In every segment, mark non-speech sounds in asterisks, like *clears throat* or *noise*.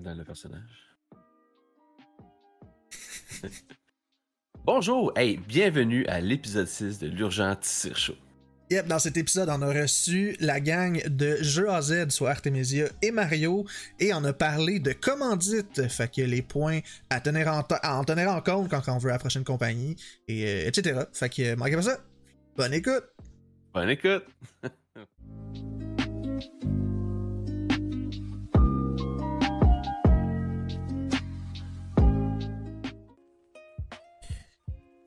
mettre dans le personnage. *laughs* Bonjour, hey, bienvenue à l'épisode 6 de l'Urgent Tissir Show. Yep, dans cet épisode, on a reçu la gang de Jeux AZ, soit Artemisia et Mario, et on a parlé de commandite, fait que les points à, tenir en, à en tenir en compte quand on veut la prochaine compagnie, et euh, etc. Fait que, euh, manquez pas ça. Bonne écoute! Bonne écoute! *laughs*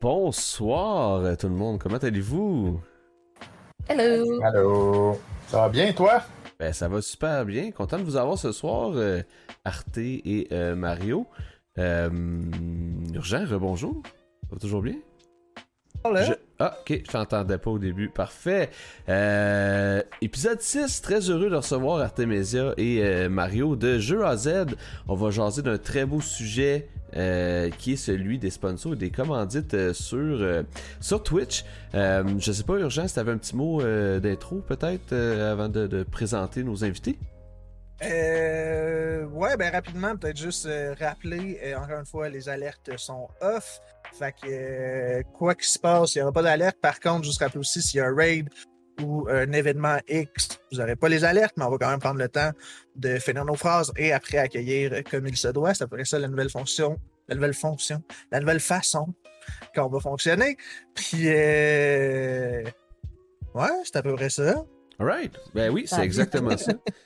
Bonsoir tout le monde, comment allez-vous? Hello! Allô! Ça va bien, toi? Ben, ça va super bien. Content de vous avoir ce soir, euh, Arte et euh, Mario. Euh, Urgent, rebonjour. Ça va toujours bien? Je- Ah, ok, je t'entendais pas au début. Parfait. Euh, épisode 6, très heureux de recevoir Artemisia et euh, Mario de Jeux à Z. On va jaser d'un très beau sujet euh, qui est celui des sponsors et des commandites sur, sur Twitch. Je sais pas, Urgent, si t'avais un petit mot d'intro peut-être avant de, de présenter nos invités? Ouais, ben rapidement, peut-être juste rappeler, encore une fois, les alertes sont off. Fait que euh, quoi qu'il se passe, il n'y aura pas d'alerte. Par contre, juste rappeler aussi s'il y a un raid ou un événement X, vous n'aurez pas les alertes, mais on va quand même prendre le temps de finir nos phrases et après accueillir comme il se doit. C'est à peu près ça la nouvelle fonction, la nouvelle fonction, la nouvelle façon qu'on va fonctionner. Puis, euh... ouais, c'est à peu près ça. Alright. Ben oui, c'est exactement ça. *laughs*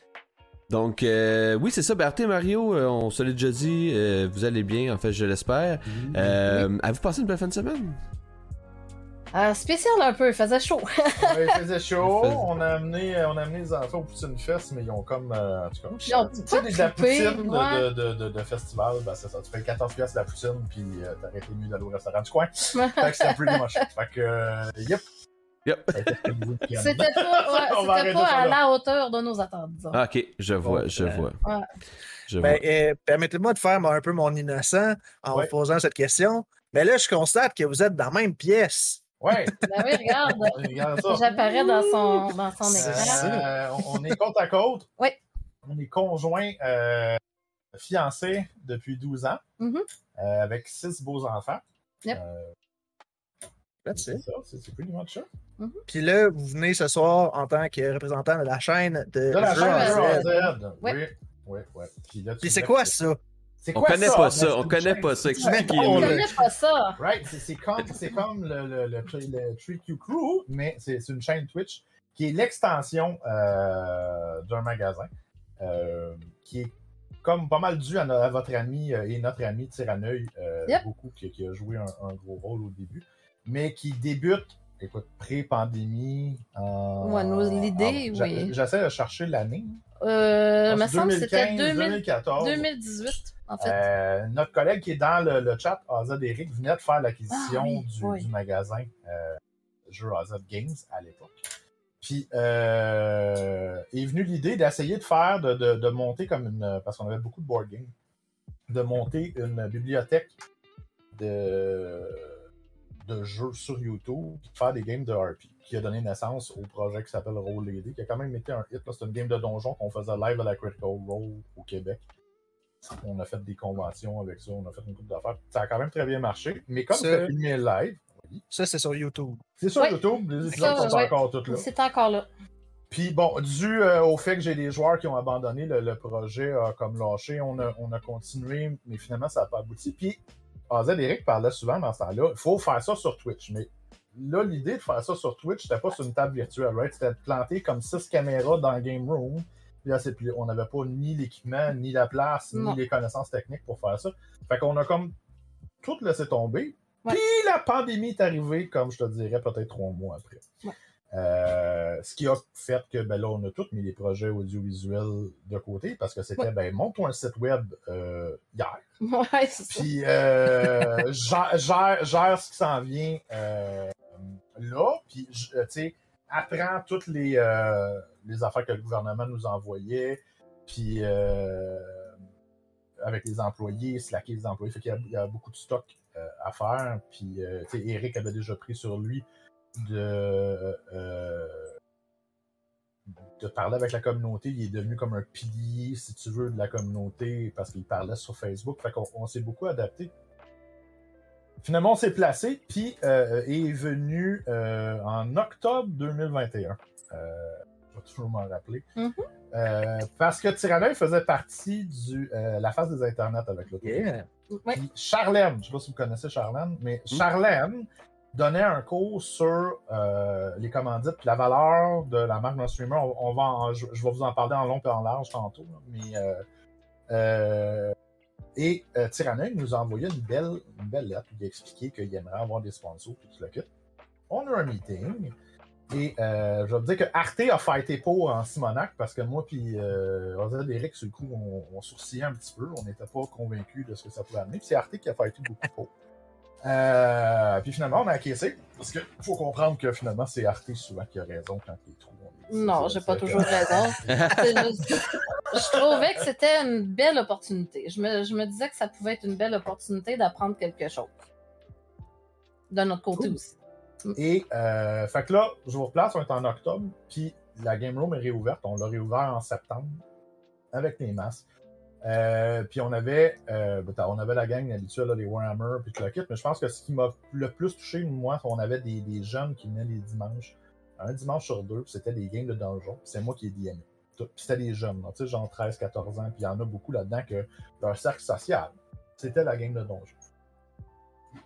Donc, euh, oui, c'est ça. Arte et Mario, euh, on se l'a déjà dit, euh, vous allez bien, en fait, je l'espère. Euh, Avez-vous passé une belle fin de semaine? Euh, spécial un peu, il faisait chaud. *laughs* Ouais, il faisait chaud, Il faisait- on a amené, on a amené les enfants au Poutine Fest, mais ils ont comme, euh, en tout cas, Ils ont tu sais, de la poutine de, ouais. de, de, de, de festival, ben c'est ça, tu fais 14 pièces de la poutine, puis euh, été mieux d'aller au restaurant du coin. *laughs* Fait que c'était pretty much it. Fait que, euh, yep. Yep. C'était pas, ouais, pas à là. la hauteur de nos attentes, disons. Ah, ok, je vois, Donc, je euh, vois. ouais. Je Ben, vois. euh, permettez-moi de faire moi, un peu mon innocent en Ouais. vous posant cette question. Mais là, je constate que vous êtes dans la même pièce. Ouais, *laughs* Ben oui, regarde. J'apparais dans son, dans son écran. Euh, on- est côte à côte. Oui. On est conjoints, euh, fiancés depuis 12 ans, Mhm. euh, avec six beaux enfants. Yep. Euh, c'est ça, c'est c'est pretty much ça. Puis là, vous venez ce soir en tant que représentant de la chaîne de, De la Jeux chaîne Z. Z. Ouais. Oui, oui, oui. Puis, là, tu Puis me c'est quoi ça? C'est On connaît ça? pas ça, c'est on connaît pas ça. On connaît pas ça. Right, c'est comme, le, le, le, le Tree Q Crew, mais c'est une chaîne Twitch qui est l'extension euh, d'un magasin euh, qui est comme pas mal dû à, votre ami euh, et notre ami Tiraneuil, euh, Yep. beaucoup, qui, qui a joué un, un gros rôle au début, mais qui débute, écoute, pré-pandémie. Ouais, l'idée, oui. J'essaie de chercher l'année. Euh, me semble que c'était 2015, 2000 2014. 2018, en fait. Euh, notre collègue qui est dans le, le chat, Azad Eric, venait de faire l'acquisition Ah oui, du, oui. du magasin euh, jeu Azad Games à l'époque. Puis euh, est venue l'idée d'essayer de faire, de, de- de monter comme une. Parce qu'on avait beaucoup de board games, de monter une bibliothèque de, de jeux sur YouTube, faire des games de RP, qui a donné naissance au projet qui s'appelle Roll Lady, qui a quand même été un hit. C'est une game de donjon qu'on faisait live à la Critical Role au Québec. On a fait des conventions avec ça, on a fait une couple d'affaires. Ça a quand même très bien marché. Mais comme c'était filmé live, Ça, c'est sur YouTube. c'est sur Ouais. YouTube, les épisodes sont ouais. encore toutes là. C'est encore là. Puis bon, dû euh, au fait que j'ai des joueurs qui ont abandonné le, le projet a comme lâché, on a, on a continué, mais finalement ça n'a pas abouti. Puis AZ Eric parlait souvent dans ce temps-là, il faut faire ça sur Twitch. Mais là, l'idée de faire ça sur Twitch, c'était pas sur une table virtuelle, right? C'était de planter comme six caméras dans le game room. Puis là, c'est- puis on n'avait pas ni l'équipement, ni la place, Non. ni les connaissances techniques pour faire ça. Fait qu'on a comme tout laissé tomber. Puis la pandémie est arrivée, comme je te dirais, peut-être trois mois après. Ouais. Euh, ce qui a fait que ben là, on a tous mis les projets audiovisuels de côté parce que c'était ben monte-toi un site web euh, hier. Ouais. Puis euh, *laughs* gère, gère- gère ce qui s'en vient là. Puis tu sais, apprends toutes les, les affaires que le gouvernement nous envoyait. Puis avec les employés, slacker les employés. Fait qu'il y y a beaucoup de stock à faire. Puis tu sais, Eric avait déjà pris sur lui de, euh, de parler avec la communauté. Il est devenu comme un pilier, si tu veux, de la communauté parce qu'il parlait sur Facebook. Fait qu'on on s'est beaucoup adapté. Finalement, on s'est placé, puis euh, est venu euh, en octobre 2021. Euh, je vais toujours m'en rappeler. Mhm. Euh, parce que Tyrannoy faisait partie de la phase des internets avec l'auto. Yeah. Charlène, je sais pas si vous connaissez Charlène, mais Charlène donnait un cours sur euh, les commandites puis la valeur de la marque No Streamer. On, va je, vais vous en parler en long et en large tantôt. mais euh, euh, et Tyrannoy nous a envoyé une belle, une belle lettre qui expliquait qu'il aimerait avoir des sponsors puis tout le kit. On a un meeting. Et je vais vous dire que Arte a fighté pour en Simonac parce que moi puis et Eric, sur le coup, on, sourcillait un petit peu. On n'était pas convaincus de ce que ça pouvait amener. C'est Arte qui a fighté beaucoup pour. Euh, puis finalement, on a acquiescé. Parce qu'il faut comprendre que finalement, c'est Arte souvent qui a raison quand il est trop. Non, j'ai pas toujours raison. Juste- Je trouvais que c'était une belle opportunité. Je me, je me disais que ça pouvait être une belle opportunité d'apprendre quelque chose. De notre côté Cool. aussi. Et euh, fait que là, je vous replace, on est en octobre, puis la Game Room est réouverte. On l'a réouvert en septembre avec les masques. Euh, puis on avait, euh, ben, on avait la gang habituelle, là, les Warhammer, puis tout le kit, mais je pense que ce qui m'a le plus touché, moi, c'est qu'on avait des, des jeunes qui venaient les dimanches, un dimanche sur deux, puis c'était des games de donjon, puis c'est moi qui DMé. Tout. Puis c'était des jeunes, tu sais, genre 13-14 ans, puis il y en a beaucoup là-dedans que leur cercle social, c'était la game de donjon.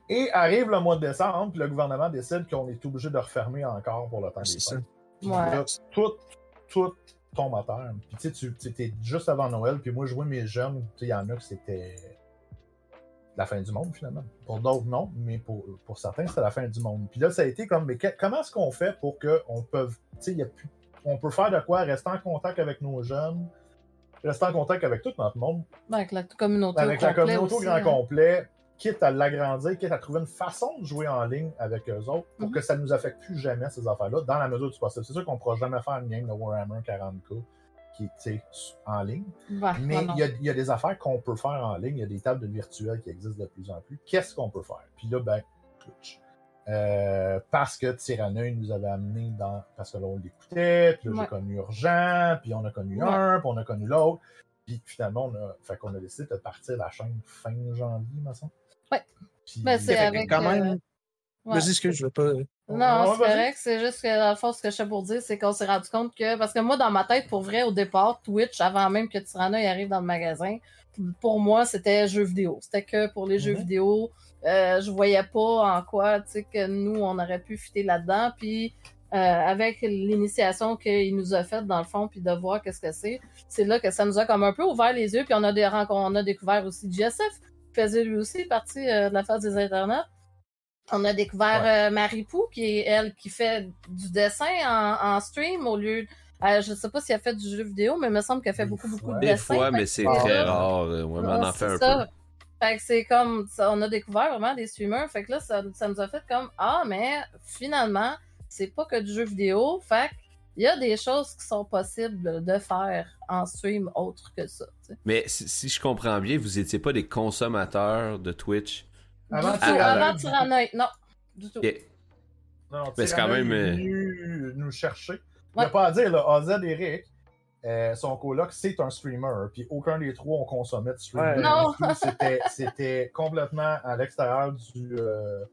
Et arrive le mois de décembre, puis le gouvernement décide qu'on est obligé de refermer encore pour le temps des fêtes. Ouais. là, tout, tout tombe à terre. Puis tu sais, tu juste avant Noël, puis moi, je vois mes jeunes, tu sais, il y en a que c'était la fin du monde, finalement. Pour d'autres, non, mais pour, pour certains, c'était la fin du monde. Puis là, ça a été comme, mais que- comment est-ce qu'on fait pour qu'on peut, on peut faire de quoi? Rester en contact avec nos jeunes, rester en contact avec tout notre monde, Avec la communauté avec au la complet communauté au grand hein. complet, quitte à l'agrandir, quitte à trouver une façon de jouer en ligne avec eux autres pour Mhm. que ça ne nous affecte plus jamais ces affaires-là, dans la mesure du possible. C'est sûr qu'on ne pourra jamais faire une game de Warhammer 40K qui est en ligne, Ouais, mais il y, a- il y a des affaires qu'on peut faire en ligne, il y a des tables de virtuelles qui existent de plus en plus. Qu'est-ce qu'on peut faire? Puis là, ben, Twitch. Euh, parce que Tyrannoy nous avait amené dans. Parce que là, on l'écoutait, puis là, j'ai Ouais. connu Urgent, puis on a connu Ouais. un, puis on a connu l'autre. Puis finalement, on a, fait qu'on a décidé de partir la chaîne fin janvier, me semble. Ouais. Ben, c'est avec, quand euh, même. Ouais. Vas-y, excuse, je veux pas. Non, c'est correct. C'est juste que, dans le fond, ce que je sais pour dire, c'est qu'on s'est rendu compte que. Parce que moi, dans ma tête, pour vrai, au départ, Twitch, avant même que Tyrannoy arrive dans le magasin, pour moi, c'était jeux vidéo. C'était que pour les jeux vidéo. Euh, je voyais pas en quoi, tu sais, que nous, on aurait pu fitter là-dedans. Puis, euh, avec l'initiation qu'il nous a faite, dans le fond, puis de voir qu'est-ce que c'est, c'est là que ça nous a comme un peu ouvert les yeux. Puis, on a, des on a découvert aussi qui faisait lui aussi partie euh, de la phase des internets. On a découvert euh, Marie Pou, qui est elle qui fait du dessin en, en stream au lieu. euh, je sais pas si elle fait du jeu vidéo, mais il me semble qu'elle fait Des beaucoup, beaucoup de Des dessin. fois, mais que c'est là- très rare. Ouais, on en fait un ça. peu. Fait que c'est comme, ça, on a découvert vraiment des streamers. Fait que là, ça, ça nous a fait comme, ah, mais finalement, c'est pas que du jeu vidéo. Fait il y a des choses qui sont possibles de faire en stream autre que ça. Mais si, si je comprends bien, vous étiez pas des consommateurs de Twitch? Avant du tout, Tyrannoy. avant Tyrannoy, non, du tout. Non, Mais c'est quand même, est euh, venu nous chercher. Il Ouais. n'y a pas à dire, là, AZ Eric, euh, son coloc, c'est un streamer. Puis aucun des trois ont consommé de streamer. Ouais. Non. du tout. C'était, c'était complètement à l'extérieur du euh,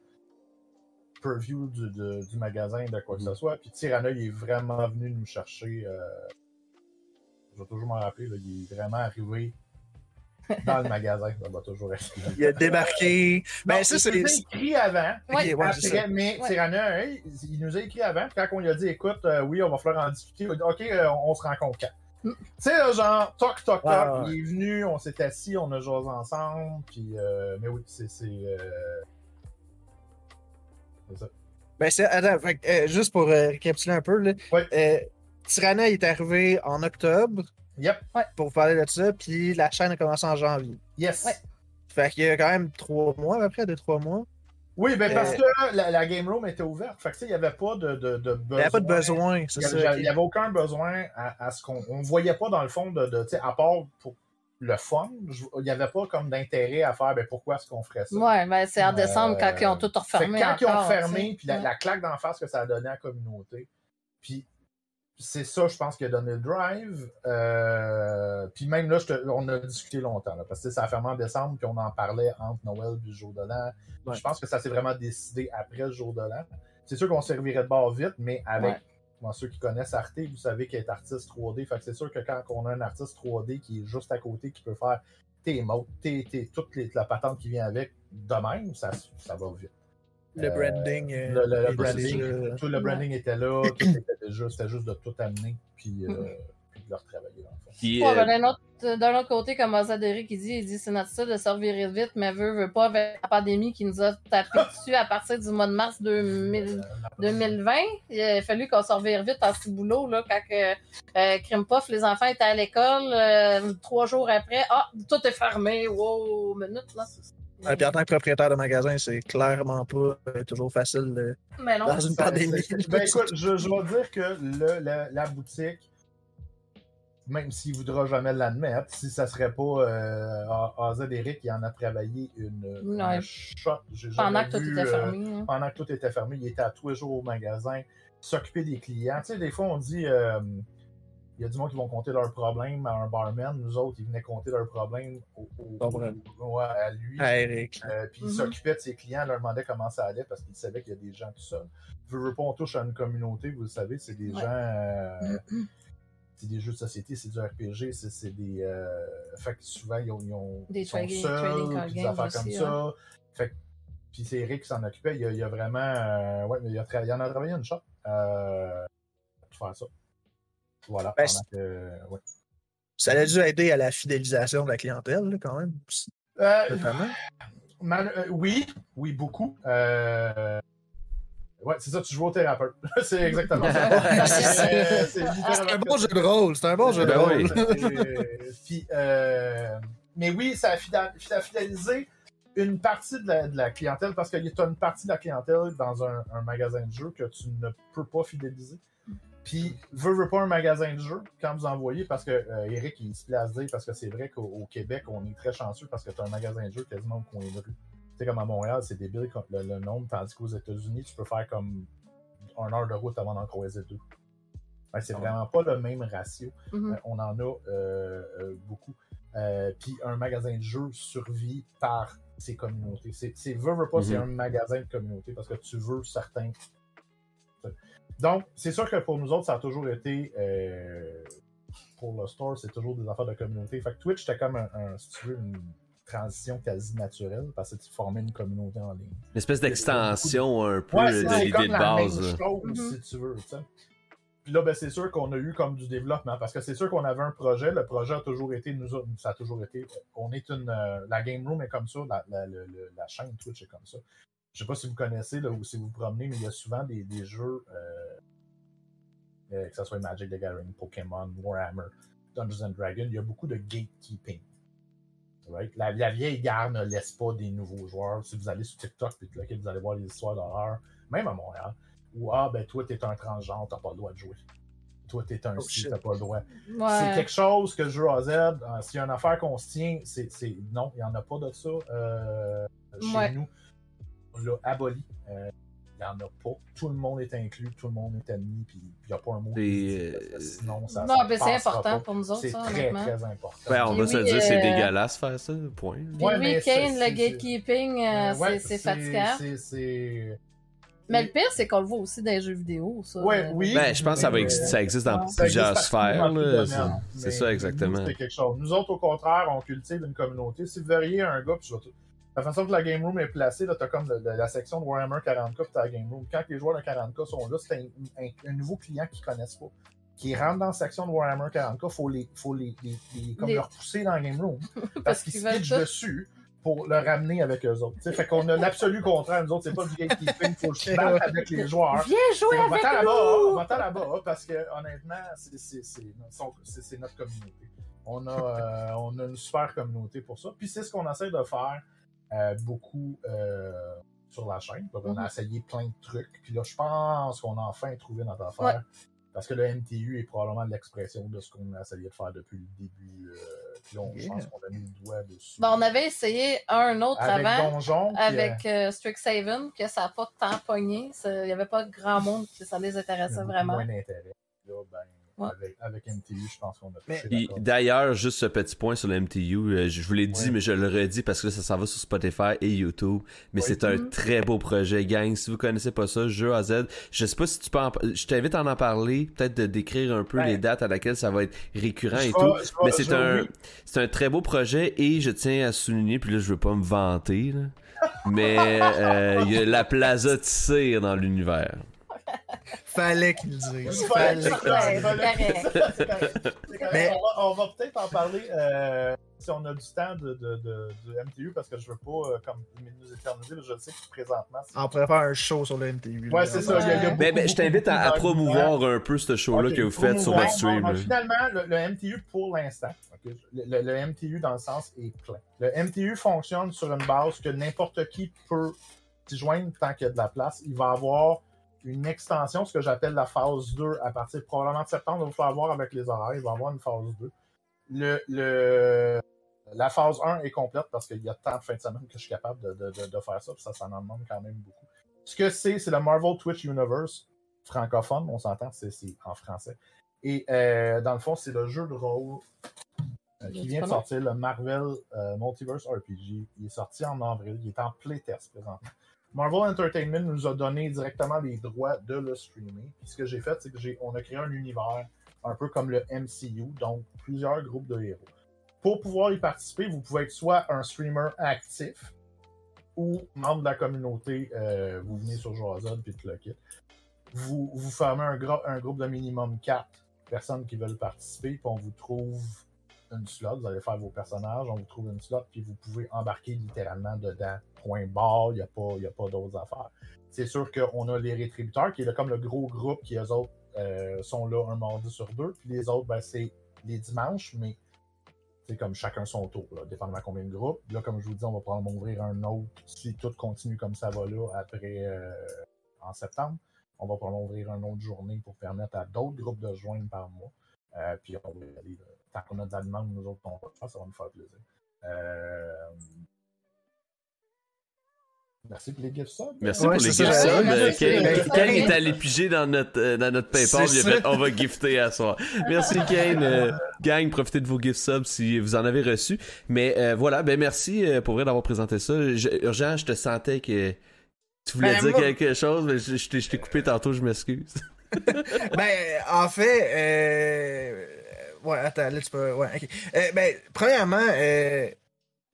purview du, de- du magasin, de quoi que ce soit. Puis Tyrannoy est vraiment venu nous chercher. euh, je vais toujours m'en rappeler, là, il est vraiment arrivé dans le *laughs* magasin. Ça va toujours être. Il a débarqué. *laughs* Ben, ça, il nous a écrit avant. Ouais. Après, mais Ouais. Il nous a écrit avant, quand on lui a dit écoute, euh, oui, on va falloir en discuter, il a dit, ok, euh, on se rencontre quand? Mm. Tu sais, là, genre, toc, toc, toc, il est venu, on s'est assis, on a joué ensemble, puis, euh, mais oui, c'est. Ça. Ben, c'est. Attends, fait euh, juste pour euh, récapituler un peu, là. Ouais. Euh, Tyranna est arrivé en octobre Yep, pour vous parler de ça, puis la chaîne a commencé en janvier. yes. Ouais. Fait qu'il y a quand même trois mois après, deux, trois mois. Oui, ben parce que la, la game room était ouverte, fait que, il n'y avait pas de, de, de Il besoin. n'y avait pas de besoin, Il c'est n'y ça. avait aucun besoin à, à ce qu'on. On voyait pas dans le fond de. de tu sais, à part pour le fun, je- il n'y avait pas comme d'intérêt à faire ben, pourquoi est-ce qu'on ferait ça? Ouais, ben c'est en Euh, décembre quand ils ont tout refermé. quand ils ont encore, fermé, tu sais. puis la, Ouais. la claque d'en face que ça a donné à la communauté, puis c'est ça, je pense, qui a donné le drive. Euh, puis même là, on a discuté longtemps, parce que ça a fermé en décembre, puis on en parlait entre Noël et le jour de l'an. Je pense que ça s'est vraiment décidé après le jour de l'an. C'est sûr qu'on servirait de bord vite, mais avec ceux qui connaissent Arte, vous savez qu'il est artiste 3D. Fait que c'est sûr que quand on a un artiste 3D qui est juste à côté, qui peut faire tes mots, tes, toute la patente qui vient avec, de même, ça, ça va vite. Le euh, branding. Euh, le, branding, tout le branding était là, tout était juste, c'était juste de tout amener, puis, euh, puis de le retravailler dans le fond. d'un, autre, côté, comme Azaderi qui dit, il dit c'est notre style de servir vite, mais veut, veut pas avec la pandémie qui nous a tapé *laughs* dessus à partir du mois de mars 2000, 2020. Il a fallu qu'on servir vite en ce boulot, là, quand que, les enfants étaient à l'école, trois jours après, ah, tout est fermé, wow, minute, là. Et puis en tant que propriétaire de magasin, c'est clairement pas euh, toujours facile de... Mais non, dans une pandémie. Ben écoute, je, je vais dire que le, la, boutique, même s'il voudra jamais l'admettre, si ça serait pas euh, AZ Eric qui en a travaillé une, shot. Pendant que tout était euh, fermé. Hein. Pendant que tout était fermé, il était à tous les jours au magasin, s'occuper des clients. Tu sais, des fois, on dit. Euh, il y a du monde qui vont compter leurs problèmes à un barman. Nous autres, ils venaient compter leurs problèmes au, à lui. À Eric. Euh, puis il s'occupait de ses clients, leur demandait comment ça allait parce qu'il savait qu'il y a des gens tout seuls. Je veux pas, on touche à une communauté, vous le savez, c'est des gens. Euh, mhm. C'est des jeux de société, c'est du RPG, c'est des. Euh, fait que souvent, ils, ont, ils ont des sont seuls, des affaires comme ça. Fait puis c'est Eric qui s'en occupait. Il y a, vraiment. ouais, mais il, a il en a travaillé une shot. pour faire ça. Voilà. Ben, ça a dû aider à la fidélisation de la clientèle, quand même. Euh, euh, oui, oui, beaucoup. Euh... Ouais, c'est ça, tu joues au thérapeute. *laughs* c'est exactement ça. c'est un bon jeu de rôle. C'est un bon jeu de ben rôle. Euh, mais oui, ça a, fidélisé une partie de la, clientèle parce qu'il y a une partie de la clientèle dans un, un, magasin de jeux que tu ne peux pas fidéliser. Puis, veux, veux pas un magasin de jeux quand vous envoyez, parce que euh, Eric, il se place dire, parce que c'est vrai qu'au Québec, on est très chanceux parce que tu as un magasin de jeux quasiment au coin de rue. Sais, comme à Montréal, c'est débile le, le nombre, tandis qu'aux États-Unis, tu peux faire comme un heure de route avant d'en croiser deux. c'est ah vraiment pas le même ratio. Mm-hmm. Euh, on en a euh, beaucoup. Puis un magasin de jeux survit par ses communautés. C'est veux, veux pas, c'est mm-hmm. un magasin de communauté parce que tu veux certains donc, c'est sûr que pour nous autres, ça a toujours été. Euh, pour le store, c'est toujours des affaires de communauté. Fait que Twitch, c'était comme un, si tu veux, une transition quasi naturelle parce que tu formais une communauté en ligne. Une espèce d'extension un peu de l'idée de base. Même chose, si tu veux. Puis là, ben, c'est sûr qu'on a eu comme du développement parce que c'est sûr qu'on avait un projet. Le projet a toujours été, nous, ça a toujours été, on est une, euh, la game room est comme ça, la, la, la chaîne Twitch est comme ça. Je sais pas si vous connaissez là, ou si vous vous promenez, mais il y a souvent des, des jeux, euh, euh, que ce soit Magic the Gathering, Pokémon, Warhammer, Dungeons and Dragons, il y a beaucoup de gatekeeping. La, la, vieille gare ne laisse pas des nouveaux joueurs. Si vous allez sur TikTok et vous allez voir les histoires d'horreur, même à Montréal, où ah ben toi t'es un transgenre, t'as pas le droit de jouer. Toi t'es un oh, t'as pas le droit. C'est quelque chose que je à Z, euh, s'il y a une affaire qu'on se tient, c'est non, il n'y en a pas de ça euh, chez nous on l'a aboli. Euh, il n'y en a pas. Tout le monde est inclus, tout le monde est admis, puis il n'y a pas un mot. Euh, sinon, ça. Non, mais c'est important pour nous autres, C'est très, très important. Ben, on va se dire, c'est euh, dégueulasse faire ça, point. oui, Kane, le gatekeeping, c'est fatigant. C'est. Mais le pire, c'est qu'on le voit aussi dans les jeux vidéo, ça. Ouais, oui. Ben, je pense que ça, va ça existe dans plusieurs sphères. C'est ça, exactement. Quelque chose. Nous autres, au contraire, on cultive une communauté. Si vous verriez un gars, puis je vais la façon que la game room est placée, tu as comme la section de Warhammer 40K puis la game room. Quand les joueurs de 40K sont là, c'est un, nouveau client qu'ils connaissent pas. Qui rentre dans la section de Warhammer 40K, il faut les, faut les, les, comme les... repousser dans la game room. *laughs* parce, qu'ils se pitchent dessus pour le ramener avec eux autres. T'sais, fait qu'on a l'absolu contraire. Nous autres, c'est pas du gatekeeping, il faut se battre avec les joueurs. Viens jouer on avec nous! Là-bas, on va là-bas parce que honnêtement, c'est notre communauté. On a, euh, on a une super communauté pour ça. Puis c'est ce qu'on essaie de faire beaucoup euh, sur la chaîne. on a mhm. essayé plein de trucs. Puis là, je pense qu'on a enfin trouvé notre affaire. Parce que le MTU est probablement l'expression de ce qu'on a essayé de faire depuis le début. Euh, puis là, je pense qu'on a mis le doigt dessus. on avait essayé un autre avec avant. Donjon, avec euh, Strixhaven, que ça n'a pas tant pogné. Il n'y avait pas grand monde que ça les intéressait vraiment. Moins d'intérêt. Là, ben, avec, MTU, je pense qu'on a. D'ailleurs, juste ce petit point sur le MTU, euh, je vous l'ai dit, mais je le redis parce que là, ça s'en va sur Spotify et YouTube. Mais c'est un mm-hmm. très beau projet, gang. Si vous connaissez pas ça, jeu à Z, je sais pas si tu peux en... Je t'invite à en parler, peut-être de décrire un peu les dates à laquelle ça va être récurrent et tout. mais c'est un, c'est un très beau projet et je tiens à souligner, puis là, je veux pas me vanter, mais euh, il y a la *laughs* plaza de cire dans l'univers. *laughs* Fallait qu'il le dise. Fallait *laughs* Mais on va, peut-être en parler euh, si on a du temps de, de, de, MTU parce que je veux pas euh, comme nous éterniser. Je sais que présentement. On pourrait faire un show sur le MTU. Ouais, c'est ça. mais, je t'invite à, promouvoir un peu ce show-là que vous faites sur votre stream. finalement, le, MTU pour l'instant, le, MTU dans le sens est plein. Le MTU fonctionne sur une base que n'importe qui peut s'y joindre tant qu'il y a de la place. Il va avoir une extension, ce que j'appelle la phase 2, à partir probablement de septembre. Il va falloir avec les horaires, il va y avoir une phase 2. Le, le, la phase 1 est complète parce qu'il y a tant de fins de semaine que je suis capable de, de, de, faire ça, puis ça, ça en demande quand même beaucoup. Ce que c'est, c'est le Marvel Twitch Universe francophone, on s'entend, c'est en français. Et euh, dans le fond, c'est le jeu de rôle euh, qui vient de sortir, le Marvel euh, Multiverse RPG. Il est sorti en avril, il est en playtest présentement. Marvel Entertainment nous a donné directement les droits de le streamer. Puis ce que j'ai fait, c'est qu'on a créé un univers un peu comme le MCU, donc plusieurs groupes de héros. Pour pouvoir y participer, vous pouvez être soit un streamer actif ou membre de la communauté, euh, vous venez sur Joazon puis le kit. Vous, vous formez un, un groupe de minimum 4 personnes qui veulent participer, puis on vous trouve une slot, vous allez faire vos personnages, on vous trouve une slot, puis vous pouvez embarquer littéralement dedans. Point barre, il n'y a pas, pas d'autres affaires. C'est sûr qu'on a les rétributeurs, qui est comme le gros groupe qui, eux autres, euh, sont là un mardi sur deux, puis les autres, ben, c'est les dimanches, mais c'est comme chacun son tour, là, dépendamment combien de groupes. Là, comme je vous dis, on va probablement ouvrir un autre, si tout continue comme ça va là, après, euh, en septembre. On va probablement ouvrir une autre journée pour permettre à d'autres groupes de joindre par mois. Euh, puis on va aller tant qu'on a de la demande, nous autres, on va faire, ça va nous faire plaisir. Euh... Merci pour les gift subs. Merci pour les gift subs. Kane est allé piger dans notre, euh, dans notre PayPal? Fait, on va gifter à soir. Merci Kane. Euh, gang, profitez de vos gift subs si vous en avez reçu. Mais euh, voilà, ben merci pour vrai d'avoir présenté ça. Urgent, je te sentais que tu voulais ben, dire quelque chose, mais je, je t'ai coupé tantôt, je m'excuse. *laughs* ben, en fait, euh ouais, attends, là, tu peux. Ouais, ok. Euh, ben, premièrement, euh,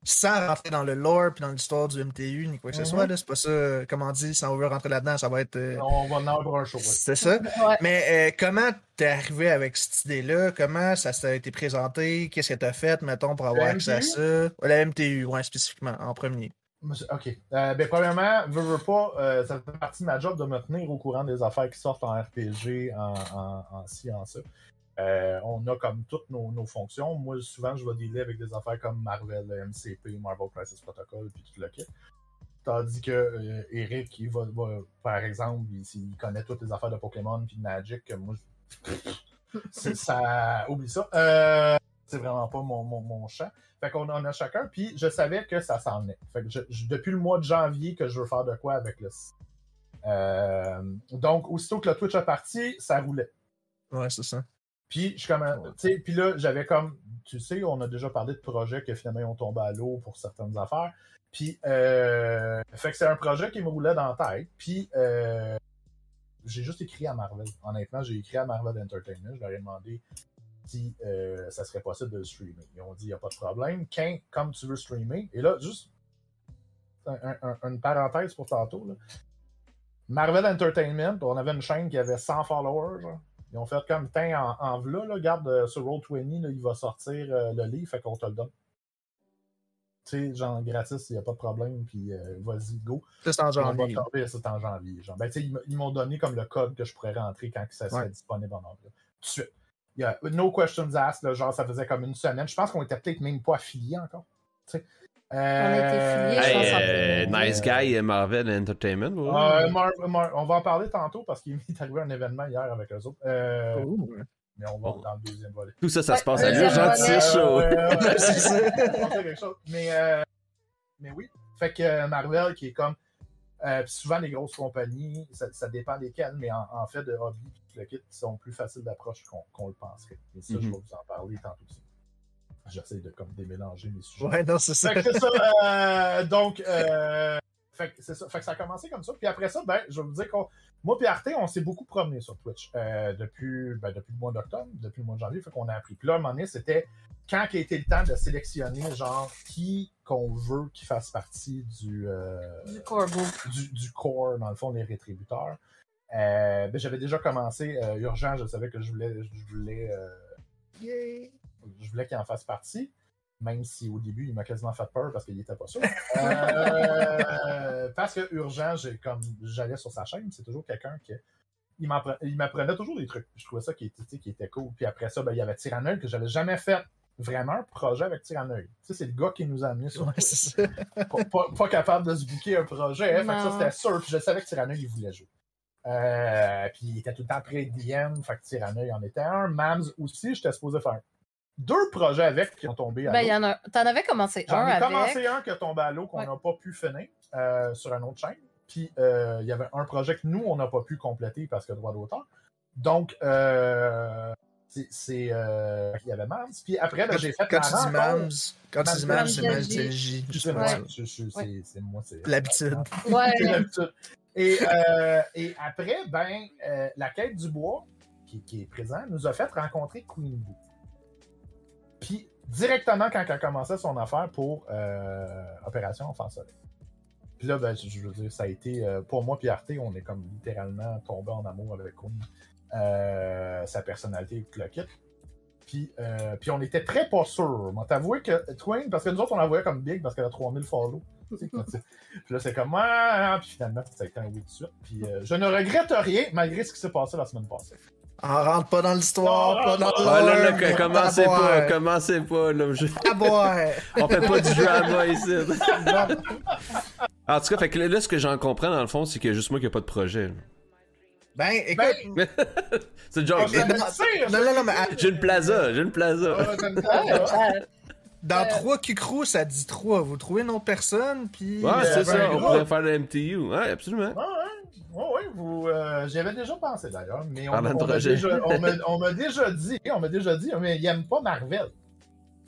sans rentrer dans le lore puis dans l'histoire du MTU ni quoi que ce soit, mm-hmm. c'est pas ça, comme on dit, si on veut rentrer là-dedans, ça va être. Euh, on va en avoir un show. C'est ça. *laughs* Mais comment t'es arrivé avec cette idée-là? Comment ça s'est été présenté? Qu'est-ce que t'as fait, mettons, pour avoir accès à ça? La MTU, ouais, spécifiquement, en premier. OK. Euh, ben, premièrement, veux, veux pas, ça fait partie de ma job de me tenir au courant des affaires qui sortent en RPG, en, en, en ci, en ça. Euh, on a comme toutes nos, fonctions. Moi, souvent, je vais dealer avec des affaires comme Marvel, MCP, Marvel Crisis Protocol, puis tout le kit. Tandis que euh, Eric, il va, par exemple, il, connaît toutes les affaires de Pokémon puis de Magic, moi, *laughs* ça, oublie ça. Euh, c'est vraiment pas mon, mon, champ. Fait qu'on en a chacun, puis je savais que ça s'en est. Fait que depuis le mois de janvier que je veux faire de quoi avec le site. donc, aussitôt que le Twitch est parti, ça roulait. Ouais, c'est ça. Puis, je comme, puis là, j'avais comme, tu sais, on a déjà parlé de projets que finalement ils ont tombé à l'eau pour certaines affaires. Puis, euh, fait que c'est un projet qui me roulait dans la tête. Puis, euh, j'ai juste écrit à Marvel. Honnêtement, j'ai écrit à Marvel Entertainment. Je leur ai demandé si euh, ça serait possible de streamer. Ils ont dit, il n'y a pas de problème. Quand, comme tu veux streamer. Et là, juste une parenthèse pour tantôt. Là. Marvel Entertainment, on avait une chaîne qui avait 100 followers. Genre. Ils ont fait comme teint en, en v'là, là, regarde, euh, sur Roll20, là, il va sortir euh, le livre, fait qu'on te le donne. Tu sais, genre gratis, il n'y a pas de problème, puis euh, vas-y, go. C'est en janvier. C'est en janvier. Genre. Ben, ils, ils m'ont donné comme le code que je pourrais rentrer quand ça serait disponible en anglais. Tout de suite. No questions asked, là, genre ça faisait comme une semaine. Je pense qu'on était peut-être même pas affiliés encore. Tu sais. On je pense. nice Guy Marvel Entertainment. on va en parler tantôt parce qu'il est arrivé un événement hier avec eux autres. Euh, mais on va dans le deuxième volet. Tout ça, ça se passe à l'urgence, c'est chaud. *laughs* mais, euh, mais oui. Fait que Marvel qui est comme Euh, souvent, les grosses compagnies, ça, ça dépend desquelles, mais en, en fait, de hobby, le kit sont plus faciles d'approche qu'on le penserait. Et ça, je vais vous en parler tantôt aussi. J'essaie de comme démélanger mes sujets. Ouais, non, c'est ça. Fait que c'est ça. euh, donc, euh, fait que c'est ça. Fait que ça a commencé comme ça. Puis après ça, ben, je vais vous dire qu'on. Moi et Arte, on s'est beaucoup promené sur Twitch euh, depuis, ben, depuis le mois d'octobre, depuis le mois de janvier. Fait qu'on a appris. Puis là, à un moment donné, c'était quand a été le temps de sélectionner, genre, qui qu'on veut qui fasse partie du, euh, Du core group. du, du core, dans le fond, les rétributeurs. Euh, ben, J'avais déjà commencé euh, urgent, je savais que je voulais, je voulais, euh, Yay. Je voulais qu'il en fasse partie, même si au début, il m'a quasiment fait peur parce qu'il était pas sûr. *laughs* Euh, parce que urgent, j'ai comme j'allais sur sa chaîne, c'est toujours quelqu'un qui il m'appre- il m'apprenait toujours des trucs. Je trouvais ça qui était, qui était cool. Puis après ça, ben, il y avait Tyranneuil que j'avais jamais fait vraiment un projet avec Tyranneuil. Tu sais, c'est le gars qui nous a amené sur Ouais, c'est ça. *laughs* pas, pas- pas capable de se booker un projet. hein. Fait que ça, c'était sûr. Puis je savais que Tyranneuil, il voulait jouer. Euh, puis il était tout le temps près de DM. Fait que Tyranneuil en était un. Mams aussi, j'étais supposé faire deux projets avec qui ont tombé à Ben, l'eau. il y en a. T'en avais commencé J'en un ai avec. commencé un qui a tombé à l'eau qu'on Ouais. n'a pas pu finir euh, sur une autre chaîne. Puis euh, il y avait un projet que nous, on n'a pas pu compléter parce que droit d'auteur. Donc, euh, c'est- c'est. euh, il y avait Mams. Puis après, ben, j'ai fait Quand tu dis Mams, quand tu dis Mams, c'est Mams, c'est moi, c'est- Ouais. c'est moi, c'est L'habitude. *laughs* Ouais. c'est l'habitude. Et, euh, et après, ben, euh, la quête du bois, qui, qui est présent, nous a fait rencontrer Queen Boo. Puis, directement quand elle commençait son affaire pour euh, Opération Enfant Soleil. Puis là, ben, je, veux dire, ça a été, euh, pour moi, puis Arte, on est comme littéralement tombé en amour avec Queen. Euh, sa personnalité, le kit. Puis, euh, puis on était très pas sûrs. Moi, t'avouer que Queen, parce que nous autres, on la voyait comme big parce qu'elle a 3000 follow. Puis là, c'est comme, ah, puis finalement, ça a été un oui de suite. Puis je ne regrette rien, malgré ce qui s'est passé la semaine passée. On rentre pas dans l'histoire, Non, pas dans le Ouais, là, là, commencez à pas, boire, commencez pas, là. je-. *laughs* On fait pas du drama ici. Bon, En tout cas, fait que là, là, ce que j'en comprends, dans le fond, c'est qu'il y a juste moi qui a pas de projet. là. Ben, écoute, *laughs* C'est le genre. Ah, non, non, non, mais J'ai une plaza, j'ai une plaza. Ah, *laughs* dans trois Kikru, ça dit trois. Vous trouvez une autre personne, puis. Ouais, euh, c'est ben, ça, on pourrait faire le MTU. Ouais, absolument. Ouais, ouais, ouais, ouais, vous, euh, j'y avais déjà pensé d'ailleurs, mais on, m'a déjà, on *laughs* déjà dit, on m'a déjà dit, mais il aime pas Marvel.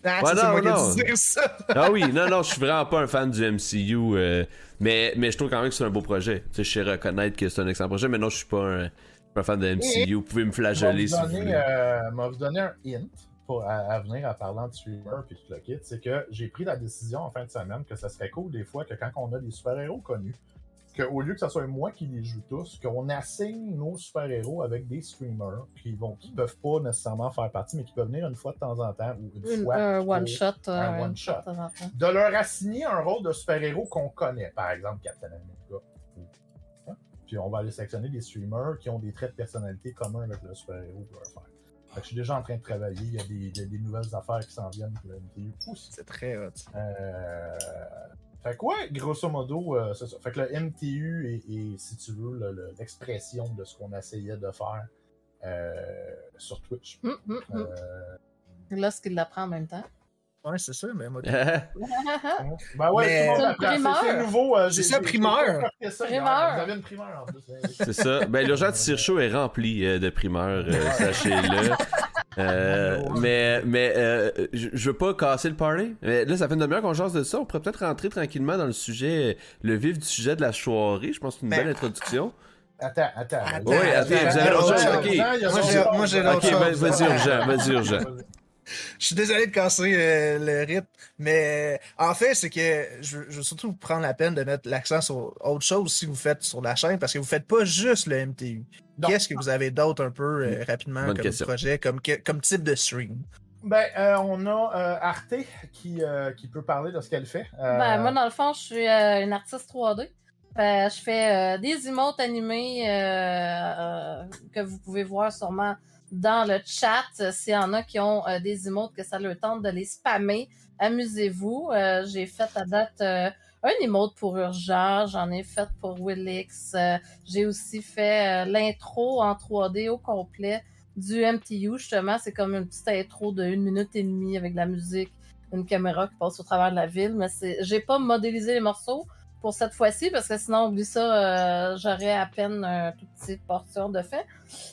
Ah, Ouais, non, non. dire ça. *laughs* Ah oui, non, non, je suis vraiment pas un fan du MCU, euh, mais, mais je trouve quand même que c'est un beau projet. Tu sais, je sais reconnaître que c'est un excellent projet, mais non, je suis pas un, je suis pas un fan de MCU. Vous pouvez me flageller si vous voulez. euh, vous donner un hint pour, à, à venir en parlant de streamer puis tout le kit. C'est que j'ai pris la décision en fin de semaine que ça serait cool des fois que quand on a des super-héros connus, qu'au lieu que ce soit moi qui les joue tous, qu'on assigne nos super-héros avec des streamers qui vont qui peuvent pas nécessairement faire partie, mais qui peuvent venir une fois de temps en temps ou une Une- fois. un pour- one shot. euh, un une one-shot. fois de temps en temps. de leur assigner un rôle de super-héros qu'on connaît, par exemple Captain America. hein? Puis on va aller sélectionner des streamers qui ont des traits de personnalité communs avec le super-héros pour le faire. Fait que je suis déjà en train de travailler, il y a des, nouvelles affaires qui s'en viennent pour le MTU. C'est très hot. Euh... Fait que ouais, grosso modo, euh, c'est ça. Fait que le MTU est, est, si tu veux, le- le- l'expression de ce qu'on essayait de faire euh, sur Twitch. Hum, hum, hum. Euh, Là, ce qu'il l'apprend en même temps. Ouais, c'est ça, mais moi. *laughs* *laughs* Ben ouais, Mais- tout le monde C'est une. C'est- primeur. C'est nouveau. euh, C'est j'ai- ça, primeur. ça. Primeur. Vous avez une primeur en plus. hein. C'est ça. Ben, l'urgence Tire Show est rempli euh, de primeurs, euh, sachez-le. *laughs* Euh, mais mais euh, je je veux pas casser le party. Mais là, ça fait une demi-heure qu'on jase de ça. On pourrait peut-être rentrer tranquillement dans le sujet, le vif du sujet de la soirée. Je pense que c'est une Ben, belle introduction. Attends, attends. Attends, Oui, attends, vous avez autre chose, Moi, j'ai- l'autre Ok, ben, vas-y urgent, vas-y urgent. Je suis désolé de casser euh, le rythme, mais euh, en fait, c'est que je, je veux surtout vous prendre la peine de mettre l'accent sur autre chose si vous faites sur la chaîne, parce que vous faites pas juste le MTU. Qu'est-ce que vous avez d'autre un peu euh, rapidement Bonne comme question. projet, comme, que- comme type de stream? Ben, euh, on a euh, Arte qui, euh, qui peut parler de ce qu'elle fait. Euh, Ben, moi, dans le fond, je suis euh, une artiste 3D. Euh, je fais euh, des emotes animés euh, euh, que vous pouvez voir sûrement dans le chat. S'il y en a qui ont euh, des emotes que ça leur tente de les spammer, amusez-vous. Euh, J'ai fait à date euh, un emote pour Urgent, j'en ai fait pour Willix. euh, J'ai aussi fait euh, l'intro en 3D au complet du MTU, justement. C'est comme une petite intro de une minute et demie avec de la musique, une caméra qui passe au travers de la ville. Mais c'est, j'ai pas modélisé les morceaux. Pour cette fois-ci, parce que sinon, oublie ça, euh, j'aurais à peine une toute petite portion de fait.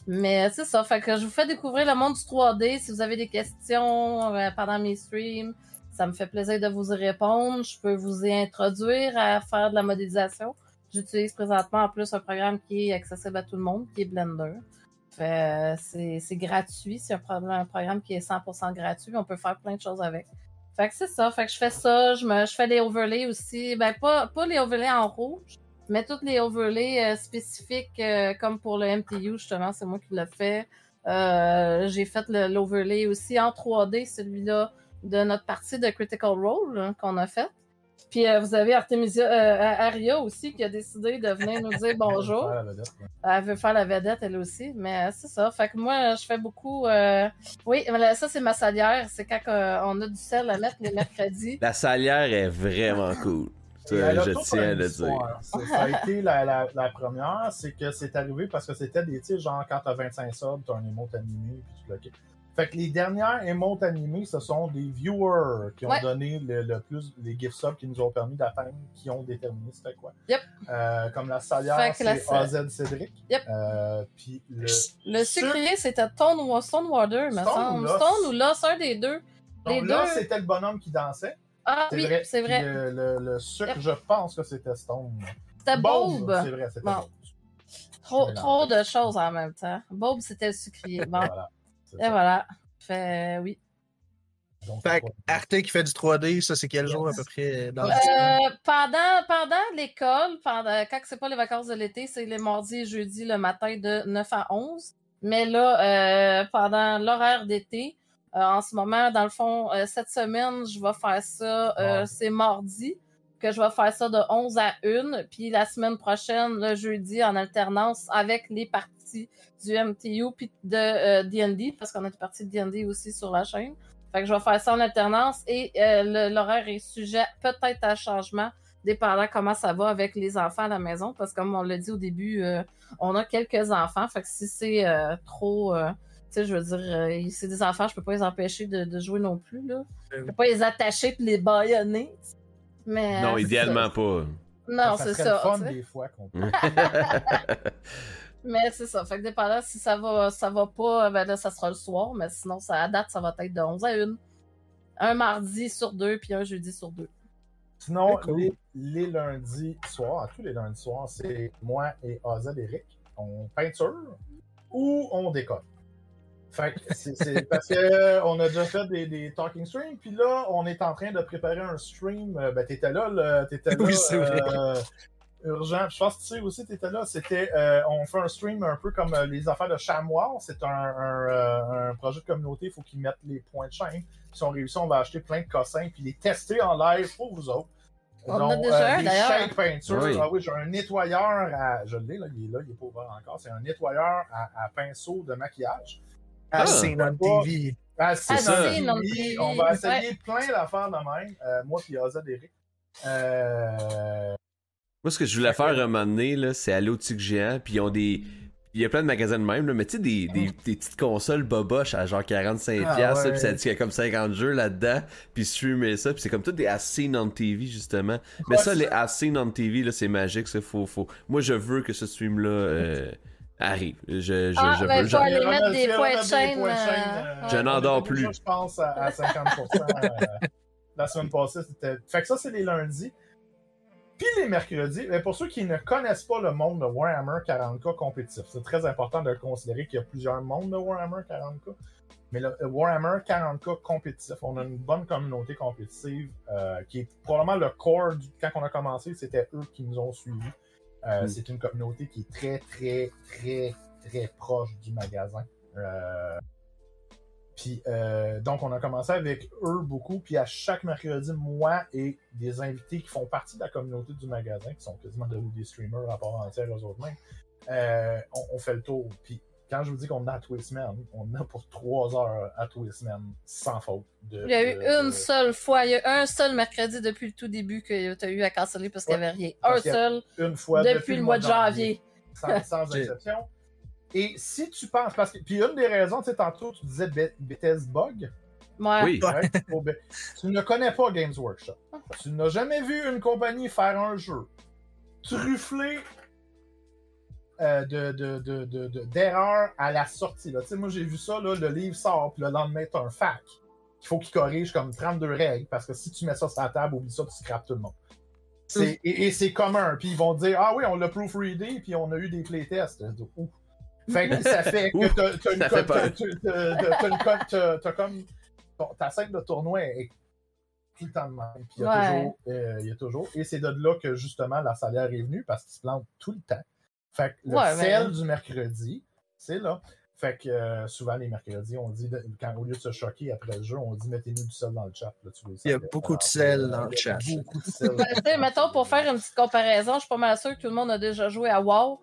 Mais c'est ça, fait que je vous fais découvrir le monde du 3D. Si vous avez des questions euh, pendant mes streams, ça me fait plaisir de vous y répondre. Je peux vous y introduire à faire de la modélisation. J'utilise présentement en plus un programme qui est accessible à tout le monde, qui est Blender. C'est, c'est gratuit, c'est un, un programme qui est 100% gratuit. On peut faire plein de choses avec. Fait que c'est ça. Fait que je fais ça. Je, me, je fais les overlays aussi. Ben, pas, pas les overlays en rouge, mais toutes les overlays euh, spécifiques, euh, comme pour le MTU, justement, c'est moi qui l'ai fait. Euh, j'ai fait l'overlay aussi en 3D, celui-là de notre partie de Critical Role hein, qu'on a fait. Puis euh, vous avez Artemisia euh, Aria aussi qui a décidé de venir nous dire *laughs* bonjour. Elle veut faire la vedette, elle aussi. Mais euh, c'est ça. Fait que moi, je fais beaucoup. Oui, ça, c'est ma salière. C'est quand on a du sel à mettre les mercredis. La salière est vraiment cool. Ça, je tiens à le dire. Ça a été la, la, la première, c'est que c'est arrivé parce que c'était des titres genre quand t'as 25 subs, t'as un emote animé, puis tu bloques. Fait que les dernières emotes animées, ce sont des viewers qui ont donné le, plus les gift subs qui nous ont permis d'atteindre, qui ont déterminé c'était quoi. Yep. Euh, comme la salière, c'est AZ Cédric. Yep. Euh, puis le, le sucrier, c'était Stone, Stonewater, me semble. Stone ou Lost, un des deux. Les deux. C'était le bonhomme qui dansait. Ah oui, c'est vrai. Le, le, sucre, je pense que c'était Stone. C'était Bob. C'est vrai, c'était bon. Trop, trop de choses en même temps. Bob, c'était le sucrier. Bon. voilà. Et voilà. Fait, oui. fait Arte qui fait du 3D, ça c'est quel jour à peu près dans euh, Pendant, pendant l'école, pendant, quand c'est pas les vacances de l'été, c'est les mardis et jeudis le matin de 9 à 11. Mais là, euh, pendant l'horaire d'été, euh, en ce moment, dans le fond, cette semaine, je vais faire ça, c'est mardi, que je vais faire ça de 11 à 1. Puis la semaine prochaine, le jeudi, en alternance avec les parties du MTU puis de D&D, euh, parce qu'on a une partie de D&D aussi sur la chaîne. Fait que je vais faire ça en alternance et euh, l'horaire est sujet peut-être à changement, dépendant comment ça va avec les enfants à la maison, parce que comme on l'a dit au début, euh, on a quelques enfants, fait que si c'est trop... tu sais, je veux dire, c'est des enfants, je peux pas les empêcher de, jouer non plus, là. Je peux pas les attacher et les baïonner. Mais, non, idéalement pas. Non, c'est ça. fun des fois qu'on *laughs* *laughs* Mais c'est ça. Fait que dépendant si ça va, ça va pas, ben là, ça sera le soir. Mais sinon, ça, à date, ça va être de 11 à 1. Un mardi sur deux, puis un jeudi sur deux. Sinon, les, lundis soirs, tous les lundis soirs, c'est moi et Azad Eric. On peinture ou on décolle. Fait que c'est *laughs* parce qu'on a déjà fait des, des, talking streams, puis là, on est en train de préparer un stream. Euh, ben, t'étais là, t'étais là. Oui, c'est vrai. Euh, urgent. Je pense que tu sais aussi, tu étais là. C'était, euh, on fait un stream un peu comme euh, les affaires de Chamois. C'est un, un, euh, un, projet de communauté. Il faut qu'ils mettent les points de chaîne. Si on réussit, on va acheter plein de cossins puis les tester en live pour vous autres. On Donc, a déjà des shake peinture. Oui. Ah oui, j'ai un nettoyeur à. Je l'ai, là, il est là, il est pas ouvert encore. C'est un nettoyeur à, à pinceau de maquillage. Ah, c'est notre TV. Ah, c'est ça. On va essayer plein d'affaires de même. moi puis Azad Eric. Euh, moi, ce que je voulais faire un moment donné, là, c'est aller au Tic Géant, puis ils ont des. Il y a plein de magasins de même, là, mais tu sais, des, des, des, petites consoles boboches à genre 45$, ah, ouais. puis ça dit qu'il y a comme 50 jeux là-dedans, puis streamer ça, puis c'est comme tout des As Seen on TV, justement. Mais ça, les As Seen on TV, là, c'est magique, c'est faux, faux. Moi, je veux que ce stream-là euh, arrive. Je, je, ah, je ben, veux. Faut aller mettre des points de chaîne. Euh, je n'en dors plus. Je pense à, à 50%. euh, la semaine passée, c'était. Fait que ça, c'est les lundis. Puis les mercredis, mais pour ceux qui ne connaissent pas le monde de Warhammer 40k compétitif, c'est très important de considérer qu'il y a plusieurs mondes de Warhammer 40k. Mais le Warhammer 40k compétitif, on a une bonne communauté compétitive euh, qui est probablement le core du... Quand on a commencé, c'était eux qui nous ont suivis. Euh, mm. C'est une communauté qui est très, très, très, très proche du magasin. Euh, puis euh, donc, on a commencé avec eux beaucoup. Puis à chaque mercredi, moi et des invités qui font partie de la communauté du magasin, qui sont quasiment devenus des streamers à part entière eux autres mêmes, euh, on, fait le tour. Puis quand je vous dis qu'on a à tous les semaines, on a pour trois heures à tous les semaines, sans faute. il y a eu une seule fois, il y a eu un seul mercredi depuis le tout début que tu as eu à canceller parce qu'il n'y avait rien. Un seul. Une fois depuis, le mois de janvier. janvier. Sans, sans *laughs* exception. Et si tu penses, parce que, puis une des raisons, tu sais, tantôt, tu disais Bethesda Bug. Ouais. Oui. Ouais, tu ne connais pas Games Workshop. Tu n'as jamais vu une compagnie faire un jeu trufflé euh, de, de, de, de- de- d'erreurs à la sortie. Là. Tu sais, Moi, j'ai vu ça, là, le livre sort, puis le lendemain, t'as un fac. Il faut qu'il corrige comme 32 règles, parce que si tu mets ça sur la table, oublie ça, tu scrapes tout le monde. C'est- et, et c'est commun. Puis ils vont dire Ah oui, on l'a proofreadé, puis on a eu des playtests. Ouf. Fait que ça fait que t'as, une t'as- comme ta scène de tournoi est tout le temps de même. Puis il y a Ouais. toujours, euh, il y a toujours. Et c'est de là que justement la salaire est venue parce qu'il se plante tout le temps. Fait que le Ouais, mais- sel du mercredi, c'est là. Fait que euh, souvent les mercredis, on dit, quand, au lieu de se choquer après le jeu, on dit mettez-nous du sel dans le chat. Là, tu vois, Il y a beaucoup de sel dans le il y a chat. Beaucoup de sel. *laughs* Ben, mettons, pour faire une petite comparaison, je suis pas mal sûr que tout le monde a déjà joué à WoW.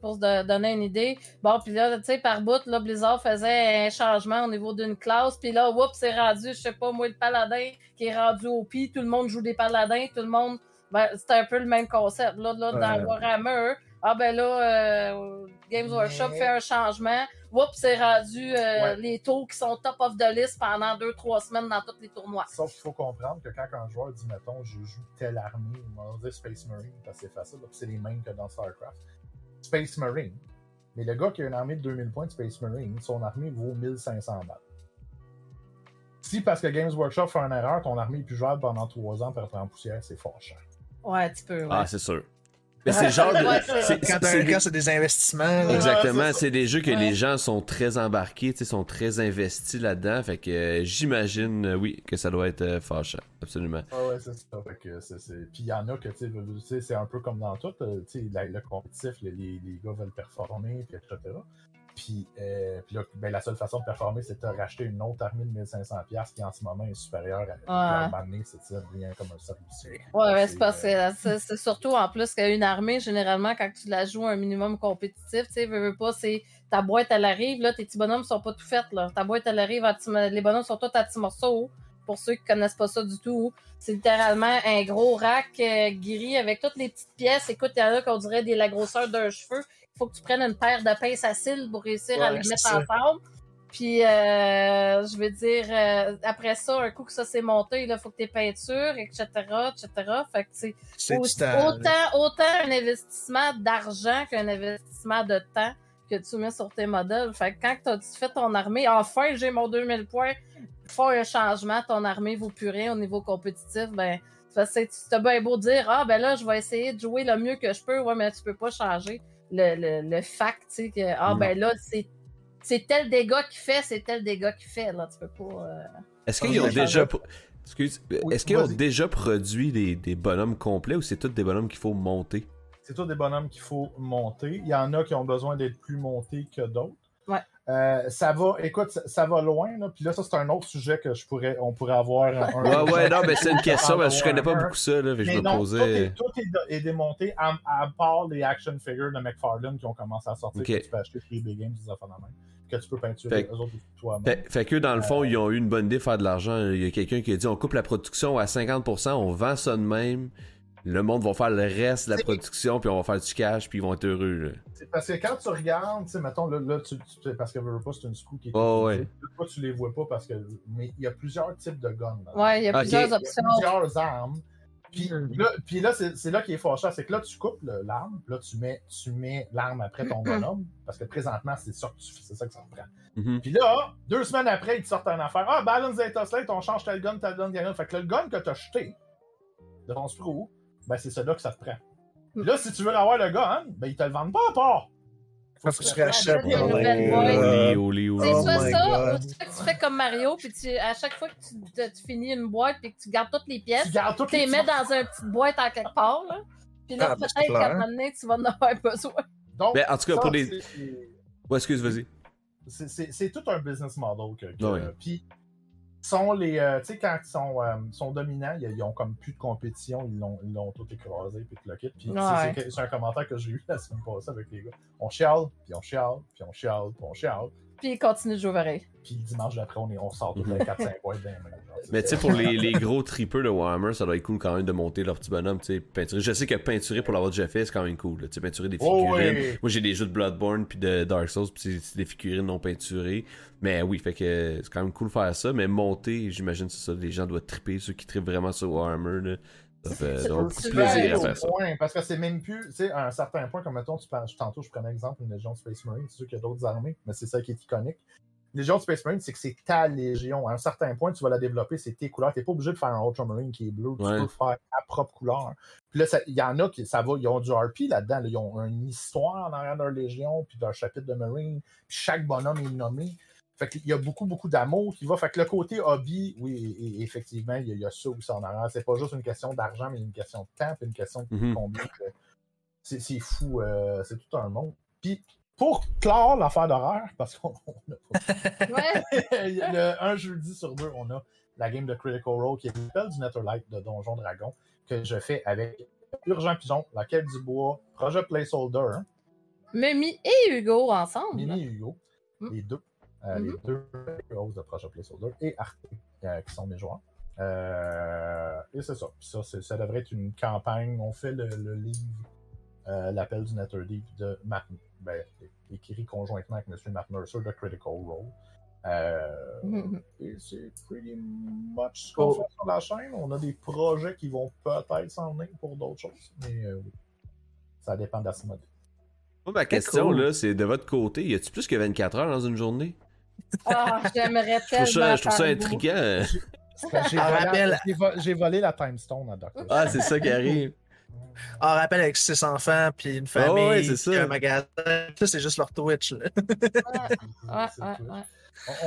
Pour se do- donner une idée. Bon, puis là, tu sais, par bout, là, Blizzard faisait un changement au niveau d'une classe, puis là, whoop, c'est rendu, je sais pas, moi, le paladin qui est rendu au pi, tout le monde joue des paladins, tout le monde. Ben, c'est un peu le même concept. Là, là dans Ouais. Warhammer, ah ben là, euh, Games Workshop Mais- fait un changement. Whoop, c'est rendu euh, Ouais. les taux qui sont top of the list pendant deux, trois semaines dans tous les tournois. Sauf qu'il faut comprendre que quand un joueur dit, mettons, je joue telle armée, on va dire Space Marine, parce que c'est facile, c'est les mêmes que dans StarCraft. Space Marine. Mais le gars qui a une armée de 2000 points de Space Marine, son armée vaut 1500 balles. Si parce que Games Workshop fait une erreur, ton armée est plus jouable pendant 3 ans, perd en poussière, c'est fort cher. Ouais, tu peux. Ouais. Ah, c'est sûr. Mais c'est le genre de. Ouais, c'est- c'est- Quand, c'est un- des- quand c'est des investissements, là, Ouais, Exactement, c'est ça. c'est des jeux que Ouais. les gens sont très embarqués, sont très investis là-dedans. Fait que euh, j'imagine, euh, oui, que ça doit être euh, fâchant. Absolument. Ah ouais, c'est ça. Fait que c'est, c'est- Puis il y en a que, tu sais, c'est un peu comme dans tout, euh, tu sais, le compétitif, les, les- les gars veulent performer, puis etc. Puis, euh, puis là, ben, la seule façon de performer, c'est de te racheter une autre armée de 1500$ qui en ce moment est supérieure à à un moment donné, c'est ça, devient comme un service. Ouais, ouais, c'est parce euh, que c'est- surtout en plus qu'une armée, généralement, quand tu la joues un minimum compétitif, tu sais, veux, veux pas, c'est ta boîte, elle arrive, là, tes petits bonhommes sont pas tout faits, là. Ta boîte, elle arrive, les bonhommes sont tous à petits morceaux. Pour ceux qui connaissent pas ça du tout, c'est littéralement un gros rack euh, gris avec toutes les petites pièces. Écoute, il y en a qu'on dirait des, la grosseur d'un cheveu. Il faut que tu prennes une paire de pinces à cils pour réussir à les mettre ça. ensemble. Puis, euh, je veux dire, euh, après ça, un coup que ça s'est monté, il faut que tes peintures, etc., etc. Fait que c'est autant, autant un investissement d'argent qu'un investissement de temps que tu mets sur tes modèles. Fait que quand tu fais ton armée, enfin, j'ai mon 2000 points, faut un changement, ton armée vaut plus rien au niveau compétitif, ben, c'est, bien beau dire, ah, ben là, je vais essayer de jouer le mieux que je peux, ouais, mais tu peux pas changer le, le, le fact, tu sais, que, ah, Non. ben là, c'est, c'est tel dégât qu'il fait, c'est tel dégât qu'il fait, là, tu peux pas, euh, Est-ce qu'ils ont déjà. j'en- pro- Excuse, Oui, est-ce qu'ils ont déjà produit des, des bonhommes complets ou c'est tous des bonhommes qu'il faut monter? C'est tous des bonhommes qu'il faut monter. Il y en a qui ont besoin d'être plus montés que d'autres. Euh, ça va, écoute, ça, ça va loin, là. Puis là, ça, c'est un autre sujet que je pourrais, on pourrait avoir un. un- Ouais, ouais, non, mais c'est une *laughs* question parce que je connais pas beaucoup ça, là. que je Mais me non, posais. tout, est, tout est- est démonté, à, à part les action figures de McFarlane qui ont commencé à sortir, Ok. que tu peux acheter chez eBay Games, des affaires que tu peux peinturer Fait- les autres toi-même. Fait, fait que dans le fond, ils ont eu une bonne idée de faire de l'argent. Il y a quelqu'un qui a dit on coupe la production à 50%, on vend ça de même. Le monde va faire le reste de la production, puis on va faire du cash, puis ils vont être heureux. là. Parce que quand tu regardes, tu sais, mettons, là, là, tu, tu- parce que pas, c'est une screw qui est. Oh, ouais. Tu les vois pas parce que. Mais il y a plusieurs types de guns. ouais, il y a plusieurs Il y a options. plusieurs armes. Puis Mm. là, puis là c'est là qui est fâchant, c'est que là, tu coupes l'arme, là, tu mets, tu mets l'arme après ton bonhomme, parce que présentement, c'est ça que tu fais, c'est ça que ça te prend. Mhm. Puis là, deux semaines après, ils te sortent une affaire. Ah, balance data slate, on change tel gun, tel gun, tel gun. Fait que là, le gun que t'as jeté de ton sprue, ben c'est celui-là que ça te prend. Puis là, si tu veux avoir le gun, ben ils te le vendent pas à part. Faut que tu rachètes. Oh oli. C'est Oh soit my ça, God. ou soit tu fais comme Mario, puis tu, à chaque fois que tu, te- tu finis une boîte et que tu gardes toutes les pièces, Tu gardes toutes tu les mets dans une petite boîte en quelque part, là. Puis là, Ah, ben, c'est peut-être qu'à un moment donné, tu vas en avoir *laughs* besoin. Donc, Ben, en tout cas, ça, pour les- c'est- Ouais, excuse, vas-y. c'est- c'est c'est tout un business model que, que- puis sont les euh, tu sais quand ils sont, euh, sont dominants ils, ils ont comme plus de compétition ils l'ont ils l'ont tout écrasé puis tout le kit. Puis Ouais. c'est c'est un commentaire que j'ai eu la semaine passée avec les gars. On chiale puis on chiale puis on chiale puis on chiale Puis il continue de jouer pareil. Puis le dimanche d'après, on, est- on sort toutes les 4-5 points d'un Mais tu sais, pour les, *laughs* les gros tripeux de Warhammer, ça doit être cool quand même de monter leur petit bonhomme, tu sais, peinturer. Je sais que peinturer pour l'avoir déjà fait, c'est quand même cool, tu sais, peinturer des Oh, figurines. oui. Moi, j'ai des jeux de Bloodborne puis de Dark Souls, puis c'est- des figurines non peinturées. Mais oui, fait que c'est quand même cool de faire ça, mais monter, j'imagine, c'est ça, les gens doivent triper, ceux qui trippent vraiment sur Warhammer, là. C'est si plaisir à faire ça. point, parce que c'est même plus, tu sais, à un certain point, comme mettons, tu parles, tantôt, je prenais exemple une Légion de Space Marine, c'est sûr qu'il y a d'autres armées, mais c'est ça qui est iconique. Légion de Space Marine, c'est que c'est ta Légion. À un certain point, tu vas la développer, c'est tes couleurs. T'es pas obligé de faire un Ultramarine qui est bleu, tu Ouais. peux faire ta propre couleur. Puis là, il y en a qui, ça va, ils ont du RP là-dedans, là. ils ont une histoire en arrière de leur Légion, puis d'un chapitre de Marine, puis chaque bonhomme est nommé. Fait qu'il y a beaucoup, beaucoup d'amour qui va. Fait que le côté hobby, oui, et- et effectivement, il y, a, il y a ça aussi en arrière. C'est pas juste une question d'argent, mais une question de temps, puis une question de Mhm. combien. que- C'est c'est fou, euh, c'est tout un monde. Puis pour clore l'affaire d'horreur, parce qu'on on a pas- *laughs* *laughs* Ouais. le, un jeudi sur deux, on a la game de Critical Role qui est l'appel du Netherlight de Donjon Dragon que je fais avec Urgent Pigeon, La Quête du Bois, Projet Placeholder, hein, Mimi et Hugo ensemble. Mini et Hugo, Mm. les deux. Euh, Les Mhm. deux héros de Projet Placeholder et Arte euh, qui sont mes joueurs. Euh, et c'est ça. Puis ça, c'est- ça devrait être une campagne. On fait le, le livre euh, L'appel du Netherdeep de Matt, ben, écrit conjointement avec M. Matt Mercer de Critical Role. Euh, Mhm. et c'est pretty much ce qu'on Oh. fait sur la chaîne. On a des projets qui vont peut-être s'en venir pour d'autres choses, mais euh, oui. ça dépend d'Asmodée. Moi, ma question, cool. là, c'est de votre côté, y a-tu plus que 24 heures dans une journée? *laughs* Ah, j'aimerais Je trouve tellement. ça, je trouve ça intriguant. euh. *laughs* J'ai volé, la Time Stone à Dr. Ah, c'est ça qui arrive. En rappel avec six enfants, puis une famille, Ah ouais, ça. puis un magasin. Ça, c'est juste leur Twitch. là. Ouais, C'est ouais, tout. ouais.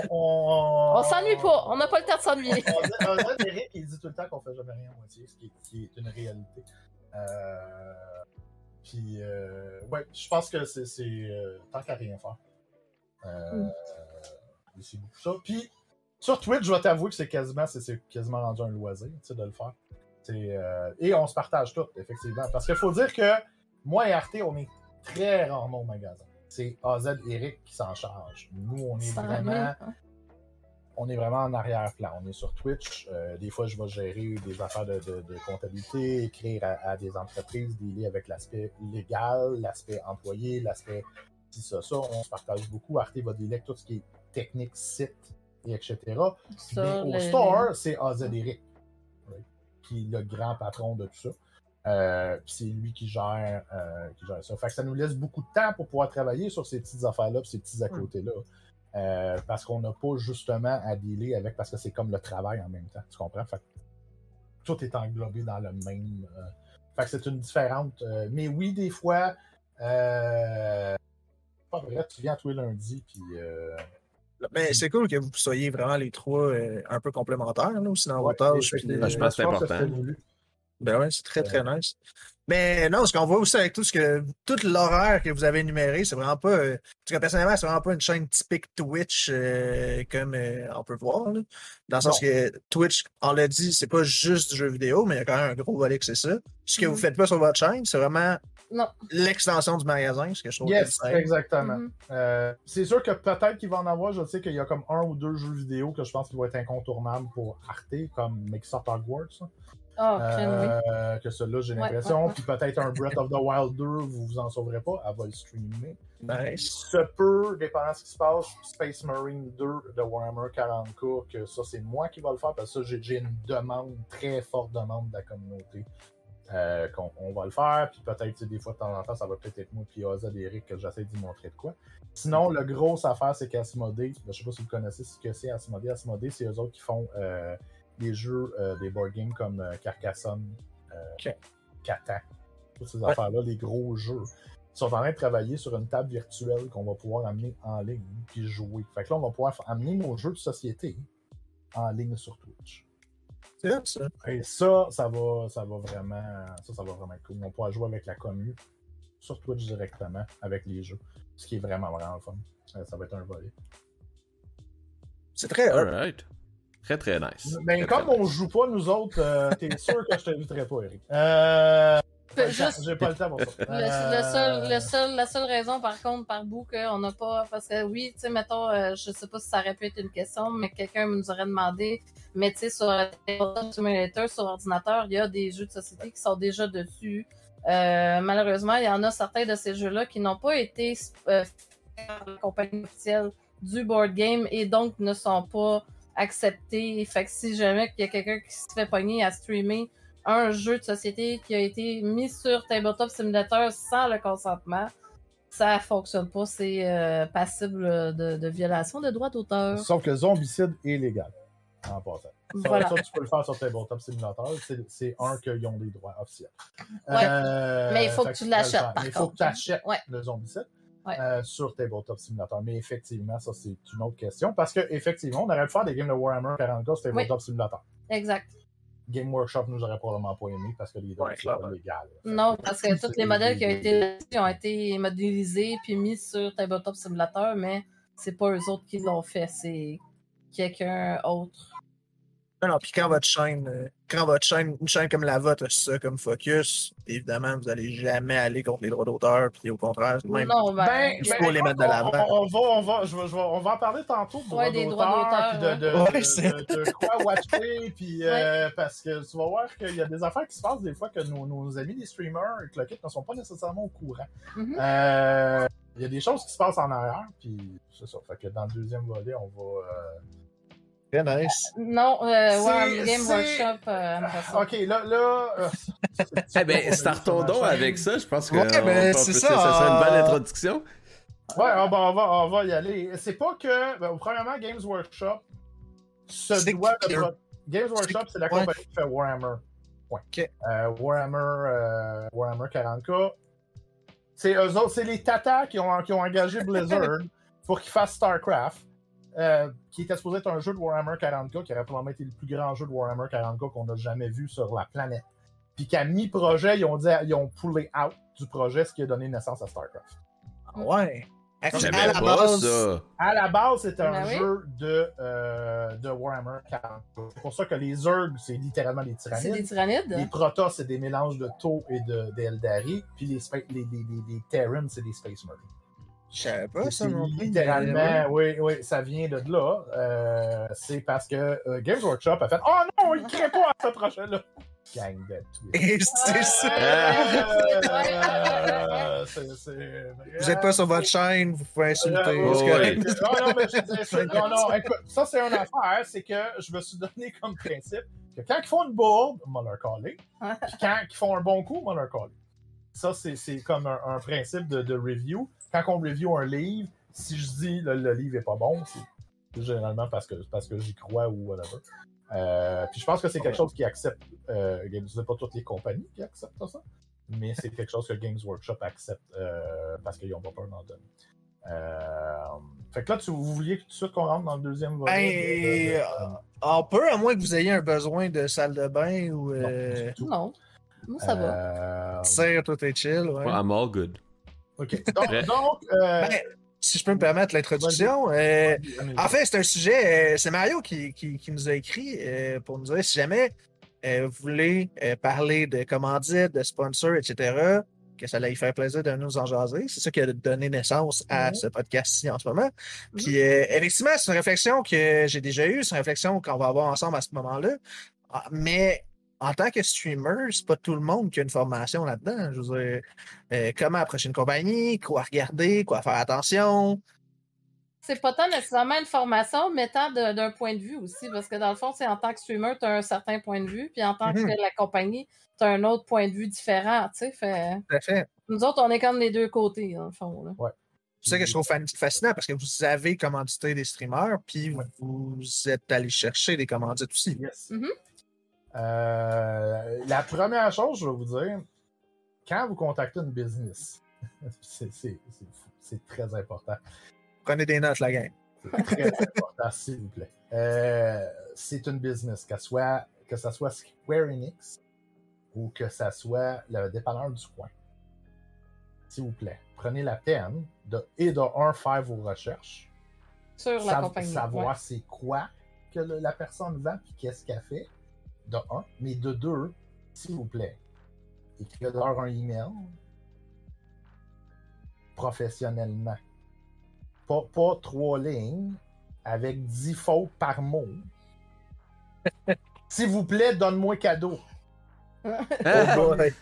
On, on- On s'ennuie pas, on n'a pas le temps de s'ennuyer. On dit Eric, il dit tout le temps qu'on fait jamais rien à moitié, ce qui est, qui est une réalité. Euh, puis, euh, ouais, je pense que c'est c'est, euh, tant qu'à rien faire. Euh, Mm. C'est beaucoup ça. Puis, sur Twitch, je vais t'avouer que c'est quasiment, c'est- quasiment rendu un loisir de le faire. Euh, et on se partage tout, effectivement. Parce qu'il faut dire que moi et Arte, on est très rarement au magasin. C'est AZ Eric qui s'en charge. Nous, on est vraiment hein. on est vraiment en arrière-plan. On est sur Twitch. Euh, des fois, je vais gérer des affaires de, de- de comptabilité, écrire à, à des entreprises, dealer avec l'aspect légal, l'aspect employé, l'aspect ci, ça, ça. On se partage beaucoup. Arte va avec tout ce qui est technique, site, et etc. Ça, Mais au le- store, c'est AZ Eric, right, qui est le grand patron de tout ça. Euh, puis c'est lui qui gère, euh, qui gère ça. Fait que ça nous laisse beaucoup de temps pour pouvoir travailler sur ces petites affaires-là, puis ces petits à côté-là. Euh, parce qu'on n'a pas justement à dealer avec, parce que c'est comme le travail en même temps, tu comprends? Fait que tout est englobé dans le même. fait que c'est une différente. mais oui, des fois, pas vrai, tu viens tous les lundis, puis. Euh, Mais c'est cool que vous soyez vraiment les trois euh, un peu complémentaires là, aussi dans ouais, puis, effectivement, euh, je pense que c'est important. Ben ouais, c'est très très nice. Mais non, ce qu'on voit aussi avec tout ce que toute l'horaire que vous avez énuméré, c'est vraiment pas. euh, en tout cas, personnellement, c'est vraiment pas une chaîne typique Twitch euh, comme euh, on peut voir. là. Dans le sens que Twitch, on l'a dit, c'est pas juste du jeu vidéo, mais il y a quand même un gros volet que c'est ça. Ce que vous Mhm. faites pas sur votre chaîne, c'est vraiment Non. l'extension du magasin, ce que je trouve Yes, que exactement. Mhm. Euh, c'est sûr que peut-être qu'il va en avoir. Je sais qu'il y a comme un ou deux jeux vidéo que je pense qu'ils vont être incontournables pour Arte, comme Mixup Hogwarts. Ah. Euh, que celui-là, j'ai l'impression. ouais, ouais. Puis peut-être un Breath of the Wild 2, vous vous en sauverez pas, elle va le streamer. Nice. Se peut, dépendant de ce qui se passe, Space Marine 2 de Warhammer 40K, que ça, c'est moi qui va le faire, parce que ça, j'ai une demande, très forte demande de la communauté. euh, qu'on on va le faire, puis peut-être, des fois, de temps en temps, ça va peut-être être moi, puis Oza Eric, que j'essaie d'y montrer de quoi. Sinon, le grosse affaire, c'est qu'Asmodée, je sais pas si vous connaissez ce que c'est Asmodée. Asmodée, c'est eux autres qui font euh, des jeux, euh, des board games comme euh, Carcassonne, euh, Ok. Catan, toutes ces Ouais. affaires-là, les gros jeux. Ils sont en train de travailler sur une table virtuelle qu'on va pouvoir amener en ligne puis jouer. Fait que là, on va pouvoir amener nos jeux de société en ligne sur Twitch. C'est ça. Et ça, ça va, ça va vraiment, ça, ça va vraiment être cool. On pourra jouer avec la commune sur Twitch directement avec les jeux. Ce qui est vraiment, vraiment fun. Ça va être un volet. C'est très hot. Alright. Très très nice. Mais Très, comme très on joue pas, nous autres, euh, t'es sûr que je t'inviterai pas, Eric. Euh, J'ai pas le temps pour ça. Le, seul, le seul, la seule raison, par contre, par bout, qu'on n'a pas. Parce que oui, tu sais, mettons, je sais pas si ça aurait pu être une question, mais quelqu'un nous aurait demandé. Mais tu sais, sur Simulator, sur ordinateur, il y a des jeux de société qui sont déjà dessus. malheureusement, il y en a certains de ces jeux-là qui n'ont pas été euh, par la compagnie officielle du board game et donc ne sont pas acceptés. Fait que si jamais il y a quelqu'un qui se fait pogner à streamer un jeu de société qui a été mis sur Tabletop Simulator sans le consentement, ça fonctionne pas. C'est euh, passible de, violation de droits d'auteur. Sauf que zombicide est légal en passant. Ça, tu peux le faire sur Tabletop Simulator. C'est un qu'ils ont des droits officiels. Euh, mais il faut que tu l'achètes. Il faut que tu achètes le zombicide. Euh, sur Tabletop Simulator. Mais effectivement, ça, c'est une autre question. Parce qu'effectivement, on aurait pu faire des games de Warhammer 40K sur Tabletop Simulator. Exact. Game Workshop nous aurait probablement pas aimé parce que les droits sont pas légaux. Non, parce que tous les modèles qui ont été ont été modélisés puis mis sur Tabletop Simulator, mais c'est pas eux autres qui l'ont fait, c'est quelqu'un autre. Non, non, puis quand votre chaîne, euh, quand votre chaîne, une chaîne comme la vôtre a ça comme focus, évidemment, vous n'allez jamais aller contre les droits d'auteur, puis au contraire, même, non, ben, ben il faut ben, les mettre de l'avant. On, va, on, va, je, je, on va en parler tantôt, droits ouais, d'auteur, puis de, de, de, de, de, quoi watcher, puis euh, parce que tu vas voir qu'il y a des affaires qui se passent des fois que nos, nos amis les streamers, le ne sont pas nécessairement au courant. Mm-hmm. euh, il y a des choses qui se passent en arrière, puis c'est ça. Fait que dans le deuxième volet, on va... Euh, Très nice. Non, euh, Game Workshop euh, Ok, là, là. Euh, *laughs* eh ben, startons donc avec ça. Je pense que ouais, ben, c'est ça. Ça serait une bonne introduction. Ouais, on va, on va, on va y aller. C'est pas que, ben, premièrement, Games Workshop se doit de. Games Workshop, c'est la compagnie qui fait Warhammer. Ouais. Euh, Warhammer, euh, Warhammer 40K. C'est eux autres, c'est les Tata qui ont, qui ont engagé Blizzard *laughs* pour qu'ils fassent StarCraft. Euh, qui était supposé être un jeu de Warhammer 40K, qui aurait probablement été le plus grand jeu de Warhammer 40K qu'on a jamais vu sur la planète. Puis qu'à mi-projet, ils ont dit, ils ont pullé out du projet, ce qui a donné naissance à StarCraft. Ouais. À, la base, à la base, c'était un ben jeu de, euh, de Warhammer 40K. C'est pour ça que les Zerg, c'est littéralement des tyrannides. C'est des tyrannides. Les Protoss, c'est des mélanges de Tau et d'Eldari. Puis les, les, les, les Terrans, c'est des Space Marines. Je savais pas ça non plus. Littéralement, oui, oui, ça vient de là. Euh, c'est parce que euh, Games Workshop a fait Oh non, il ne crée pas à ce prochain-là. Gang de *laughs* tweets. c'est ça. Euh, vous n'êtes pas sur votre chaîne, vous pouvez insulter. non, non, mais non, non, *laughs* écoute, ça c'est une affaire, c'est que je me suis donné comme principe que quand ils font une board, on va leur caller. Puis quand ils font un bon coup, on va leur caller. Ça, c'est comme un, principe de, de review quand on review un livre, si je dis le, le livre est pas bon, c'est généralement parce que, parce que j'y crois ou whatever. Euh, puis je pense que c'est quelque chose qui accepte. Euh, sais pas toutes les compagnies qui acceptent ça, mais c'est quelque chose que Games Workshop accepte euh, parce qu'ils n'ont pas peur d'en donner. Euh, fait que là, tu, vous vouliez tout de suite qu'on rentre dans le deuxième volet? Ben, on peut, à moins que vous ayez un besoin de salle de bain ou. Non, non. ça va. Serre, tout est chill. Ouais. I'm all good. OK. *laughs* Donc, euh, ben, si je peux me permettre l'introduction, euh, en fait, c'est un sujet, euh, c'est Mario qui, qui, nous a écrit pour nous dire si jamais vous voulez parler de commandites, de sponsors, etc., que ça allait faire plaisir de nous en jaser. C'est ça qui a donné naissance à ce podcast-ci en ce moment. Puis, effectivement, c'est une réflexion que j'ai déjà eue, c'est une réflexion qu'on va avoir ensemble à ce moment-là. Ah, mais en tant que streamer, c'est pas tout le monde qui a une formation là-dedans. Je veux dire, euh, comment approcher une compagnie, quoi regarder, quoi faire attention. C'est pas tant nécessairement une formation, mais tant d'un point de vue aussi, parce que dans le fond, c'est en tant que streamer, tu as un certain point de vue, puis en tant que mm-hmm. la compagnie, tu as un autre point de vue différent, tu sais. Fait... fait. Nous autres, on est comme les deux côtés, dans le fond. Là. Ouais. C'est ça que je trouve fascinant parce que vous avez commandité des streamers, puis vous êtes allé chercher des commandites aussi. Yes. Mm-hmm. Euh, la première chose, je vais vous dire, quand vous contactez une business, *laughs* c'est très important. Prenez des notes, la gang. C'est très important, s'il vous plaît. Euh, c'est une business, que, soit, que ça soit Square Enix ou que ça soit le dépanneur du coin. S'il vous plaît, prenez la peine de, et de un, faire vos recherches. Sur la compagnie. Savoir c'est quoi que la personne vend et qu'est-ce qu'elle fait de un, mais de deux, s'il vous plaît, écrivez-leur un email professionnellement. Pas, pas trois lignes avec dix fautes par mot. S'il vous plaît, donne-moi cadeau. Oh boy.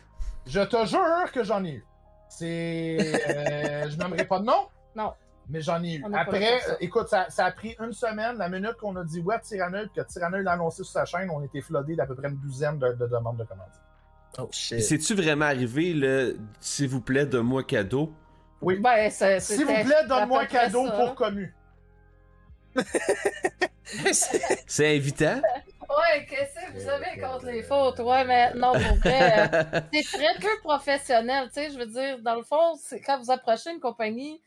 Je te jure que j'en ai eu. C'est. euh, je n'aimerais pas de nom, Non. Mais j'en ai eu. Après, euh, écoute, ça, ça a pris une semaine. La minute qu'on a dit ouais, Tyranneul, que Tyranneul l'a annoncé sur sa chaîne, on était floodé d'à peu près une douzaine de, de demandes de commandes. Oh shit. C'est-tu vraiment arrivé, le s'il vous plaît, donne-moi cadeau? Oui. Ben, c'est- S'il vous plaît, donne-moi cadeau ça. pour commu. *laughs* C'est invitant? Ouais, qu'est-ce que vous avez contre les fautes? Ouais, mais non, pour vrai, euh, *laughs* c'est très peu professionnel, tu sais, je veux dire, dans le fond, c'est quand vous approchez une compagnie,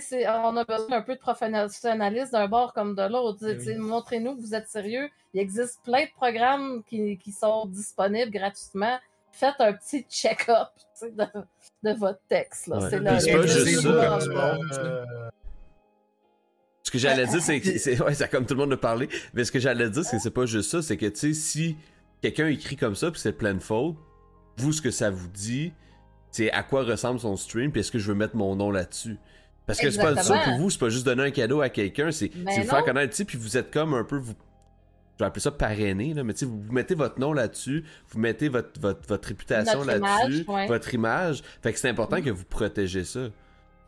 c'est- on a besoin d'un peu de professionnalisme d'un bord comme de l'autre. Tu sais, tu sais, Montrez-nous que vous êtes sérieux. Il existe plein de programmes qui, qui sont disponibles gratuitement. Faites un petit check-up de, de votre texte. là. Ouais. C'est Euh, Ce que j'allais dire, c'est que c'est ouais, ça comme tout le monde a parlé, mais ce que j'allais dire, c'est que c'est pas juste ça, c'est que tu sais, si quelqu'un écrit comme ça puis c'est plein de fautes, vous ce que ça vous dit, c'est à quoi ressemble son stream, puis est-ce que je veux mettre mon nom là-dessus? Parce que c'est pas ça pour vous, c'est pas juste donner un cadeau à quelqu'un, c'est Ben c'est vous faire connaître, tu puis vous êtes comme un peu vous je vais appeler ça parrainé, là, mais tu sais, vous, vous mettez votre nom là-dessus, vous mettez votre, votre, votre réputation là-dessus, ouais. votre image. Fait que c'est important Mhm. que vous protégez ça.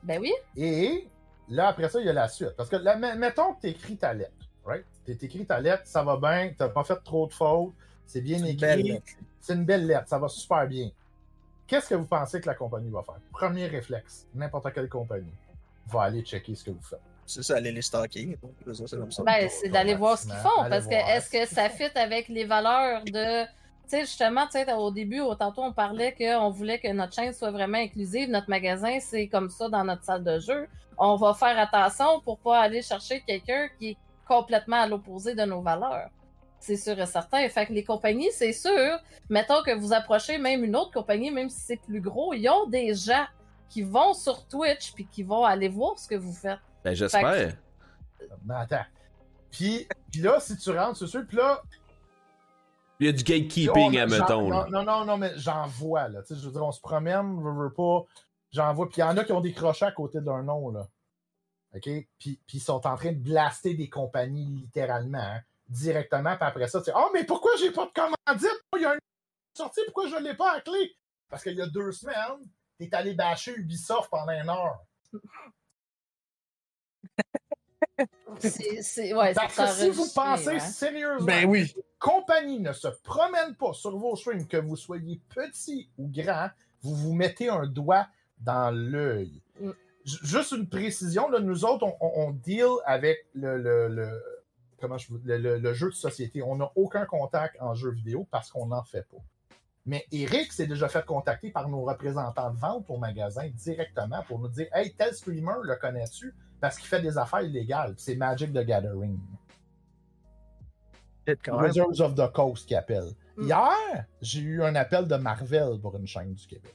Ben oui. Et là, après ça, il y a la suite. Parce que là, mettons que tu écris ta lettre. Right? Tu écrit ta lettre, ça va bien, tu pas fait trop de fautes, c'est bien écrit. C'est une belle lettre, ça va super bien. Qu'est-ce que vous pensez que la compagnie va faire? Premier réflexe, n'importe quelle compagnie va aller checker ce que vous faites. C'est ça, aller les stalker. C'est comme ça. Ben, c'est d'aller voir ce qu'ils font. Parce que est-ce que ça fit avec les valeurs de. Tu sais, justement, tu sais, au début, au tantôt, on parlait qu'on voulait que notre chaîne soit vraiment inclusive. Notre magasin, c'est comme ça dans notre salle de jeu. On va faire attention pour pas aller chercher quelqu'un qui est complètement à l'opposé de nos valeurs. C'est sûr et certain. Fait que les compagnies, c'est sûr. Mettons que vous approchez même une autre compagnie, même si c'est plus gros, ils ont des gens qui vont sur Twitch puis qui vont aller voir ce que vous faites. Ben j'espère. Mais attends. Puis, puis là, si tu rentres, c'est sûr, puis là, Il y a du gatekeeping, on- admettons. j'en- là. Non, non, non, non, mais j'en vois, là. Tu sais, je veux dire, on se promène, veut, veut pas. J'en vois. Puis il y en a qui ont des crochets à côté d'un nom, là. OK? Puis, puis ils sont en train de blaster des compagnies, littéralement, hein, directement. Puis après ça, tu sais, oh, mais pourquoi j'ai pas de commandite? Il y a une sortie, pourquoi je l'ai pas à clé? Parce qu'il y a deux semaines, t'es allé bâcher Ubisoft pendant une heure. *laughs* C'est, c'est, ouais, Parce que si vous pensez hein. sérieusement Ben oui. compagnie ne se promène pas sur vos streams, que vous soyez petit ou grand, vous vous mettez un doigt dans l'œil. Mm. J- Juste une précision, là, nous autres, on, on- on deal avec le, le- le- comment je le- le jeu de société. On n'a aucun contact en jeu vidéo parce qu'on n'en fait pas. Mais Eric s'est déjà fait contacter par nos représentants de vente au magasin directement pour nous dire Hey, tel streamer, le connais-tu? Parce qu'il fait des affaires illégales. C'est Magic the Gathering. Wizards of the Coast qui appelle. Mm. Hier, j'ai eu un appel de Marvel pour une chaîne du Québec.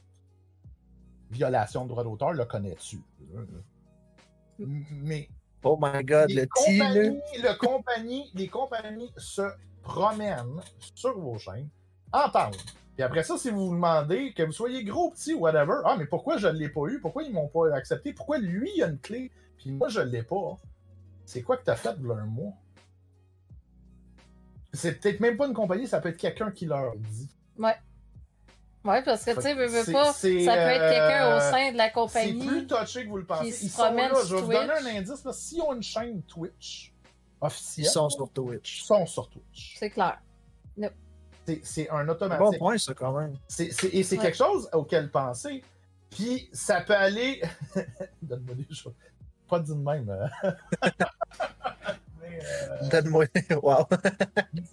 Violation de droit d'auteur, le connais-tu? M- Mais Oh my god, les le compagnies, le compagnie- les compagnies se promènent sur vos chaînes, entendent. Puis après ça, si vous vous demandez, que vous soyez gros, petit, whatever, ah, mais pourquoi je ne l'ai pas eu? Pourquoi ils m'ont pas accepté? Pourquoi lui, il a une clé, puis moi, je ne l'ai pas? C'est quoi que tu as fait de un mois? C'est peut-être même pas une compagnie, ça peut être quelqu'un qui leur dit. Ouais. Ouais, parce que, tu sais, veux, veux C'est- pas, c'est, ça peut être quelqu'un au euh, sein de la C'est compagnie. plus touché que vous le pensez. se Ils sont là. Je vais vous donner un indice. là. S'ils ont une chaîne Twitch officielle, Ils sont sur Twitch. ils sont sur Twitch. C'est clair. C'est- C'est un Bon automatique. point, ça, quand même. C'est- c'est- et c'est Ouais. quelque chose auquel penser. Puis ça peut aller. *laughs* Donne-moi des choses. Pas dit de même. *laughs* Donne-moi. *laughs* Wow.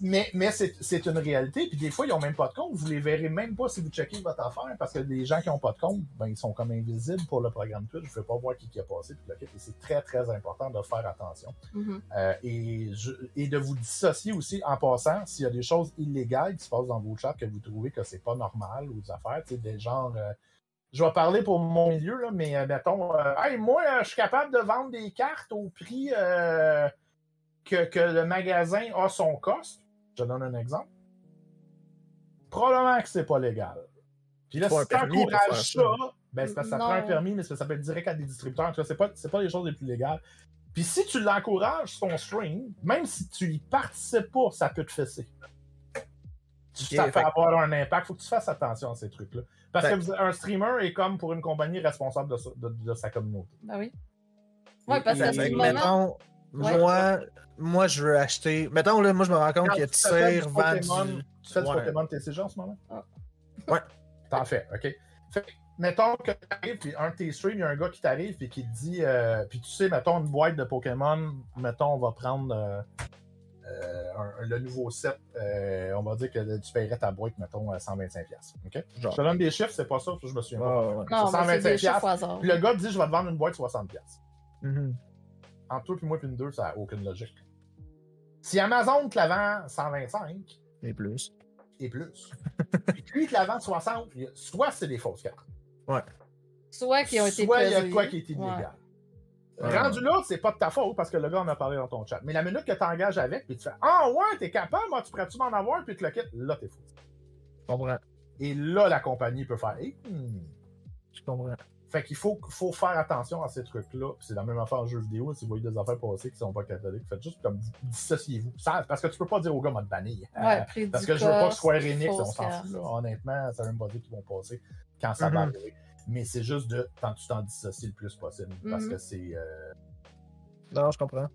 mais, mais c'est c'est une réalité. Puis des fois, ils n'ont même pas de compte. Vous les verrez même pas si vous checkez votre affaire. Parce que les gens qui n'ont pas de compte, ben, ils sont comme invisibles pour le programme Twitch. Je ne peux pas voir qui, qui a passé. Et c'est très, très important de faire attention. Mhm. Euh, et, je- et de vous dissocier aussi en passant s'il y a des choses illégales qui se passent dans vos chats que vous trouvez que c'est pas normal ou des affaires, tu sais, des genres. euh, je vais parler pour mon milieu, là, mais euh, mettons, euh, Hey, moi, euh, je suis capable de vendre des cartes au prix euh, que, que le magasin a son cost. Je donne un exemple. Probablement que c'est pas légal. Puis là, si tu encourages ça. ça, ben, c'est parce que ça Non. prend un permis, mais ça peut être direct à des distributeurs. En tout cas, c'est pas, c'est pas les choses les plus légales. Puis si tu l'encourages sur ton stream, même si tu y participes pas, ça peut te fesser. Ça peut fait avoir un impact. Faut que tu fasses attention à ces trucs-là. Parce Fait que vous- un streamer est comme pour une compagnie responsable de, sa- de- de sa communauté. Ben oui. Ouais, parce ce que, moment. Ouais. moi, moi, je veux acheter. Mettons, là, moi, je me rends compte qu'il y a tu fais tir, du vend Pokémon, du. Tu fais du. Pokémon TCG en ce moment? Ah. Ouais. T'en fais, OK. Fait que, mettons que t'arrives, puis un de tes streams, il y a un gars qui t'arrive, puis qui te dit, euh, puis tu sais, mettons une boîte de Pokémon, mettons, on va prendre euh, euh, un- le nouveau set, euh, on va dire que tu paierais ta boîte, mettons, à 125$. OK? Genre. Je te donne des chiffres, c'est pas ça, je me souviens pas. ouais. Non, C'est mais c'est des 125$. chiffres. Puis le gars te dit, je vais te vendre une boîte 60$. Mhm. Entre toi, puis moi, puis une deux, ça n'a aucune logique. Si Amazon te la vend 125, Et plus. et plus. *laughs* Puis lui, il te la vend 60, il y a- soit c'est des fausses cartes. Soit qui ont été soit il y a de quoi qui est Ouais. illégal. Ouais. Rendu là, c'est pas de ta faute parce que le gars en a parlé dans ton chat. Mais la minute que tu engages avec, puis tu fais Ah ouais, t'es capable, moi, tu pourrais-tu m'en avoir, puis tu le quittes, là, t'es fou. Je comprends. Et là, la compagnie peut faire Hey, hmm. Je comprends. Fait qu'il faut, faut faire attention à ces trucs-là. Puis c'est la même affaire en jeu vidéo. Si vous voyez des affaires passer qui sont pas catholiques, faites juste comme dissociez-vous. Ça, parce que tu peux pas dire au gars, m'a te bannir. Ouais, prix Parce que je veux pas que Square Enix, on s'en fout. Là. Honnêtement, ça veut même pas dire qu'ils vont passer quand ça va Mhm. arriver. Mais c'est juste de tant que tu t'en dissocies le plus possible. Parce Mhm. que c'est. euh, Non, je comprends.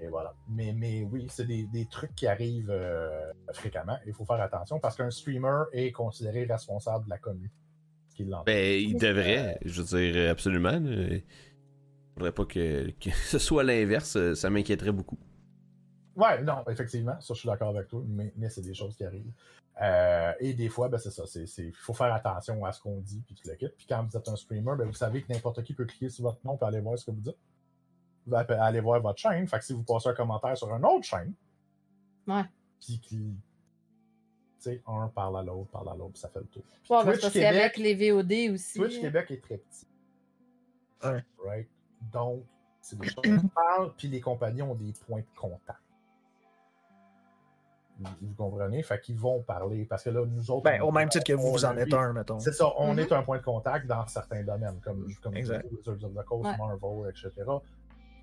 Et voilà. Mais, mais oui, c'est des, des trucs qui arrivent euh, fréquemment. Il faut faire attention parce qu'un streamer est considéré responsable de la commune. Qui l'entend. Ben, il devrait, je veux dire, absolument. là. Il faudrait pas que, que *laughs* ce soit l'inverse, euh, ça m'inquiéterait beaucoup. Ouais, non, effectivement, ça je suis d'accord avec toi, mais, mais c'est des choses qui arrivent. Euh, et des fois, ben, c'est ça, il faut faire attention à ce qu'on dit, puis tu le quittes. Puis quand vous êtes un streamer, ben, vous savez que n'importe qui peut cliquer sur votre nom et aller voir ce que vous dites. Vous allez aller voir votre chaîne. Fait que si vous passez un commentaire sur une autre chaîne, Ouais. puis un parle à l'autre, parle à l'autre, ça fait le tour. Ben, Twitch parce Québec- qu'avec les VOD aussi. Twitch Québec est très petit. Ouais. Right? Donc, c'est des *clears throat* choses qui parlent, puis les compagnies ont des points de contact. Vous, vous comprenez? Fait qu'ils vont parler. Parce que là, nous autres. Ben, on- au même titre que vous, vous en êtes un, mettons. C'est ça, on Mhm. est un point de contact dans certains domaines, comme, comme Exact. Wizards of the Coast, Ouais. Marvel, etc.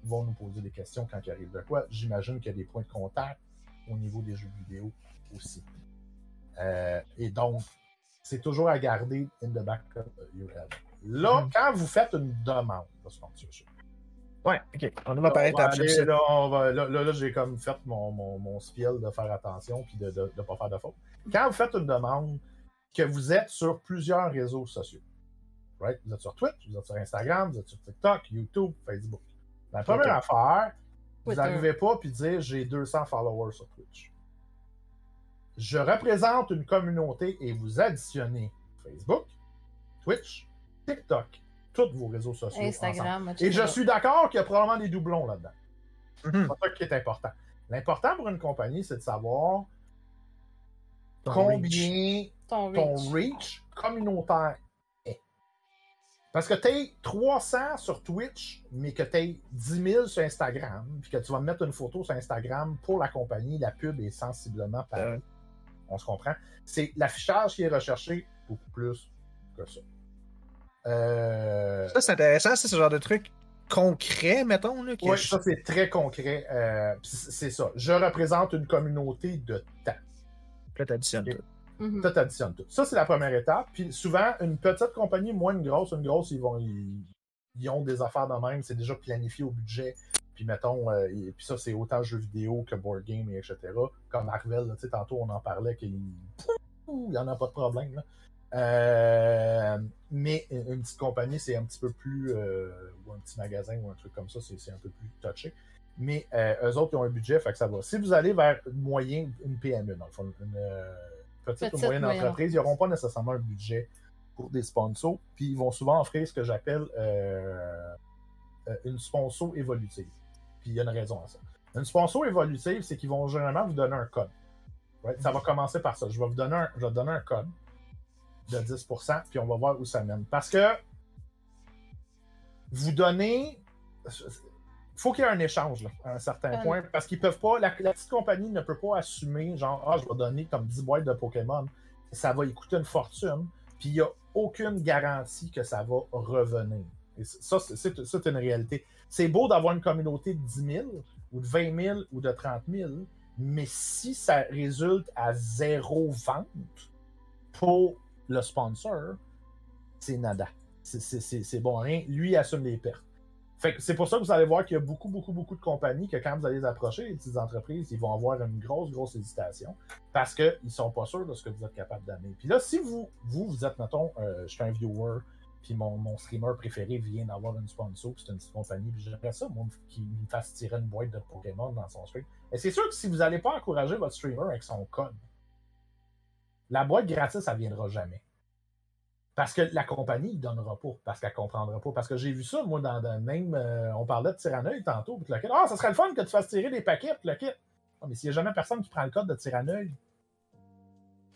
Ils vont nous poser des questions quand il arrive de quoi. J'imagine qu'il y a des points de contact au niveau des jeux vidéo aussi. Euh, et donc, c'est toujours à garder in the back of your head. Là, Mhm. quand vous faites une demande, Ouais, ok. On va par on va étapes. j'aime aller, là, on va- là, là, là, j'ai comme fait mon, mon, mon spiel de faire attention puis de ne pas faire de faute. Quand vous faites une demande, que vous êtes sur plusieurs réseaux sociaux, right? vous êtes sur Twitch, vous êtes sur Instagram, vous êtes sur TikTok, YouTube, Facebook. La première affaire, vous n'arrivez pas puis dire j'ai 200 followers sur Twitch. Je représente une communauté et vous additionnez Facebook, Twitch, TikTok, tous vos réseaux sociaux. ensemble. Instagram, Et je suis d'accord qu'il y a probablement des doublons là-dedans. Mhm. C'est ça qui est important. L'important pour une compagnie, c'est de savoir Ton combien Ton ton reach. reach communautaire est. Parce que tu es 300 sur Twitch, mais que tu es 10 000 sur Instagram, puis que tu vas mettre une photo sur Instagram pour la compagnie, la pub est sensiblement pareille. On se comprend. C'est l'affichage qui est recherché beaucoup plus que ça. Euh, Ça, c'est intéressant, c'est ce genre de truc concret, mettons. Là, Oui, ça c'est très concret. Euh, c'est ça. Je représente une communauté de temps. Là, t'additionnes Ok. tout. Mhm. Tout additionne tout. Ça, c'est la première étape. Puis souvent, une petite compagnie, moins une grosse, une grosse, ils vont ils, ils ont des affaires de même, c'est déjà planifié au budget. Puis mettons, euh, et puis ça, c'est autant jeux vidéo que board game, et etc. Comme Marvel, là, tu sais, tantôt on en parlait qu'il il n'y en a pas de problème. là. Euh, mais une petite compagnie, c'est un petit peu plus. euh, ou un petit magasin ou un truc comme ça, c'est un peu plus touché. Mais eux autres, ils ont un budget, fait que ça va. Si vous allez vers une moyen, une PME, dans le fond, une petite, ou moyenne moyenne entreprise, ils n'auront pas nécessairement un budget pour des sponsors, puis ils vont souvent offrir ce que j'appelle une sponsor évolutive. Puis il y a une raison à ça. Une sponsor évolutive, c'est qu'ils vont généralement vous donner un code. Right? Ça va commencer par ça. Je vais vous donner un, je vais vous donner un code de 10%, puis on va voir où ça mène. Parce que vous donnez. Il faut qu'il y ait un échange là, à un certain Ouais. point. Parce qu'ils peuvent pas. La, la petite compagnie ne peut pas assumer, genre, ah, je vais donner comme 10 boîtes de Pokémon. Ça va y coûter une fortune. Puis il y a aucune garantie que ça va revenir. Et ça, c'est une réalité. C'est beau d'avoir une communauté de 10 000 ou de 20 000 ou de 30 000, mais si ça résulte à zéro vente pour le sponsor, c'est nada. C'est bon rien. Lui assume les pertes. c'est pour ça que vous allez voir qu'il y a beaucoup, beaucoup, beaucoup de compagnies que quand vous allez les approcher, les petites entreprises, ils vont avoir une grosse, grosse hésitation parce qu'ils ne sont pas sûrs de ce que vous êtes capable d'amener. Puis là, si vous, vous, vous êtes, mettons, euh, je suis un viewer, puis mon, mon, streamer préféré vient d'avoir une sponsor, c'est une petite compagnie, puis j'aimerais ça, moi, qu'il me fasse tirer une boîte de Pokémon dans son stream. Et c'est sûr que si vous n'allez pas encourager votre streamer avec son code, la boîte gratis, ça ne viendra jamais. Parce que la compagnie ne donnera pas, parce qu'elle ne comprendra pas. Parce que j'ai vu ça, moi, dans le même. Euh, on parlait de Tyranneuil tantôt, puis le Ah, ça serait le fun que tu fasses tirer des paquets, puis le kit. Ah, mais s'il n'y a jamais personne qui prend le code de Tyranneuil.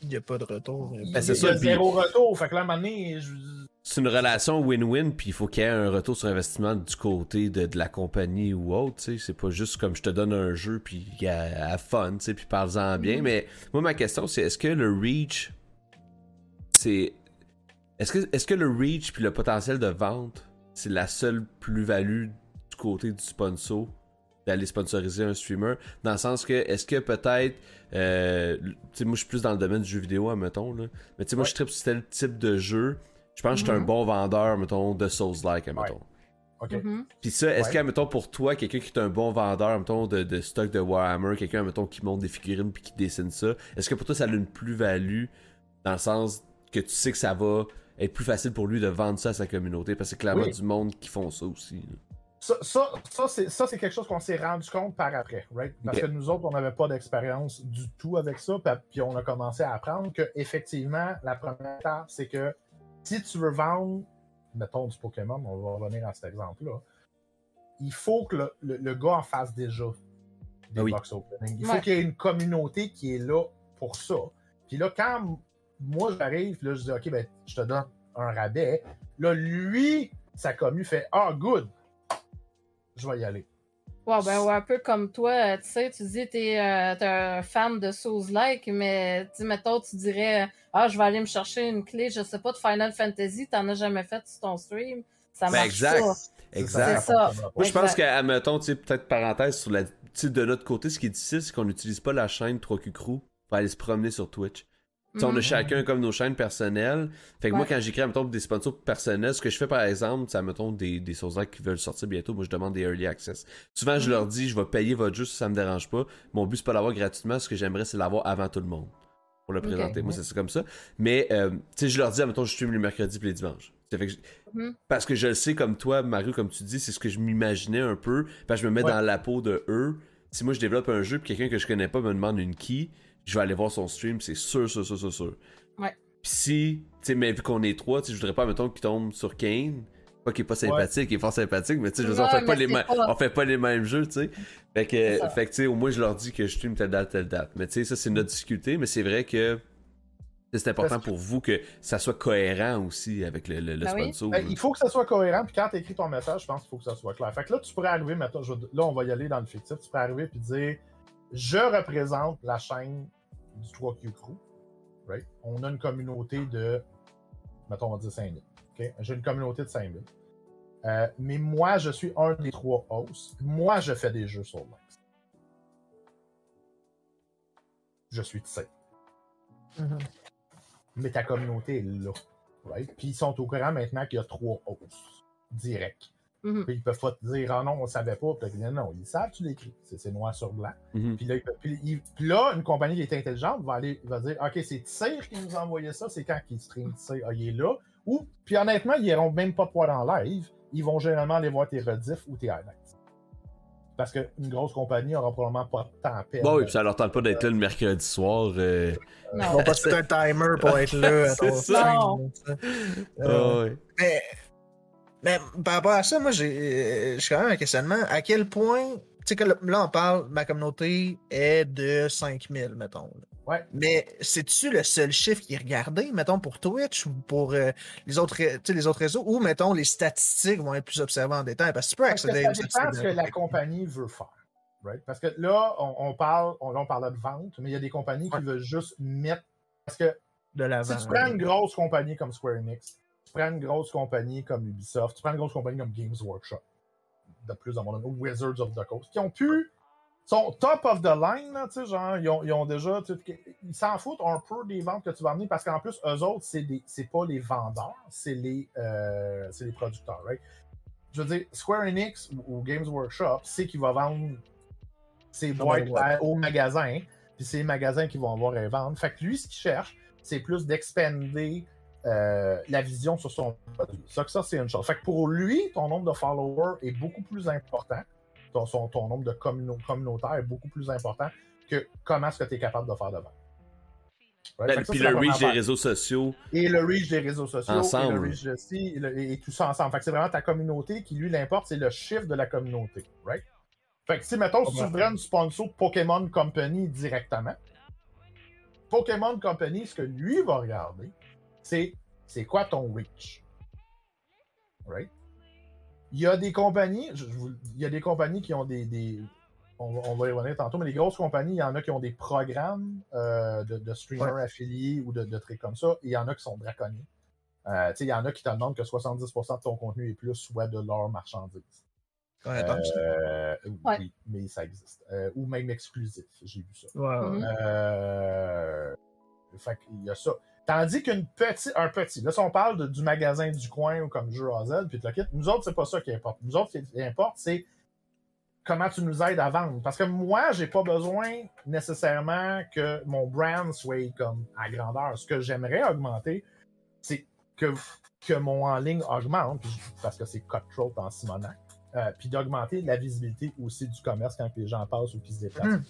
Il n'y a pas de retour. Il y a, zéro retour. Fait que là, à un moment donné, c'est une relation win-win, puis il faut qu'il y ait un retour sur investissement du côté de, la compagnie ou autre. C'est pas juste comme je te donne un jeu, puis à, à fun, puis parle-en bien. Mm. Mais moi, ma question, c'est est-ce que le reach, c'est. Est-ce que, est que le reach puis le potentiel de vente, c'est la seule plus-value du côté du sponsor d'aller sponsoriser un streamer? Dans le sens que est-ce que peut-être euh, moi je suis plus dans le domaine du jeu vidéo admettons là mais tu sais moi je tripe sur tel type de jeu je pense que je suis un mhm. bon vendeur, mettons, de Souls-like, mettons. OK. Mhm. Puis ça, est-ce que, mettons, pour toi, quelqu'un qui est un bon vendeur, mettons, de, de stock de Warhammer, quelqu'un, mettons, qui monte des figurines puis qui dessine ça, est-ce que pour toi, ça a une plus-value dans le sens que tu sais que ça va être plus facile pour lui de vendre ça à sa communauté? Parce que c'est clairement du monde qui font ça aussi. Ça, ça, ça c'est quelque chose qu'on s'est rendu compte par après, right? Parce que nous autres, on n'avait pas d'expérience du tout avec ça, puis on a commencé à apprendre que effectivement, la première étape, c'est que si tu veux vendre, mettons du Pokémon, on va revenir à cet exemple-là, il faut que le, gars en fasse déjà des ah box opening. Il faut qu'il y ait une communauté qui est là pour ça. Puis là, quand moi j'arrive, là, je dis OK, ben, je te donne un rabais. Là, lui, sa commu fait Ah, good, je vais y aller. Ouais, ben, un peu comme toi, tu sais, tu dis que tu euh, es, un fan de Souls-like, mais mettons, tu dirais Ah, je vais aller me chercher une clé, je sais pas, de Final Fantasy, t'en as jamais fait sur ton stream. Ça ben, marche exact. pas. Exact. C'est ça. Moi, je pense qu'à, mettons, tu sais, peut-être parenthèse, sur la, de notre côté, ce qui est difficile, c'est qu'on n'utilise pas la chaîne 3Q Crew pour aller se promener sur Twitch. On a mhm. chacun comme nos chaînes personnelles. Fait que moi, quand j'écris, mettons, des sponsors personnels, ce que je fais par exemple, c'est, mettons, des, des là qui veulent sortir bientôt, moi, je demande des early access. Souvent, je mhm. leur dis, je vais payer votre jeu si ça me dérange pas. Mon but, c'est pas l'avoir gratuitement. Ce que j'aimerais, c'est l'avoir avant tout le monde. Pour le présenter. Moi, c'est comme ça. Mais, euh, tu sais, je leur dis, mettons, je stream les mercredis et les dimanches. Parce que je le sais, comme toi, Mario, comme tu dis, c'est ce que je m'imaginais un peu. Parce que je me mets dans la peau de eux. Si moi, je développe un jeu, puis quelqu'un que je connais pas me demande une key, je vais aller voir son stream, c'est sûr, sûr, sûr, sûr, sûr. Ouais. Pis si, tu sais, mais vu qu'on est trois, tu sais, je voudrais pas, mettons, qu'il tombe sur Kane. Pas qu'il est pas sympathique, il est fort sympathique, mais tu sais, je veux dire, on fait pas les mêmes, on fait pas les mêmes jeux, tu sais. Fait que, fait que, tu sais, au moins, je leur dis que je stream telle date, telle date. Mais tu sais, ça, c'est notre difficulté, mais c'est vrai que c'est important pour vous que ça soit cohérent aussi avec le, le, ben sponsor. Ben, il faut que ça soit cohérent, puis quand tu écris ton message, je pense qu'il faut que ça soit clair. Fait que là, tu pourrais arriver, maintenant, là, on va y aller dans le fictif, tu pourrais arriver et dire Je représente la chaîne du 3Q Crew. On a une communauté de, mettons, on va dire 5000. J'ai une communauté de 5000. Euh, mais moi, je suis un des trois hosts. Moi, je fais des jeux sur Max. Je suis de mm Mais ta communauté est là. Puis ils sont au courant maintenant qu'il y a trois hosts directs. Mhm. Puis ils peuvent pas te dire, ah non, on savait pas. Puis non, non, ils savent, tu l'écris. C'est noir sur blanc. Mhm. puis, là, puis, là, une compagnie qui est intelligente va aller va dire, OK, c'est Tire qui nous a envoyé ça, c'est quand qu'il stream Tire, ah, il est là. Ou, puis honnêtement, ils n'iront même pas te voir en live. Ils vont généralement aller voir tes rediffs ou tes highlights. Parce qu'une grosse compagnie n'aura probablement pas de temps à perdre. Bon, oui, puis ça leur tente pas d'être là le mercredi soir. Euh... Non. Ils vont pas tout un timer pour être là. *laughs* c'est ça. Non. Euh, mais mais par rapport à ça, moi, j'ai quand même un questionnement. À quel point, tu sais, que là, on parle, ma communauté est de 5000, mettons. Ouais. Mais c'est-tu le seul chiffre qui est regardé, mettons, pour Twitch ou pour euh, les, autres, les autres réseaux, ou, mettons, les statistiques vont être plus observées en détail? Parce que tu peux accéder Ça dépend ce que la compagnie veut faire. Right? Parce que là, on, parle, on, on parle de vente, mais il y a des compagnies qui veulent juste mettre. Parce que de l'avant. Si tu prends une grosse compagnie comme Square Enix, tu prends une grosse compagnie comme Ubisoft, tu prends une grosse compagnie comme Games Workshop, de plus à mon avis, Wizards of the Coast, qui ont pu sont top of the line, tu sais, genre, ils ont, ils ont déjà, ils s'en foutent un peu des ventes que tu vas amener parce qu'en plus, eux autres, c'est, c'est pas les vendeurs, c'est les, euh, les producteurs, right? Je veux dire, Square Enix ou, Games Workshop, c'est qu'il va vendre ses boîtes au magasin, puis c'est les magasins qui vont avoir à vendre. Fait que lui, ce qu'il cherche, c'est plus d'expander euh, la vision sur son produit. Ça, que ça, c'est une chose. Fait que pour lui, ton nombre de followers est beaucoup plus important ton, nombre de communautaires est beaucoup plus important que comment est-ce que tu es capable de faire de vente. Ben, puis le reach des réseaux sociaux. Et le reach des réseaux sociaux. Ensemble. Et le reach de et, tout ça ensemble. Fait que c'est vraiment ta communauté qui, lui, l'importe, c'est le chiffre de la communauté. Right? Fait que si, mettons, si tu voudrais une sponsor Pokémon Company directement, Pokémon Company, ce que lui va regarder, c'est c'est quoi ton reach? Right? Il y a des compagnies, il y a des compagnies qui ont des. on, va y revenir tantôt, mais les grosses compagnies, il y en a qui ont des programmes euh, de, streamers affiliés ou de, trucs comme ça, et il y en a qui sont draconiens. Euh, il y en a qui te demandent que 70% de ton contenu est plus soit de leur marchandise. Euh, oui, mais ça existe. ou même exclusif, j'ai vu ça. fait qu'il y a ça. Tandis qu'une petite, un petit, là, si on parle du magasin du coin ou comme Jeux Hazel, puis le kit, nous autres, c'est pas ça qui importe. Nous autres, ce qui importe, c'est comment tu nous aides à vendre. Parce que moi, j'ai pas besoin nécessairement que mon brand soit comme à grandeur. Ce que j'aimerais augmenter, c'est que, que mon en ligne augmente, parce que c'est cutthroat en Simonac, euh, puis d'augmenter la visibilité aussi du commerce quand les gens passent ou qu'ils se déplacent. Hmm.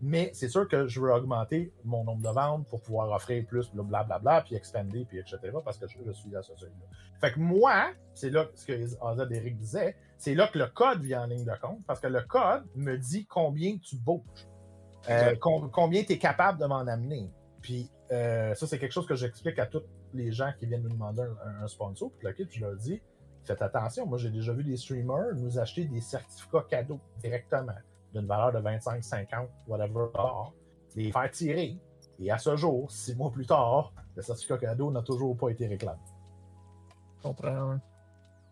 Mais c'est sûr que je veux augmenter mon nombre de ventes pour pouvoir offrir plus, blablabla, bla, puis expander, puis etc., parce que je, suis à ce seuil-là. Fait que moi, c'est là ce que Azad Eric disait, c'est là que le code vient en ligne de compte, parce que le code me dit combien tu bouges, euh, combien tu es capable de m'en amener. Puis euh, ça, c'est quelque chose que j'explique à tous les gens qui viennent nous demander un, sponsor, puis là, je leur dis, faites attention, moi j'ai déjà vu des streamers nous acheter des certificats cadeaux directement d'une valeur de 25, 50, whatever, les faire tirer. Et à ce jour, six mois plus tard, le certificat cadeau n'a toujours pas été réclamé. Je comprends.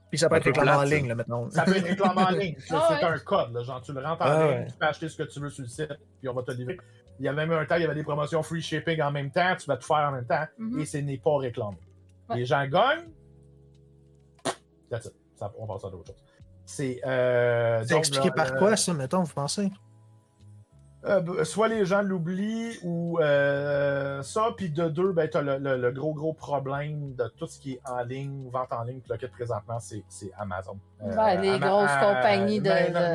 Puis ça peut être réclamé en *laughs* ligne, là, maintenant. Ça peut être réclamé en ligne. Ah c'est un code, là, genre tu le rentres en ah ligne, tu peux acheter ce que tu veux sur le site, puis on va te livrer. Il y avait même un temps, il y avait des promotions free shipping en même temps, tu vas tout faire en même temps, mm-hmm. et ce n'est pas réclamé. Les gens gagnent, that's it. Ça, on passe à d'autres choses. C'est euh, expliqué par euh, quoi, ça, mettons, vous pensez? Euh, soit les gens l'oublient ou euh, ça, puis de deux, ben, tu as le, gros, gros problème de tout ce qui est en ligne, vente en ligne, puis présentement, c'est Amazon. les grosses compagnies de,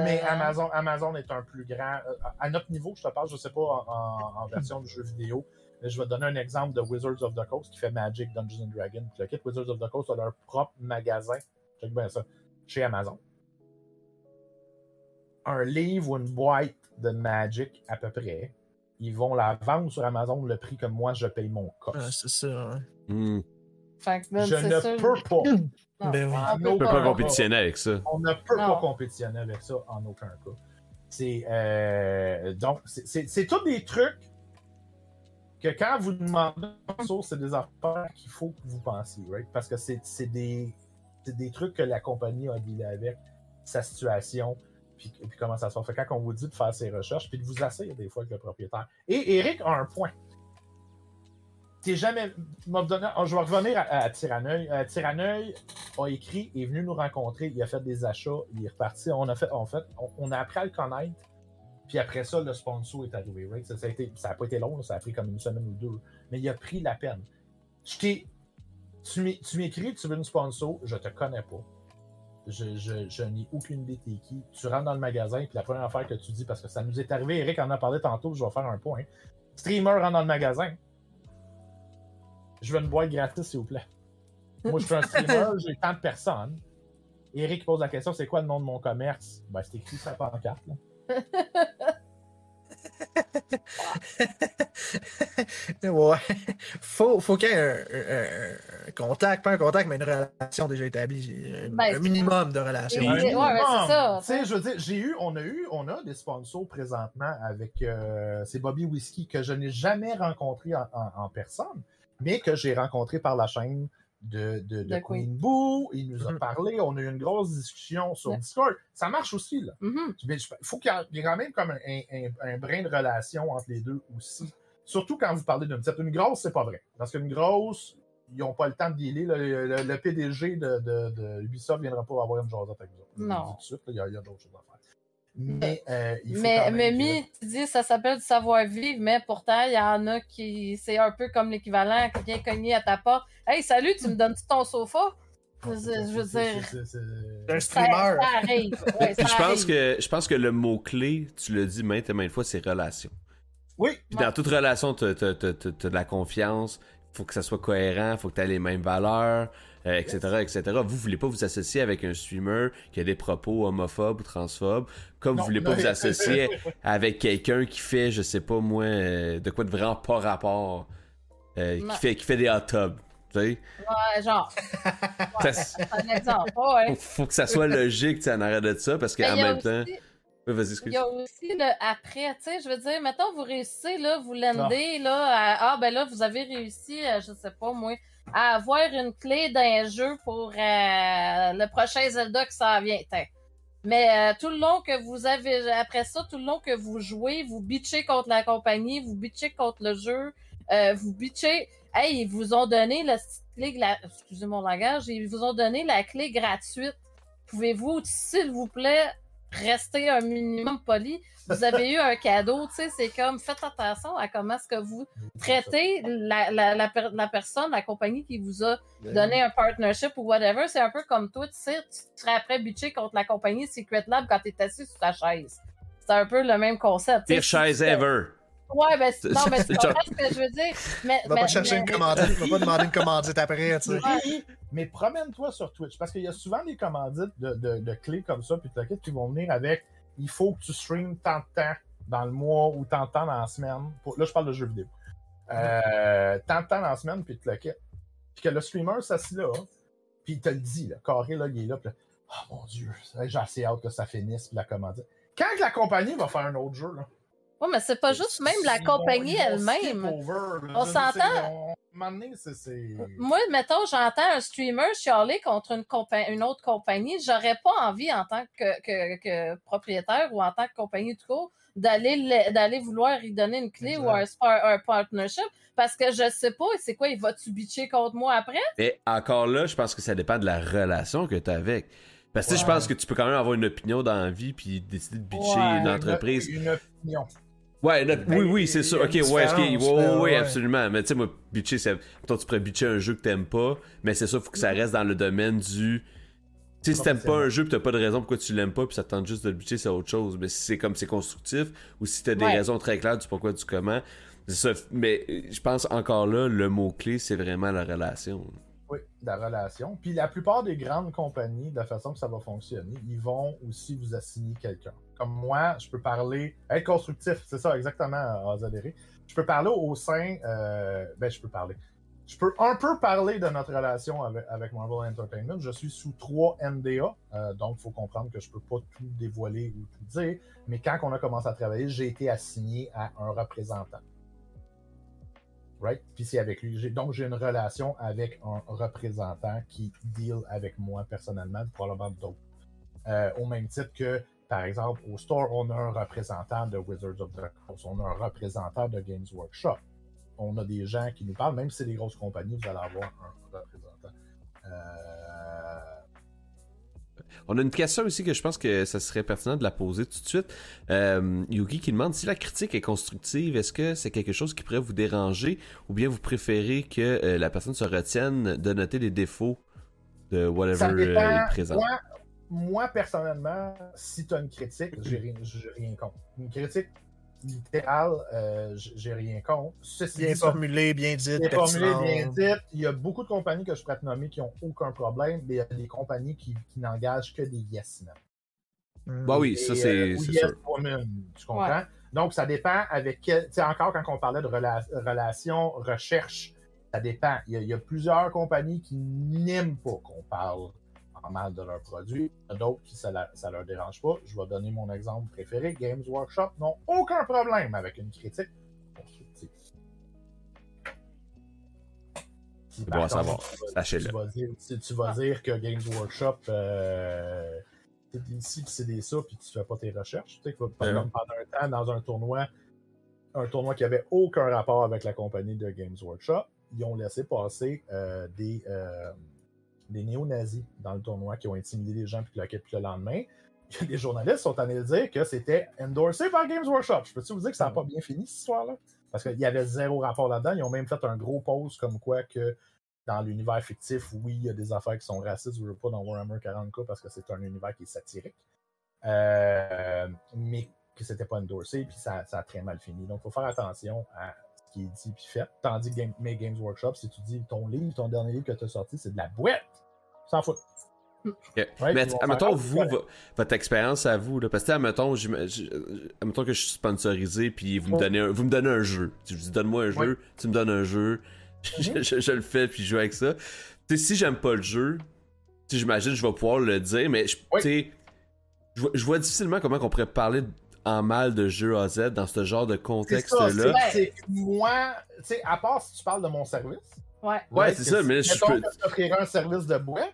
Mais Amazon, Amazon est un plus grand. à notre niveau, je te parle, je sais pas en, version de jeu vidéo, mais je vais te donner un exemple de Wizards of the Coast qui fait Magic, Dungeons and Dragons. Le kit Wizards of the Coast a leur propre magasin. Check bien ça. Chez Amazon un livre ou une boîte de Magic à peu près, ils vont la vendre sur Amazon le prix que moi je paye mon cost. c'est ça. Hmm. je ne peux pas. Ben on ne peut pas compétitionner avec ça. On ne peut pas compétitionner avec ça en aucun cas. C'est euh, donc c'est tous des trucs que quand vous demandez c'est des affaires qu'il faut que vous pensiez, right? Parce que c'est des, des trucs que la compagnie a dealé avec, sa situation, puis, comment ça se fait. quand on vous dit de faire ses recherches, puis de vous asseoir des fois avec le propriétaire. Et Eric a un point. T'es jamais. Je vais revenir à, à Tyranneuil. a écrit, est venu nous rencontrer, il a fait des achats, il est reparti. On a fait, en fait, on, a appris à le connaître. Puis après ça, le sponsor est arrivé. Ça n'a ça pas été long, ça a pris comme une semaine ou deux. Mais il a pris la peine. Tu m'écris, tu veux une sponsor, je te connais pas je, n'ai aucune idée t'es qui. Tu rentres dans le magasin, puis la première affaire que tu dis, parce que ça nous est arrivé, Eric en a parlé tantôt, je vais faire un point. Streamer rentre dans le magasin. Je veux une boîte gratis, s'il vous plaît. Moi, je suis un streamer, *laughs* j'ai tant de personnes. Eric pose la question c'est quoi le nom de mon commerce? Ben, c'est écrit sur la pancarte. Là. *laughs* *laughs* ouais. Faut, faut qu'il y ait un, contact, pas un contact, mais une relation déjà établie. Un, ben, minimum de relation. Ouais, c'est ça. je veux dire, j'ai eu, on a eu, on a des sponsors présentement avec euh, c'est Bobby Whiskey que je n'ai jamais rencontré en, personne. mais que j'ai rencontré par la chaîne de, de, de, Queen Boo. Il nous a Mhm. parlé, on a eu une grosse discussion sur. Discord. Ça marche aussi, là. Mhm. Mais il faut qu'il y ait quand même comme un, un- un brin de relation entre les deux aussi. Surtout quand vous parlez d'une petite. Une grosse, c'est pas vrai. Parce qu'une grosse, ils n'ont pas le temps de dealer. Le, le- le PDG de, de, de Ubisoft ne viendra pas avoir une jasette avec vous. Je vous le Non. dis tout de suite, là, il y a, il y a d'autres choses à faire. Mais euh, il faut Mais, mais Mi, tu dis ça s'appelle du savoir-vivre, mais pourtant, il y en a qui. C'est un peu comme l'équivalent qui vient cogner à ta porte. Hey, salut, tu me donnes-tu ton sofa? Je, je veux dire. Un Ça, streamer. ça arrive. Ouais, *laughs* Puis ça je pense arrive. que je pense que le mot-clé, tu le dis maintes et maintes fois, c'est relation. Oui, Puis Ouais. dans toute relation, tu as, de la confiance, faut que ça soit cohérent, faut que tu aies les mêmes valeurs, euh, etc., etc. Vous voulez pas vous associer avec un streamer qui a des propos homophobes ou transphobes, comme Non, vous voulez pas non. vous *laughs* associer avec quelqu'un qui fait, je sais pas moi, euh, de quoi de vraiment pas rapport, euh, qui, fait, qui fait des hot tubs. Ouais, genre. *laughs* Ça- exemple. Ouais. faut, faut que ça soit logique tu sais, en arrêt de ça, parce qu'en même temps. aussi- Ouais, Vas-y, Il y a aussi le après, tu sais, je veux dire, mettons, vous réussissez, là, vous l'endez, là, à- ah, ben là, vous avez réussi, euh, je sais pas, moi, à avoir une clé d'un jeu pour euh, le prochain Zelda qui s'en vient. Mais euh, tout le long que vous avez, après ça, tout le long que vous jouez, vous bitchez contre la compagnie, vous bitchez contre le jeu, euh, vous bitchez, hey, ils vous ont donné la clé, excusez mon langage, ils vous ont donné la clé gratuite. Pouvez-vous, s'il vous plaît, rester un minimum poli. Vous avez eu un cadeau, tu sais, c'est comme faites attention à comment est-ce que vous traitez la, la, la, per- la personne, la compagnie qui vous a donné un partnership ou whatever. C'est un peu comme toi, tu sais, tu serais après bitcher contre la compagnie Secret Lab quand t'es assis sur ta chaise. C'est un peu le même concept. tu. Pire chaise tu- ever. Ouais, ben, c'est- non, mais tu C'est comprends ce que je veux dire. Mais, Va mais- pas chercher mais- une commandite, va pas demander une commandite après, tu sais. Ouais. Mais promène-toi sur Twitch, parce qu'il y a souvent des commandites de, de, de clés comme ça, puis de kit qui vont venir avec il faut que tu streames tant de temps dans le mois ou tant de temps dans la semaine. Pour- Là, je parle de jeux vidéo. Euh, tant de temps dans la semaine, puis te le kit. Puis que le streamer s'assit là, puis il te le dit, là, carré, là, il est là, puis là, oh mon dieu, j'ai assez hâte que ça finisse, puis la commandite. Quand que la compagnie va faire un autre jeu, là? Ouais, mais c'est pas juste même la compagnie elle-même. On s'entend? Moi, mettons, j'entends un streamer chialer contre une, compa- une autre compagnie. J'aurais pas envie, en tant que, que, que propriétaire ou en tant que compagnie de cours, d'aller le- d'aller vouloir lui donner une clé Exact. ou un, un partnership parce que je sais pas, c'est quoi, il va-tu bitcher contre moi après? Mais encore là, je pense que ça dépend de la relation que tu as avec. Parce que je pense que tu peux quand même avoir une opinion dans la vie puis décider de bitcher Ouais. une entreprise. Une, une opinion. Ouais, Ben, oui, oui, c'est sûr. Ok, ouais, ok, ouais, ouais, ouais, absolument. Mais tu sais, moi, bitcher, c'est. Toi, tu pourrais bitcher un jeu que t'aimes pas, mais c'est ça, faut que ça reste dans le domaine du. Tu sais, si t'aimes pas un jeu pis t'as pas de raison pourquoi tu l'aimes pas pis ça te tente juste de le bitcher, c'est autre chose. Mais si c'est comme c'est constructif ou si t'as des raisons très claires du pourquoi, du comment, c'est ça. Mais euh, je pense encore là, le mot-clé, c'est vraiment la relation. Oui, la relation. Puis la plupart des grandes compagnies, de la façon que ça va fonctionner, ils vont aussi vous assigner quelqu'un. Comme moi, je peux parler, être constructif, c'est ça exactement, Azadéré. Je peux parler au sein, euh, ben je peux parler. Je peux un peu parler de notre relation avec, Marvel Entertainment. Je suis sous trois NDA, euh, donc il faut comprendre que je peux pas tout dévoiler ou tout dire. Mais quand on a commencé à travailler, j'ai été assigné à un représentant. Puis c'est avec lui. Donc, j'ai une relation avec un représentant qui deal avec moi personnellement, probablement d'autres. Euh, au même titre que, par exemple, au store, on a un représentant de Wizards of the Coast, on a un représentant de Games Workshop. On a des gens qui nous parlent, même si c'est des grosses compagnies, vous allez avoir un représentant. Euh, On a une question aussi que je pense que ça serait pertinent de la poser tout de suite. Euh, Yugi qui demande si la critique est constructive, est-ce que c'est quelque chose qui pourrait vous déranger ou bien vous préférez que euh, la personne se retienne de noter les défauts de whatever Ça euh, il présente? Moi, moi, personnellement, si tu as une critique, j'ai rien, rien contre. Une critique littérale, euh, j'ai rien contre. Ceci Bien dit, formulé, bien dit, bien formulé, bien dit. Il y a beaucoup de compagnies que je pourrais te nommer qui n'ont aucun problème, mais il y a des compagnies qui, qui n'engagent que des yes men. Hmm. Bah oui, Et, ça euh, c'est yes sûr. woman, tu comprends? Donc, ça dépend avec quel. Tu sais, encore quand on parlait de rela- relation, recherche, ça dépend. Il y, a, il y a plusieurs compagnies qui n'aiment pas qu'on parle mal de leurs produits. Il y en a d'autres qui ça, ça leur dérange pas. Je vais donner mon exemple préféré. Games Workshop n'ont aucun problème avec une critique constructive. C'est bon à savoir. Sachez-le. Tu vas dire, tu, tu vas dire que Games Workshop, euh, ici, c'est des ça, puis tu fais pas tes recherches. Tu sais, par exemple, pendant un temps, dans un tournoi, un tournoi qui avait aucun rapport avec la compagnie de Games Workshop, ils ont laissé passer euh, des, euh, des néo-nazis dans le tournoi qui ont intimidé les gens, puis, le, puis le lendemain, *laughs* les journalistes sont allés dire que c'était endorsé par Games Workshop. Je peux-tu vous dire que ça n'a pas bien fini, cette histoire-là? Parce qu'il y avait zéro rapport là-dedans. Ils ont même fait un gros pause comme quoi que dans l'univers fictif, oui, il y a des affaires qui sont racistes, je veux pas dans Warhammer 40K parce que c'est un univers qui est satirique. Euh, mais que c'était pas endorsé, puis ça, a très mal fini. Donc, il faut faire attention à ce qui est dit puis fait. Tandis que Game, mes Games Workshop, si tu dis ton livre, ton dernier livre que tu as sorti, c'est de la boîte, s'en fout. Okay. mais admettons, vous, votre expérience à vous, là, parce que, admettons, admettons que je suis sponsorisé, puis vous, me donnez un, vous me donnez un jeu. Tu dis, donne-moi un jeu, tu me donnes un jeu, *laughs* mhm. je, le fais, puis je joue avec ça. sais si j'aime pas le jeu, j'imagine je vais pouvoir le dire, mais je, je, je vois difficilement comment on pourrait parler en mal de jeu à Z dans ce genre de contexte-là. C'est moi, tu sais, à part si tu parles de mon service. Ouais. Ouais, c'est ça, mais je peux. t'offrirais un service de boîte.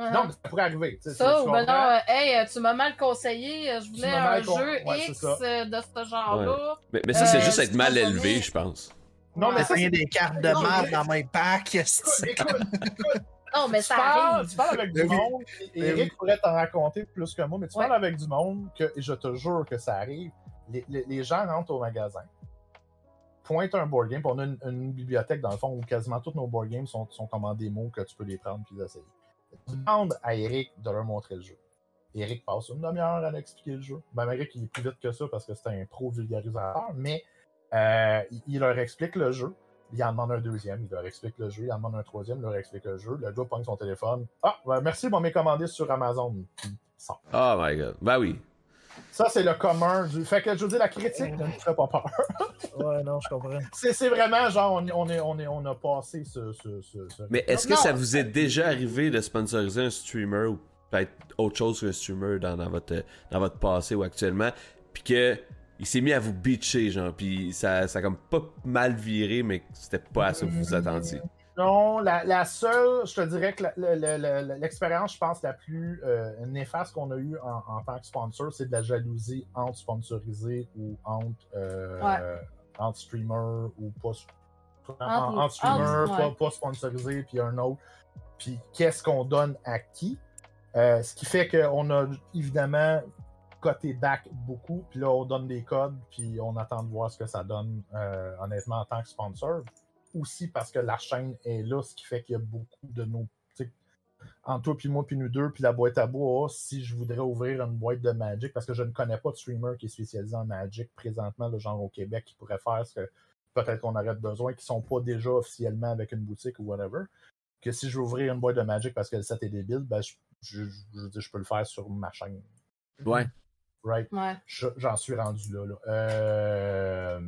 Non, mais ça pourrait arriver. Ça, ou ben non, euh, hey, euh, tu m'as mal conseillé, euh, je voulais un jeu X de ce genre-là. Mais, mais, ça, c'est juste être mal élevé, je pense. Non, mais ça, il y a des cartes de mal dans mes packs. Non, mais ça arrive. Tu parles avec du monde, et Eric pourrait t'en raconter plus que moi, mais tu parles avec du monde que, et je te jure que ça arrive, les, les, gens rentrent au magasin, pointent un board game, puis on a une, bibliothèque dans le fond où quasiment tous nos board games sont, sont comme en démo que tu peux les prendre puis les essayer. Tu demandes à Eric de leur montrer le jeu. Eric passe une demi-heure à expliquer le jeu. Ben, Eric, il est plus vite que ça parce que c'est un pro vulgarisateur, mais euh, il leur explique le jeu il en demande un deuxième, il leur explique le jeu, il en demande un troisième, il leur explique le jeu. Le gars prend son téléphone. Ah, ben, merci, bon, mes commandé sur Amazon. Oh my god. Ben oui. Ça, c'est le commun du. Fait que je veux dire, la critique ne me ferait pas peur. *laughs* ouais, non, je comprends. *laughs* C'est vraiment genre, on, on, est, on, est, on a passé ce. ce, ce, Mais est-ce que ça vous est déjà arrivé de sponsoriser un streamer ou peut-être autre chose qu'un streamer dans, dans, votre, dans votre passé ou actuellement, puis que il s'est mis à vous bitcher, genre, puis ça, ça a comme pas mal viré, mais c'était pas à ça que vous vous attendiez? Non, la, seule, je te dirais que l'expérience, je pense, la plus euh, néfaste qu'on a eue en, tant que sponsor, c'est de la jalousie entre sponsorisé ou entre, euh, entre streamer ou pas, entre, streamer, pas, sponsorisé, puis un autre. Puis qu'est-ce qu'on donne à qui? Euh, ce qui fait qu'on a évidemment coté back beaucoup, puis là, on donne des codes, puis on attend de voir ce que ça donne, honnêtement, en tant que sponsor. Aussi parce que la chaîne est là, ce qui fait qu'il y a beaucoup de nos. Entre toi, puis moi, puis nous deux, puis la boîte à bois, si je voudrais ouvrir une boîte de Magic, parce que je ne connais pas de streamer qui est spécialisé en Magic présentement, le genre au Québec, qui pourrait faire ce que peut-être qu'on aurait besoin, qui sont pas déjà officiellement avec une boutique ou whatever, que si je veux ouvrir une boîte de Magic parce que le set est débile, ben je, je, je, je peux le faire sur ma chaîne. Ouais. Right? J'en suis rendu là. Euh,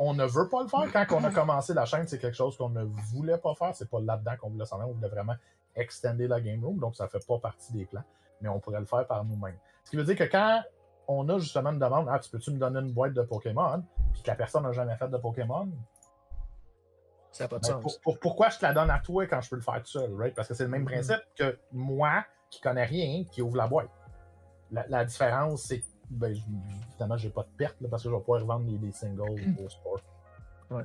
on ne veut pas le faire. Quand on a *laughs* commencé la chaîne, c'est quelque chose qu'on ne voulait pas faire. C'est pas là-dedans qu'on voulait s'en aller. On voulait vraiment extender la game room. Donc, ça fait pas partie des plans. Mais on pourrait le faire par nous-mêmes. Ce qui veut dire que quand on a justement une demande, ah, tu peux-tu me donner une boîte de Pokémon, puis que la personne n'a jamais fait de Pokémon, ça n'a pas de ben, sens. pourquoi je te la donne à toi quand je peux le faire tout seul, right? Parce que c'est le même mm-hmm. principe que moi, qui connais rien, qui ouvre la boîte la, différence, c'est que ben, évidemment, j'ai pas de perte parce que je vais pouvoir revendre les, singles au sport. Ouais.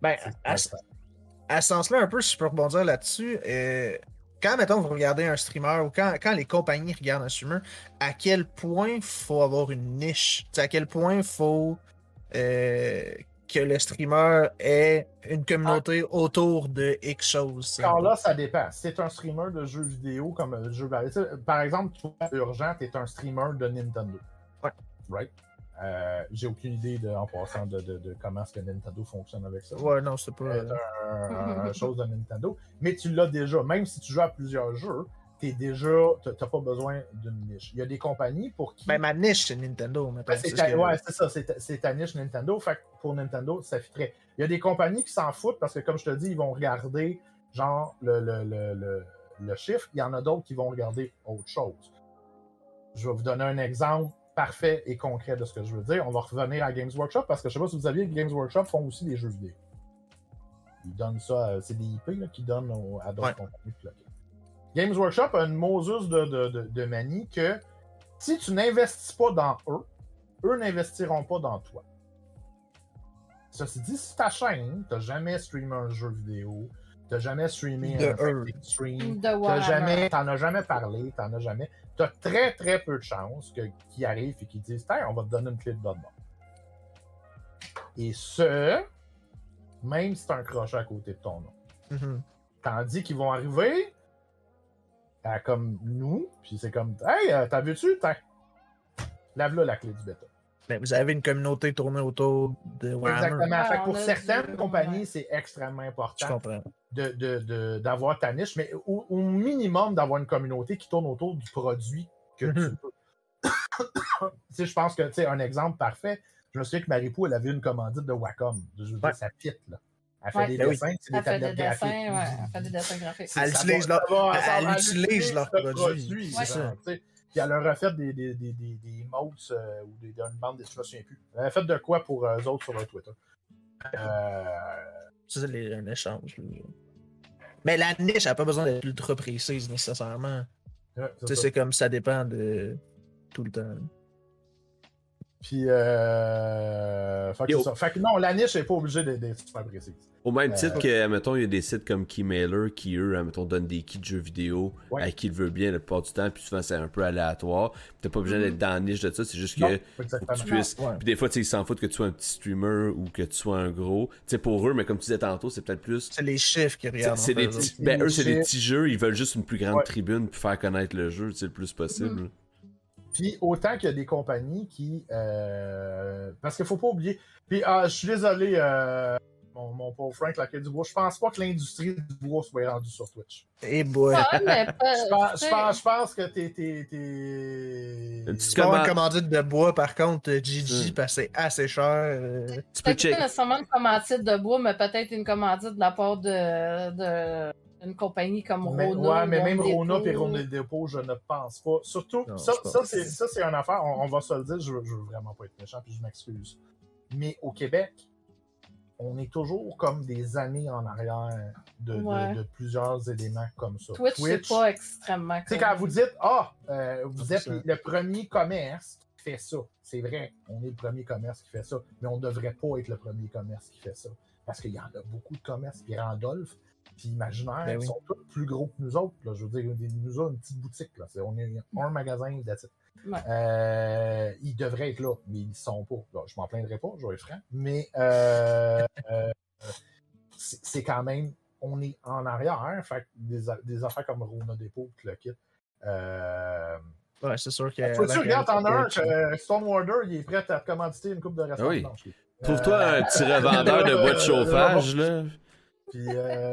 Ben, à, ce sens-là, un peu, si je peux rebondir là-dessus, euh, quand, mettons, vous regardez un streamer ou quand, quand les compagnies regardent un streamer, à quel point il faut avoir une niche? à quel point il faut euh, que le streamer ait une communauté autour de X choses. Alors là, ça dépend. Si t'es un streamer de jeux vidéo comme le jeu par exemple, toi, Urgent, t'es un streamer de Nintendo. Ouais. Right? Euh, j'ai aucune idée de, en passant de, de, comment est-ce que Nintendo fonctionne avec ça. Ouais, non, c'est pas. C'est un, *laughs* chose de Nintendo. Mais tu l'as déjà. Même si tu joues à plusieurs jeux, t'es déjà, t'as pas besoin d'une niche. Il y a des compagnies pour qui. Ben, ma niche, c'est Nintendo. Ben, c'est Ouais, c'est ça, c'est ta niche Nintendo. Fait que pour Nintendo, ça fitterait. Il y a des compagnies qui s'en foutent parce que, comme je te dis, ils vont regarder, genre, le, le, le, le chiffre. Il y en a d'autres qui vont regarder autre chose. Je vais vous donner un exemple parfait et concret de ce que je veux dire. On va revenir à Games Workshop parce que je sais pas si vous saviez que Games Workshop font aussi des jeux vidéo. Ils donnent ça, c'est des IP qu'ils donnent à d'autres compagnies. Games Workshop a une Moses de, de, de, de manie que si tu n'investis pas dans eux, eux n'investiront pas dans toi. Ceci dit, si ta chaîne, t'as jamais streamé un jeu vidéo, t'as jamais streamé un stream, t'as jamais, t'en as jamais parlé, t'en as jamais, t'as très très peu de chances qu'ils arrivent et qu'ils disent, tiens, on va te donner une clé de Bloodborne. Et ce, même si t'as un crochet à côté de ton nom. Mm-hmm. Tandis qu'ils vont arriver à comme nous, puis c'est comme, hey, euh, t'as vu-tu? Lave-là la clé du bêta. Ben, vous avez une communauté tournée autour de Warhammer. Exactement. pour certaines compagnies, c'est extrêmement important d'avoir de, ta niche, mais au, minimum d'avoir une communauté qui tourne autour du produit que tu mhm. peux. *coughs* je pense que, tu sais, un exemple parfait, je me souviens que Maripou, elle avait une commandite de Wacom. Je veux dire, ça pite, là. Elle fait des ben dessins, c'est des tablettes graphiques. Ouais, elle fait des dessins graphiques. Elle utilise leur, elle utilise leur produit. C'est ça. Puis elle leur a fait des, des, des, des, des modes euh, ou des, une bande de je me souviens plus. Elle a fait de quoi pour eux autres sur leur Twitter. Euh... C'est un échange. Mais la niche n'a pas besoin d'être ultra précise nécessairement. c'est comme ça dépend de tout le temps. Puis, euh... fait, que ça. fait que non, la niche n'est pas obligée d'être super précise. Au même titre euh, que, mettons, il y a des sites comme Keymailer qui, eux, mettons, donnent des kits de jeux vidéo à qui il veut bien la plupart du temps, puis souvent c'est un peu aléatoire. T'as pas besoin d'être mm-hmm. dans la niche de ça, c'est juste que, tu puisses. Puis des fois, ils s'en foutent que tu sois un petit streamer ou que tu sois un gros. Tu sais, pour eux, mais comme tu disais tantôt, c'est peut-être plus. C'est les chiffres qui regardent. C'est des Ben, eux, c'est des petits jeux, ils veulent juste une plus grande tribune pour faire connaître le jeu, le plus possible. Mm-hmm. Puis autant qu'il y a des compagnies qui. Euh... Parce qu'il faut pas oublier. Puis ah, je suis désolé, euh mon, mon pauvre Frank Laquette du bois. Je pense pas que l'industrie du bois soit rendue sur Twitch. Eh boy! je, pense, que t'es. t'es, t'es... Tu peux avoir une commandite de bois, par contre, Gigi, parce que c'est assez cher. Euh... Tu peux checker. Pas nécessairement une commandite de bois, mais peut-être une commandite de la part de... de une compagnie comme Rona. Ouais, mais même Rona et Rona Dépôt, je ne pense pas. Surtout, ça, ça, c'est, ça, c'est une affaire, on, va se le dire, je veux, je veux vraiment pas être méchant, puis je m'excuse. Mais au Québec, on est toujours comme des années en arrière de, plusieurs éléments comme ça. Twitch, c'est pas extrêmement. Tu sais, quand vous dites, ah, euh, vous êtes le premier commerce qui fait ça, c'est vrai, on est le premier commerce qui fait ça, mais on ne devrait pas être le premier commerce qui fait ça. Parce qu'il y en a beaucoup de commerces. Puis Randolph, puis Imaginaire, ben sont tous plus gros que nous autres. Je veux dire, nous avons une petite boutique. Là. on est un magasin d'attitude. Euh, ils devraient être là, mais ils ne sont pas. je m'en plaindrai pas, je vais être franc. Mais euh, *laughs* euh, c'est quand même, on est en arrière. Fait des, des affaires comme Rona Depot, le kit. ouais, c'est sûr que. Faut tu regardes en un que Stonewater, il est prêt à commanditer une coupe de restaurant. Oui. Trouve-toi un petit revendeur de bois de chauffage, là. Puis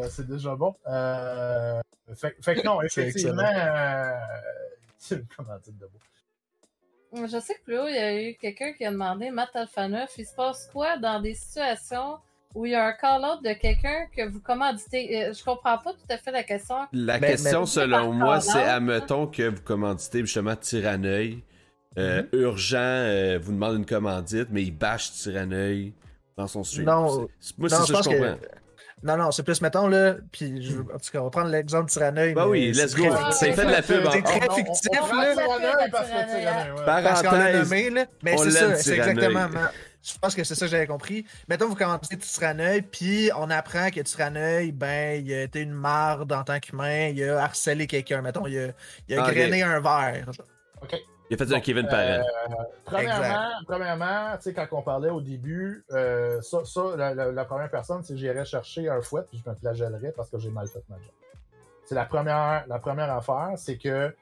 c'est déjà bon. fait, fait, que non, *laughs* effectivement, c'est une *laughs* commandite de bois. Je sais que plus haut, il y a eu quelqu'un qui a demandé, Matt Alpha 9, il se passe quoi dans des situations où il y a un call-out de quelqu'un que vous commanditez? Euh, je comprends pas tout à fait la question. La question, selon moi, c'est admettons que vous commanditez justement Tyranneuil. Euh, mm-hmm. Urgent euh, vous demande une commandite, mais il bâche Tyranneuil dans son stream. Non, moi, c'est ça que je comprends. Non, non, c'est plus, mettons, là, puis je, en tout cas, on va prendre l'exemple de Tyranneuil. Bah oui, let's go. C'est fait de la pub. C'est très fictif, là. parce qu'on l'a nommé, là. Mais c'est ça, c'est exactement. Je pense que c'est ça que j'avais compris. Mettons, vous commencez Tyranneuil, puis on apprend que Tyranneuil, ben, il a été une marde en tant qu'humain, il a harcelé quelqu'un. Mettons, il a, il a ah, grainé un verre. OK. Il a fait un Kevin Parent. Euh, premièrement, premièrement tu sais, quand on parlait au début, euh, ça, ça la, première personne, c'est que j'irais chercher un fouet puis je me flagellerais parce que j'ai mal fait ma job. C'est la première, la première affaire, c'est que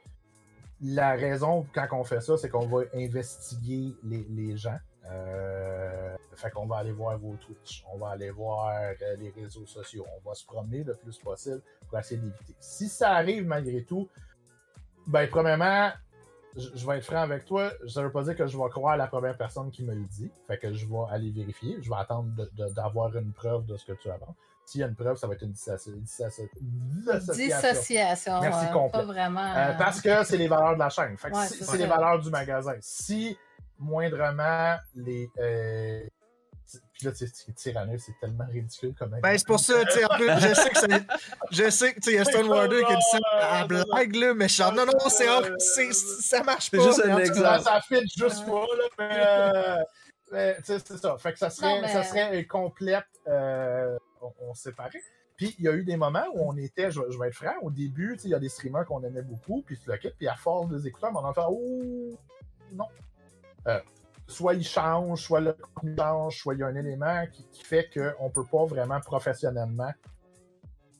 la raison quand on fait ça, c'est qu'on va investiguer les, les gens. Euh, fait qu'on va aller voir vos Twitch, on va aller voir les réseaux sociaux, on va se promener le plus possible pour essayer d'éviter. Si ça arrive malgré tout, ben premièrement, je, vais être franc avec toi, ça veut pas dire que je vais croire la première personne qui me le dit. Fait que je vais aller vérifier. Je vais attendre d'avoir une preuve de ce que tu avances. S'il y a une preuve, ça va être une dissociation. Dissociation. Merci Pas vraiment. Euh, parce que c'est les valeurs de la chaîne. Fait que c'est les valeurs du magasin. Si moindrement les. Euh, Puis là, tu sais, Tyrannus, c'est tellement ridicule comme Ben, c'est pour ça, tu sais, en plus, je sais que c'est. Je sais que, tu sais, il y a Stonewater qui a dit ça à blague, là, mais je suis non, non, c'est, c'est, ça marche pas. C'est juste un exemple. Ça, fit juste pas, là, mais. Euh, mais tu sais, c'est ça. Fait que ça serait, mais- ça serait une complète. Euh, on, séparait. Puis il y a eu des moments où on était, je, je vais être franc, au début, tu sais, il y a des streamers qu'on aimait beaucoup, puis tu le quittes, puis à force de les écouter, on en fait Oh non. Euh, soit ils changent, soit le contenu change, soit il y a un élément qui, qui fait qu'on peut pas vraiment professionnellement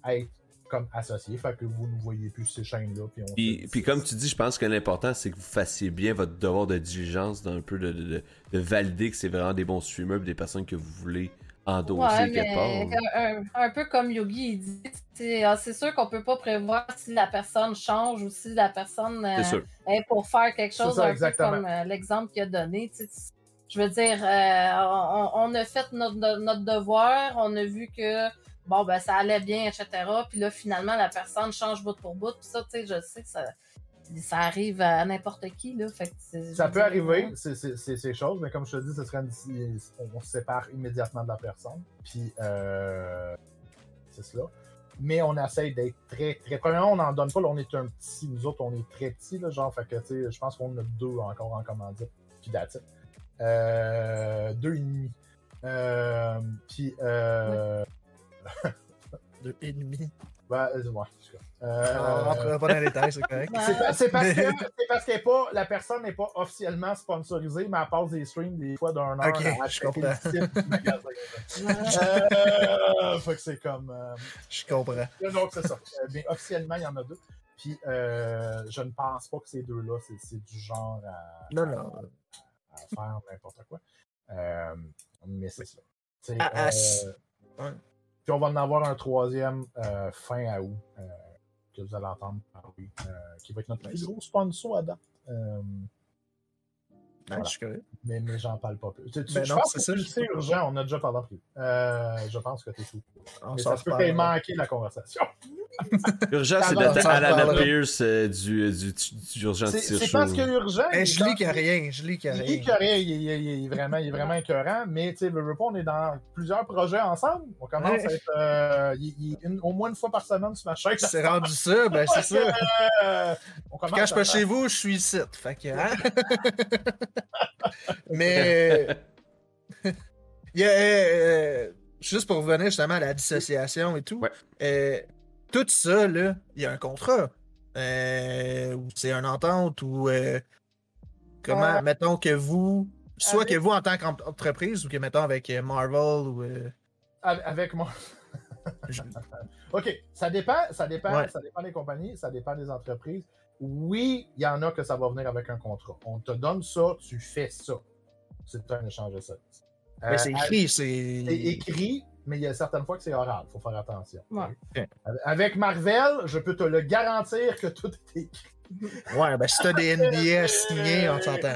être comme associé. Fait que vous ne voyez plus ces chaînes-là. Puis, comme tu dis, je pense que l'important, c'est que vous fassiez bien votre devoir de diligence, d'un peu de, de, de- de valider que c'est vraiment des bons streamers, des personnes que vous voulez Ouais, quelque part. un, un peu comme Yogi, il dit, c'est ah, c'est sûr qu'on peut pas prévoir si la personne change ou si la personne euh, est pour faire quelque chose, ça, un exactement. peu comme euh, l'exemple qu'il a donné. tu sais. Je veux dire, euh, on, on a fait notre, notre devoir, on a vu que bon ben ça allait bien, etc. Puis là, finalement, la personne change bout pour bout. Puis ça, tu sais, je sais que ça, ça arrive à n'importe qui. Là, fait que c'est- Ça peut arriver, c'est ces choses, mais comme je te dis, ce serait une- on se sépare immédiatement de la personne. Puis, euh, c'est cela. Mais on essaye d'être très, très. Premièrement, on n'en donne pas, là, on est un petit, nous autres, on est très petits, là, genre, fait que, tu sais, je pense qu'on en a deux encore en commandite. Puis, it. Euh, deux et demi. Euh, puis, euh, *laughs* Deux et demi. Ben, euh, ouais, en tout cas. Euh, On rentrera pas dans les détails, c'est correct. *laughs* C'est parce que, parce pas, la personne n'est pas officiellement sponsorisée, mais elle passe des streams des fois d'un heure Ok, à je comprends. Euh, fait que c'est comme. euh, Je comprends. donc, c'est ça. Euh, mais officiellement, il y en a deux. Puis, euh, je ne pense pas que ces deux-là, c'est, c'est du genre à, Non, non. à faire n'importe quoi. Euh, mais c'est ça. Ah, ah, euh, ouais. Puis, on va en avoir un troisième euh, fin à août euh, que vous allez entendre parler, euh, qui va être notre plus gros sponsor à date. Euh, Ouais, je suis correct. mais, mais j'en parle pas plus. Tu, tu- Ben je non, pense c'est que ça, urgent, on a déjà parlé plus. Euh, je pense que t'es tout. On Mais s'en ça se peut qu'il manqué la conversation. *laughs* Urgent, c'est ça Alana. Pierce euh, du, du, du Urgent C'est, parce que urgent. Eh, il je lis qu'il n'y a rien. Je lis qu'il n'y Il a est rien. écœuré, il, est- il est- il est vraiment, il est vraiment écœurant, mais tu sais, on est dans plusieurs projets ensemble. On commence Ouais. à être euh, il- il- une- au moins une fois par semaine sur ma chaîne. C'est rendu ça, ben *laughs* c'est ça. Euh, on quand je suis pas chez vous, je suis ici. Fait que, hein? *laughs* Mais. il y a, euh, juste pour revenir justement à la dissociation et tout. Ouais. euh, tout ça, là, il y a un contrat. Euh, c'est une entente ou. euh, comment, mettons que vous. Soit Avec- que vous en tant qu'entreprise ou que, mettons, avec euh, Marvel ou. euh, Avec moi. *laughs* je- OK, ça dépend, ça dépend, Ouais. ça dépend des compagnies, ça dépend des entreprises. Oui, il y en a que ça va venir avec un contrat. On te donne ça, tu fais ça. C'est un échange de services. mais c'est écrit, C'est c'est. écrit, mais il y a certaines fois que c'est oral. Il faut faire attention. Ouais. Avec Marvel, je peux te le garantir que tout est écrit. *laughs* Ouais, ben si t'as des NBA à signer, on s'entend.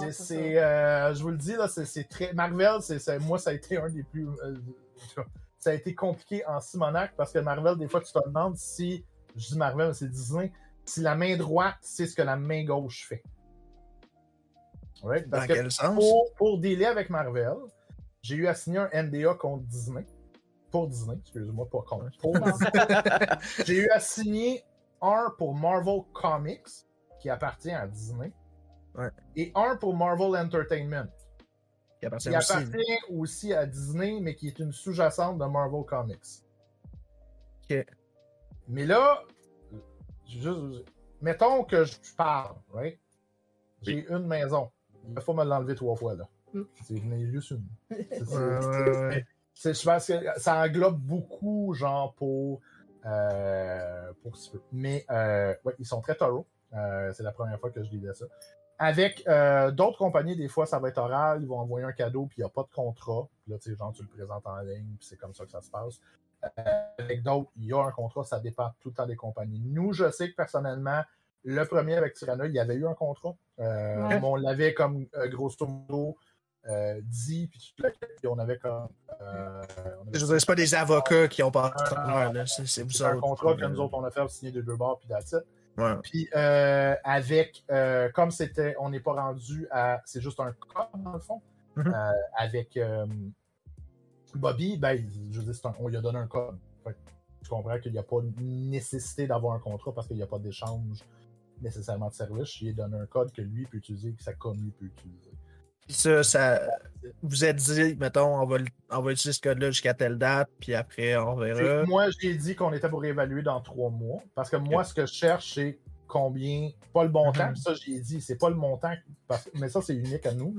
Ouais, C'est- euh, je vous le dis, là, c'est, c'est très. Marvel, c'est, c'est- moi, ça a été un des plus. euh, *laughs* ça a été compliqué en Simonac parce que Marvel, des fois, tu te demandes si. Je dis Marvel, c'est Disney. Si la main droite, c'est ce que la main gauche fait. Right? Parce Dans que quel sens? pour, pour dealer avec Marvel, j'ai eu à signer un NDA contre Disney. Pour Disney, excuse-moi, pas contre. Pour Disney. *laughs* j'ai eu à signer un pour Marvel Comics, qui appartient à Disney, Ouais. et un pour Marvel Entertainment, Qui appartient qui aussi. appartient aussi à Disney, mais qui est une sous-jacente de Marvel Comics. Ok. Mais là, juste, mettons que je parle, right? J'ai une maison. Il faut me l'enlever trois fois, là. Mm. C'est juste une. *laughs* C'est- c'est- Ouais, ouais, ouais. C'est- je pense que ça englobe beaucoup, genre, pour. Euh, pour si peu. Mais, euh, ouais, ils sont très taureaux. Euh, c'est la première fois que je disais ça. Avec euh, d'autres compagnies, des fois, ça va être oral, ils vont envoyer un cadeau, puis il n'y a pas de contrat. Puis là, tu sais, genre, tu le présentes en ligne, puis c'est comme ça que ça se passe. Avec d'autres, il y a un contrat, ça dépend tout le temps des compagnies. Nous, je sais que personnellement, le premier avec Tyranna, il y avait eu un contrat. Ouais. On l'avait comme grosso modo euh, dit, puis puis on avait comme. euh, on avait- Je veux dire, c'est pas des avocats qui ont pas c'est vous un autres. contrat que nous autres on a fait signer des deux bords puis. Ouais. Puis euh, avec, euh, comme c'était, on n'est pas rendu à, c'est juste un cas dans le fond, Mhm. avec, Bobby, ben, je veux dire, on lui a donné un code. tu comprends qu'il n'y a pas nécessité d'avoir un contrat parce qu'il n'y a pas d'échange nécessairement de service. Il a donné un code que lui peut utiliser, que sa commune peut utiliser. Ça, ça, vous êtes dit, mettons, on va, on va utiliser ce code-là jusqu'à telle date, puis après, on verra. Moi, j'ai dit qu'on était pour réévaluer dans trois mois. Parce que moi, ce que je cherche, c'est combien, pas le montant, mm-hmm. ça j'ai dit, c'est pas le montant, mais ça c'est unique à nous.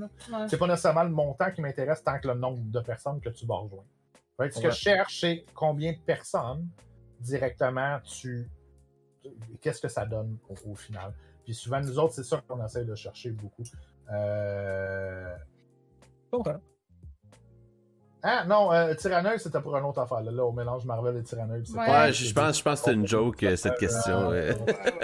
C'est pas nécessairement le montant qui m'intéresse tant que le nombre de personnes que tu vas rejoindre. Ce que je cherche, c'est combien de personnes directement tu. Qu'est-ce que ça donne au, final. Puis souvent, nous autres, c'est ça qu'on essaie de chercher beaucoup. Euh... Ah non, euh, c'était pour une autre affaire. Là, on mélange Marvel et Tyranneuse. Ouais, je, pense, je pense que c'était une joke, euh, cette question.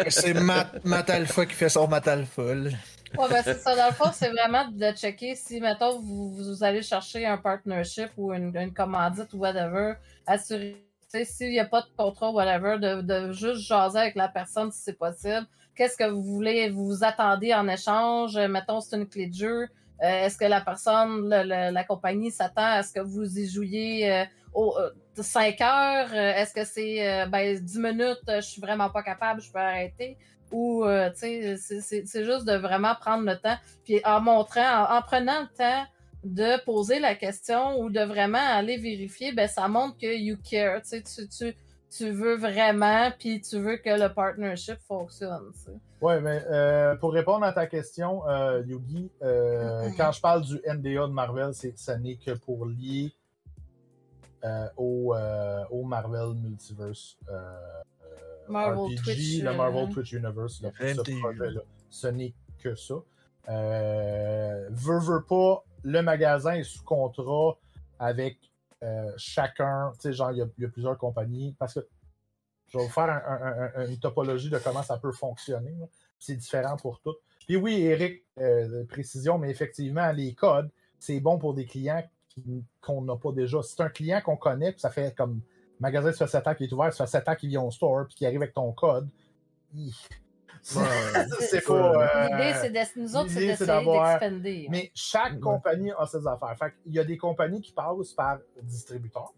c'est Matt, Alpha qui fait son Matt Alpha. Ouais, ben c'est ça. Dans le fond, c'est vraiment de checker si, mettons, vous, vous allez chercher un partnership ou une, une commandite ou whatever, assurer, s'il n'y a pas de contrat ou whatever, de, de, juste jaser avec la personne si c'est possible. Qu'est-ce que vous voulez, vous, vous attendez en échange? Mettons, c'est une clé de jeu. Euh, est-ce que la personne, la compagnie s'attend à ce que vous y jouiez euh, au, 5 euh, heures? Est-ce que c'est ben, 10 minutes, je suis vraiment pas capable, je peux arrêter? Ou, tu sais, c'est juste de vraiment prendre le temps. Puis en montrant, en, prenant le temps de poser la question ou de vraiment aller vérifier, ben ça montre que you care. Tu, tu, tu veux vraiment, puis tu veux que le partnership fonctionne. Oui, mais euh, pour répondre à ta question, euh, Yugi, euh, quand je parle du NDA de Marvel, c'est ce n'est que pour lier au, au, Marvel Multiverse Marvel Twitch, le Marvel Twitch Universe, ce projet-là. Ce n'est que ça. veux, veux pas, le magasin est sous contrat avec chacun, tu sais, genre, il y, a plusieurs compagnies, parce que je vais vous faire une topologie de comment ça peut fonctionner. C'est différent pour toutes. Puis oui, Eric, euh, précision, mais effectivement, les codes, c'est bon pour des clients qu'on n'a pas déjà. C'est un client qu'on connaît, puis ça fait comme magasin, ça fait 7 ans qu'il est ouvert, ça fait 7 ans qu'il vient au store, puis qu'il arrive avec ton code. C'est pas. L'idée, c'est de, nous autres, c'est d'essayer d'expander. Mais chaque compagnie a ses affaires. Fait il y a des compagnies qui passent par distributeur.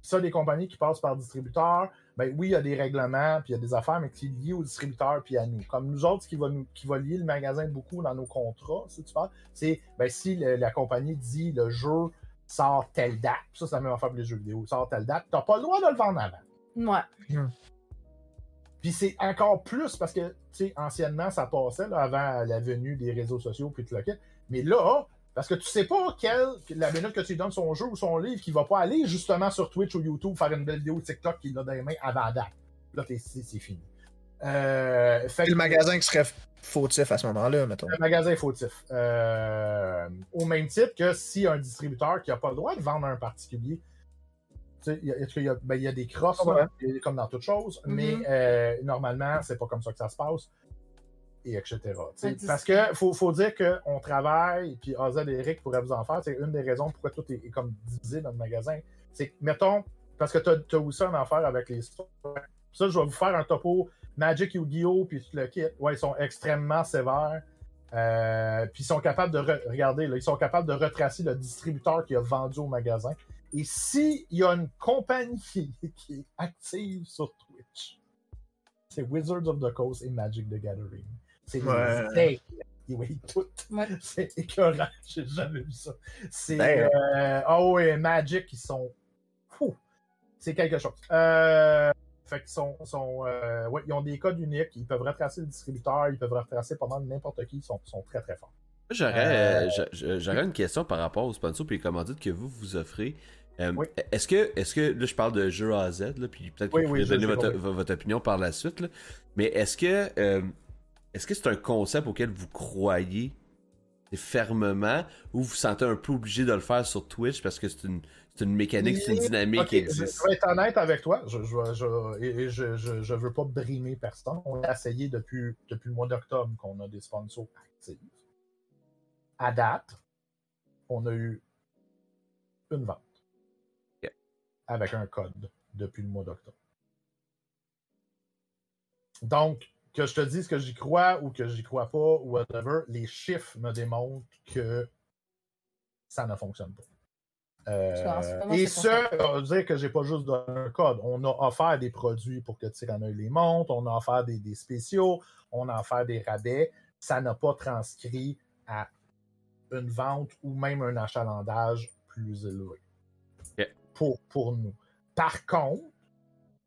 Ça, des compagnies qui passent par distributeur, ben oui, il y a des règlements, puis il y a des affaires, mais qui sont liées aux distributeurs puis à nous. Comme nous autres, ce qui va, nous, qui va lier le magasin beaucoup dans nos contrats, si tu parles, c'est ben, si la compagnie dit le jeu sort telle date, ça, ça même affaire pour les jeux vidéo, sort telle date, t'as pas le droit de le vendre avant. Ouais. Hmm. Puis c'est encore plus parce que, tu sais, anciennement, ça passait avant la venue des réseaux sociaux, puis tout le Mais là, parce que tu sais pas quelle, la minute que tu lui donnes son jeu ou son livre, qui va pas aller justement sur Twitch ou YouTube faire une belle vidéo TikTok qu'il a dans les mains avant date. Là, c'est fini. Euh, fait le magasin qui serait fautif à ce moment-là, mettons. Le magasin est fautif. Euh, au même titre que si un distributeur qui n'a pas le droit de vendre un particulier, il y, a, ben, y a des crosses, comme dans toute chose, mm-hmm. mais euh, normalement, c'est pas comme ça que ça se passe et etc. Parce que faut, faut dire qu'on travaille, puis Azad et Eric pourraient vous en faire, c'est une des raisons pourquoi tout est, comme divisé dans le magasin. C'est que, mettons, parce que tu as, aussi un affaire avec les stores. Ça, je vais vous faire un topo Magic Yu-Gi-Oh! puis le kit. Ouais, ils sont extrêmement sévères. Euh, puis ils sont capables de regarder, là, ils sont capables de retracer le distributeur qui a vendu au magasin. Et s'il y a une compagnie *laughs* qui est active sur Twitch, c'est Wizards of the Coast et Magic the Gathering. C'est ouais. Oui, tout. *laughs* C'est écœurant. *laughs* J'ai jamais vu ça. C'est. Euh, oh, et Magic, ils sont. C'est quelque chose. Euh, fait qu'ils sont. sont euh, ouais, ils ont des codes uniques. Ils peuvent retracer le distributeur. Ils peuvent retracer pas mal n'importe qui. Ils sont, sont très, très forts. J'aurais, une question par rapport aux sponsors et les commandites que vous vous offrez. Est-ce que, est-ce que, là je parle de jeu A à Z, là, puis peut-être que vous pouvez donner votre, votre, opinion par la suite, là, mais est-ce que est-ce que c'est un concept auquel vous croyez fermement ou vous vous sentez un peu obligé de le faire sur Twitch parce que c'est une, une, mécanique, c'est une dynamique qui existe? Je vais être honnête avec toi, je, je, je, je, veux pas brimer personne. On a essayé depuis, depuis le mois d'octobre qu'on a des sponsors actifs. À date, on a eu une vente avec un code depuis le mois d'octobre. Donc, que je te dise que j'y crois ou que j'y crois pas ou whatever, les chiffres me démontrent que ça ne fonctionne pas. Euh, et ce, on veut dire que j'ai pas juste donné un code. On a offert des produits pour que Tyrannoid les monte, on a offert des, des, spéciaux, on a offert des rabais. Ça n'a pas transcrit à une vente ou même un achalandage plus élevé pour, pour nous. Par contre,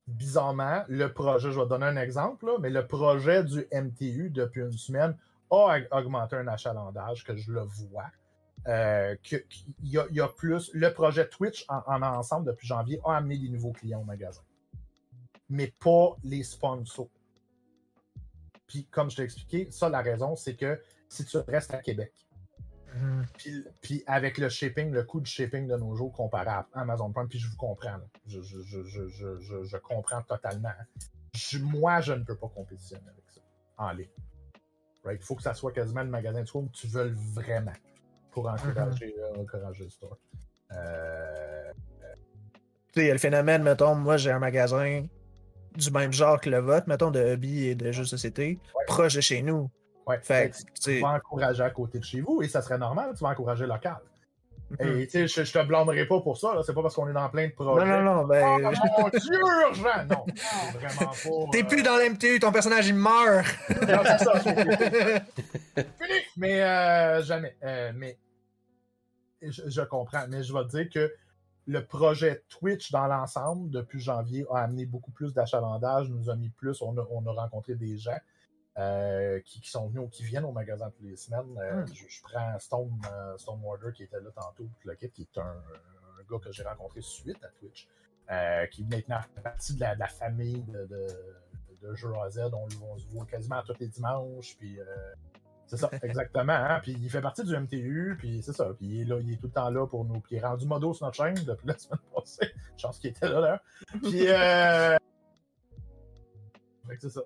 bizarrement, le projet, je vais donner un exemple, mais le projet du MTU depuis une semaine a augmenté un achalandage que je le vois. Euh, il y, a plus. Le projet Twitch en, ensemble depuis janvier a amené des nouveaux clients au magasin. Mais pas les sponsors. Puis, comme je t'ai expliqué, ça, la raison, c'est que si tu restes à Québec, mm-hmm. puis, avec le shipping, le coût de shipping de nos jours comparé à Amazon Prime, puis je vous comprends. Je, je, comprends totalement. moi, je ne peux pas compétitionner avec ça en ligne. Il faut que ça soit quasiment le magasin de où tu veux vraiment pour encourager, mm-hmm. euh, encourager le store. Euh, tu sais, il y a le phénomène, mettons, moi j'ai un magasin du même genre que le vôtre, mettons, de hobby et de jeux de société, proche de chez nous. Ouais. Fait, tu vas encourager à côté de chez vous et ça serait normal, tu vas encourager local. Mm-hmm. Et tu sais, je, te blâmerai pas pour ça, c'est pas parce qu'on est dans plein de projets. Non, non, non, ben. Oh mon dieu, urgent! Non, *laughs* vraiment pas. T'es plus dans l'MTU, ton personnage il meurt! non, c'est ça, *laughs* Fini! Mais euh, jamais. Euh, mais je, comprends, mais je vais te dire que le projet Twitch dans l'ensemble, depuis janvier, a amené beaucoup plus d'achalandage, nous a mis plus, on a, rencontré des gens euh, qui, sont venus, qui viennent au magasin toutes les semaines. Euh, hmm. je, prends Stone, euh, Stone qui était là tantôt, le qui est un, gars que j'ai rencontré suite à Twitch, qui maintenant fait partie de la, famille de, de, de, Jeux on, on, se voit quasiment tous les dimanches, puis c'est ça, *laughs* exactement. Hein? Puis il fait partie du MTU, puis c'est ça. Puis il est, là, il est tout le temps là pour nous. Puis il est rendu modo sur notre chaîne depuis *laughs* la semaine passée. Chance qu'il était là, là. Puis. Euh... *laughs* c'est ça.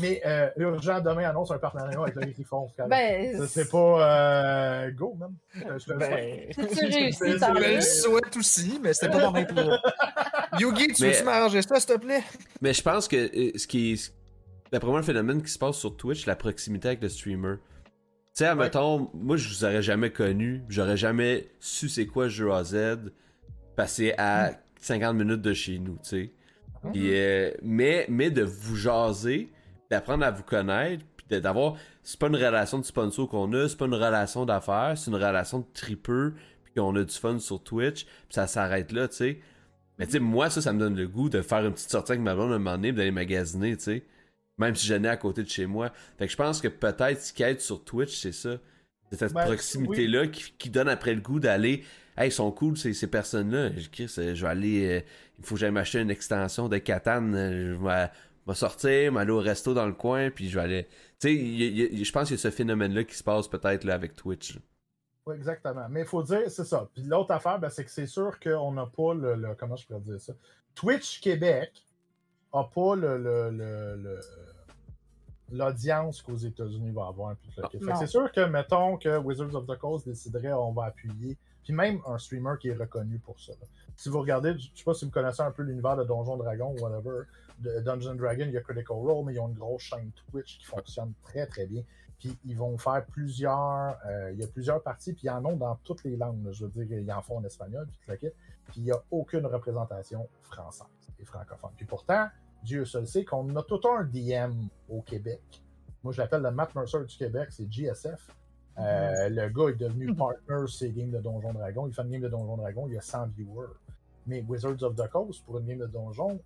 Mais euh, Urgent demain annonce un partenariat avec le Griffon. Ben, c'est pas euh, go, même. Euh, je ben, tu réussis, tant Je le souhaite aussi, mais c'était pas dans mes plans. Yugi, tu veux-tu m'arranger ça, s'il te plaît? Mais je pense que euh, ce qui est d'après moi, le phénomène qui se passe sur Twitch, la proximité avec le streamer. Tu sais, admettons, moi, je vous aurais jamais connu, j'aurais jamais su c'est quoi jeu AZ, passer à 50 minutes de chez nous, tu sais. Mhm. Euh, mais, mais de vous jaser, d'apprendre à vous connaître, puis d'avoir. C'est pas une relation de sponsor qu'on a, c'est pas une relation d'affaires, c'est une relation de tripeux, puis qu'on a du fun sur Twitch, puis ça s'arrête là, tu sais. Mais tu sais, moi, ça, ça me donne le goût de faire une petite sortie avec ma blonde un moment donné, d'aller magasiner, tu sais. Même si je n'ai à côté de chez moi. Fait que je pense que peut-être ce qui aide sur Twitch, c'est ça. C'est cette ben, proximité-là qui, donne après le goût d'aller. Hey, ils sont cool ces, ces personnes-là. Je, je vais aller. Euh, il faut que j'aille m'acheter une extension de Catane. Je vais, sortir, m'aller au resto dans le coin, puis je vais aller. Tu sais, je pense qu'il y a ce phénomène-là qui se passe peut-être là avec Twitch. Oui, exactement. Mais il faut dire, c'est ça. Puis l'autre affaire, ben, c'est que c'est sûr qu'on n'a pas le, Comment je pourrais dire ça? Twitch Québec a pas le, le l'audience qu'aux États-Unis va avoir. c'est sûr que, mettons que Wizards of the Coast déciderait, on va appuyer. Puis même un streamer qui est reconnu pour ça. Si vous regardez, je sais pas si vous connaissez un peu l'univers de Donjon Dragon ou whatever, de Dungeon Dragon, il y a Critical Role, mais ils ont une grosse chaîne Twitch qui fonctionne très très bien. Puis ils vont faire plusieurs, euh, il y a plusieurs parties, puis ils en ont dans toutes les langues. Je veux dire, ils en font en espagnol, puis Puis il n'y a aucune représentation française et francophone. Puis pourtant, Dieu seul sait qu'on a tout un DM au Québec. Moi, je l'appelle le Matt Mercer du Québec, c'est GSF. Euh, le gars est devenu mhm. partner sur games de Donjon Dragon. Il fait une game de Donjon Dragon, il y a 100 viewers. Mais Wizards of the Coast, pour une game de Donjon,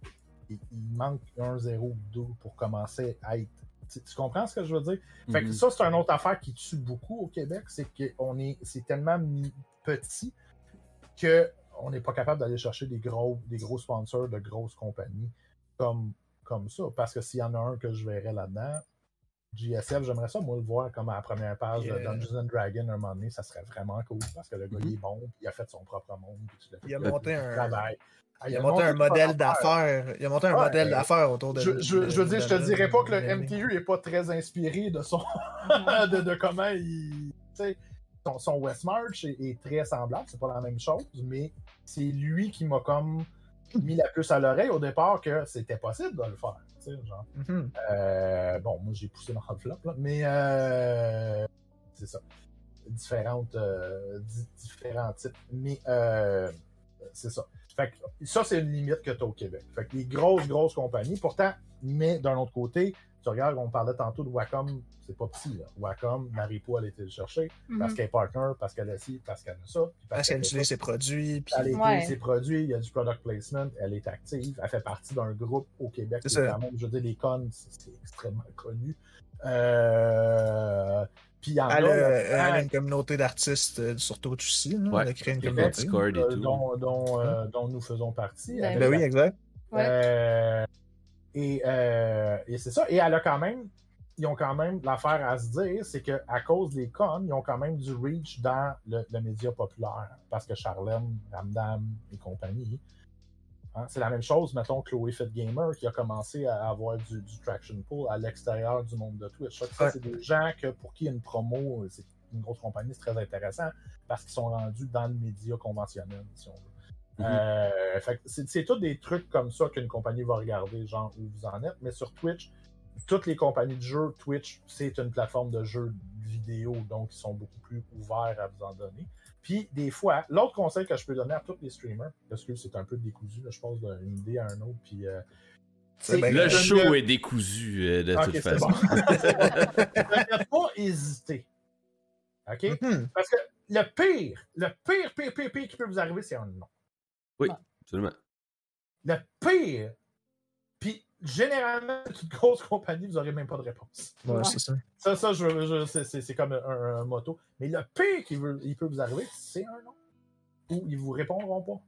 il, manque un 0 ou 2 pour commencer à être. Tu, comprends ce que je veux dire? Fait que mhm. ça, c'est une autre affaire qui tue beaucoup au Québec, c'est qu'on est, c'est tellement petit qu'on n'est pas capable d'aller chercher des gros, des gros sponsors de grosses compagnies comme, comme ça. Parce que s'il y en a un que je verrais là-dedans, GSF, j'aimerais ça, moi, le voir comme à la première page de Dungeons and Dragons un moment donné, ça serait vraiment cool parce que le gars, il est bon, il a fait son propre monde. il a monté un. Travail. Il, a monté un modèle d'affaires. Il a monté un modèle d'affaires autour de. Je, je, veux dire, je te dirais pas que le MTU n'est pas très inspiré de son. *laughs* de, de, comment il. Son, son Westmarch est, est très semblable, c'est pas la même chose, mais c'est lui qui m'a comme mis la puce à l'oreille au départ que c'était possible de le faire. Genre. Mm-hmm. Euh, bon, moi j'ai poussé dans le flop, là, mais euh, c'est ça. différentes, différents types. Mais c'est ça. Fait que ça, c'est une limite que tu as au Québec. Fait que les grosses, grosses compagnies, pourtant, mais d'un autre côté, tu regardes, on parlait tantôt de Wacom, c'est pas petit, là. Wacom, Maripo, elle a été le chercher parce mhm. qu'elle est partner, parce qu'elle a ci, parce qu'elle a ça. Parce, qu'elle utilise ses produits. Puis... Elle utilise ses produits, il y a du product placement, elle est active, elle fait partie d'un groupe au Québec. C'est ça. je veux dire, les cons, c'est extrêmement connu. Euh... Puis il elle, a, une communauté d'artistes euh, sur Twitch aussi. Là. Ouais. Elle a créé une communauté. Euh, dont, dont, euh, dont, nous faisons partie. Ben, ben oui, exact. Euh, et, et c'est ça. Et elle a quand même ils ont quand même l'affaire à se dire, c'est qu'à cause des cons, ils ont quand même du reach dans le, média populaire. Parce que Charlène, Ramdam et compagnie. Hein, c'est la même chose, mettons, Chloé Fit Gamer qui a commencé à avoir du, traction pool à l'extérieur du monde de Twitch. Ça, c'est des gens que, pour qui une promo, c'est une grosse compagnie, c'est très intéressant parce qu'ils sont rendus dans le média conventionnel, si on veut. Mm-hmm. Euh, c'est tous des trucs comme ça qu'une compagnie va regarder, genre où vous en êtes. Mais sur Twitch, toutes les compagnies de jeux, Twitch, c'est une plateforme de jeux vidéo, donc ils sont beaucoup plus ouverts à vous en donner. Puis, des fois, l'autre conseil que je peux donner à tous les streamers, parce que c'est un peu décousu, je pense d'une idée à un autre, puis. Euh, le show est décousu euh, de toute façon. *laughs* ne pas hésiter. OK? Mm-hmm. Parce que le pire, le pire, pire, pire, pire qui peut vous arriver, c'est un non. Oui, absolument. Le pire, puis généralement, toute grosse compagnie, vous n'aurez même pas de réponse. Ouais, c'est ça. Ça, ça je, c'est comme un, moto. Mais le pire qu'il il peut vous arriver, c'est un non. Ou ils vous répondront pas.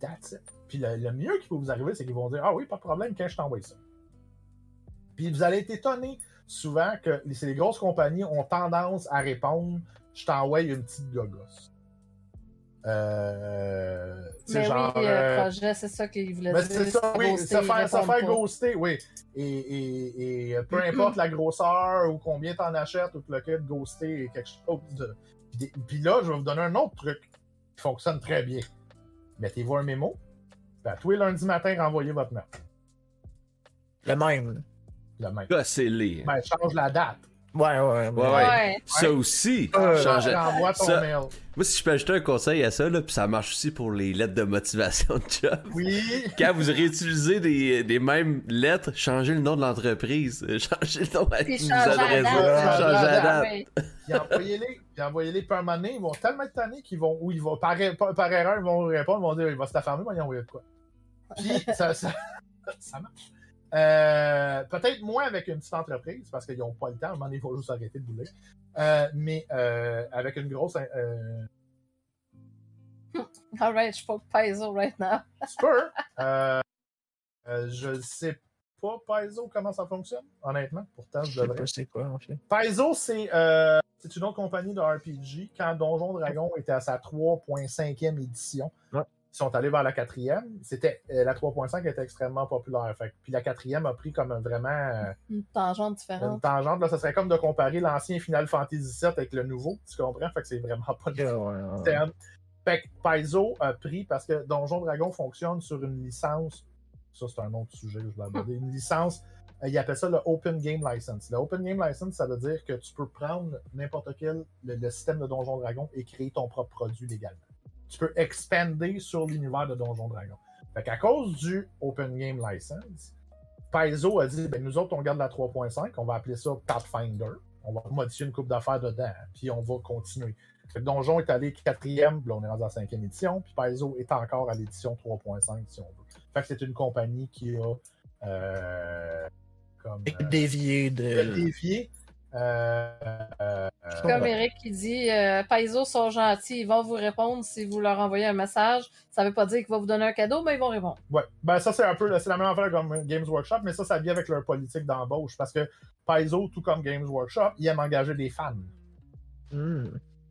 That's it. Puis le, mieux qui peut vous arriver, c'est qu'ils vont dire Ah oui, pas de problème, quand je t'envoie ça. Puis vous allez être étonné souvent que les grosses compagnies ont tendance à répondre Je t'envoie une petite gogosse. Euh, mais genre, oui, euh, projet, c'est ça qu'il voulait dire. C'est ça, oui, ça fait, ça fait ghoster, oui. Et, et, et peu *clears throat* importe la grosseur ou combien t'en achètes ou que le kit ghoster est quelque chose de. Puis là, je vais vous donner un autre truc qui fonctionne très bien. Mettez-vous un mémo, puis à tous les lundis matin, renvoyez votre note. Le même. Le même. Là, c'est les. Ben, change la date. Ouais, ouais, ouais. Ça aussi. Euh, ton mail. Moi, si je peux ajouter un conseil à ça, là, puis ça marche aussi pour les lettres de motivation de job. Oui. Quand vous réutilisez des, des mêmes lettres, changez le nom de l'entreprise. Changez le nom de vous adressez. Changez la date. Puis envoyez-les. Puis envoyez-les par année. Ils vont tellement être tannés qu'ils vont, ou ils vont, par, par, erreur, ils vont répondre, ils vont dire, il va se la fermer, il va y envoyer de quoi. Puis ça, ça, *laughs* ça marche. Euh, peut-être moins avec une petite entreprise, parce qu'ils n'ont pas le temps, à un moment donné, il faut juste arrêter de bouler. Euh, mais euh, avec une grosse. Alright, je pas Paizo right now. *laughs* Super. je ne sais pas, Paizo, comment ça fonctionne, honnêtement. Pourtant, je devrais. c'est quoi, en fait. Paizo, c'est c'est une autre compagnie de RPG. Quand Donjon Dragon était à sa 3.5e édition, ils sont allés vers la quatrième. C'était euh, la 3.5 était extrêmement populaire. puis la quatrième a pris comme vraiment euh, une tangente différente. Une tangente, là, ça serait comme de comparer l'ancien Final Fantasy VII avec le nouveau. Tu comprends? Fait que c'est vraiment pas le yeah, Fait que Paizo a pris parce que Donjon Dragon fonctionne sur une licence. Ça, c'est un autre sujet que je vais aborder. Une licence euh, ils appellent ça le Open Game License. Le Open Game License, ça veut dire que tu peux prendre n'importe quel le, système de Donjon Dragon et créer ton propre produit légalement tu peux expander sur l'univers de Donjon Dragon. Fait qu'à cause du Open Game License, Paizo a dit ben, nous autres, on garde la 3.5, on va appeler ça Pathfinder. On va modifier une coupe d'affaires dedans, puis on va continuer. Fait que Donjon est allé quatrième, là on est rendu à la cinquième édition, puis Paizo est encore à l'édition 3.5 si on veut. Fait que c'est une compagnie qui a euh, comme, euh, dévié de. Dévié euh, euh, comme Eric qui dit, euh, Paizo sont gentils, ils vont vous répondre si vous leur envoyez un message. Ça ne veut pas dire qu'ils vont vous donner un cadeau, mais ils vont répondre. Ouais, ben ça c'est un peu, c'est la même affaire comme Games Workshop, mais ça, ça vient avec leur politique d'embauche parce que Paizo, tout comme Games Workshop, ils aiment engager des fans. Hmm.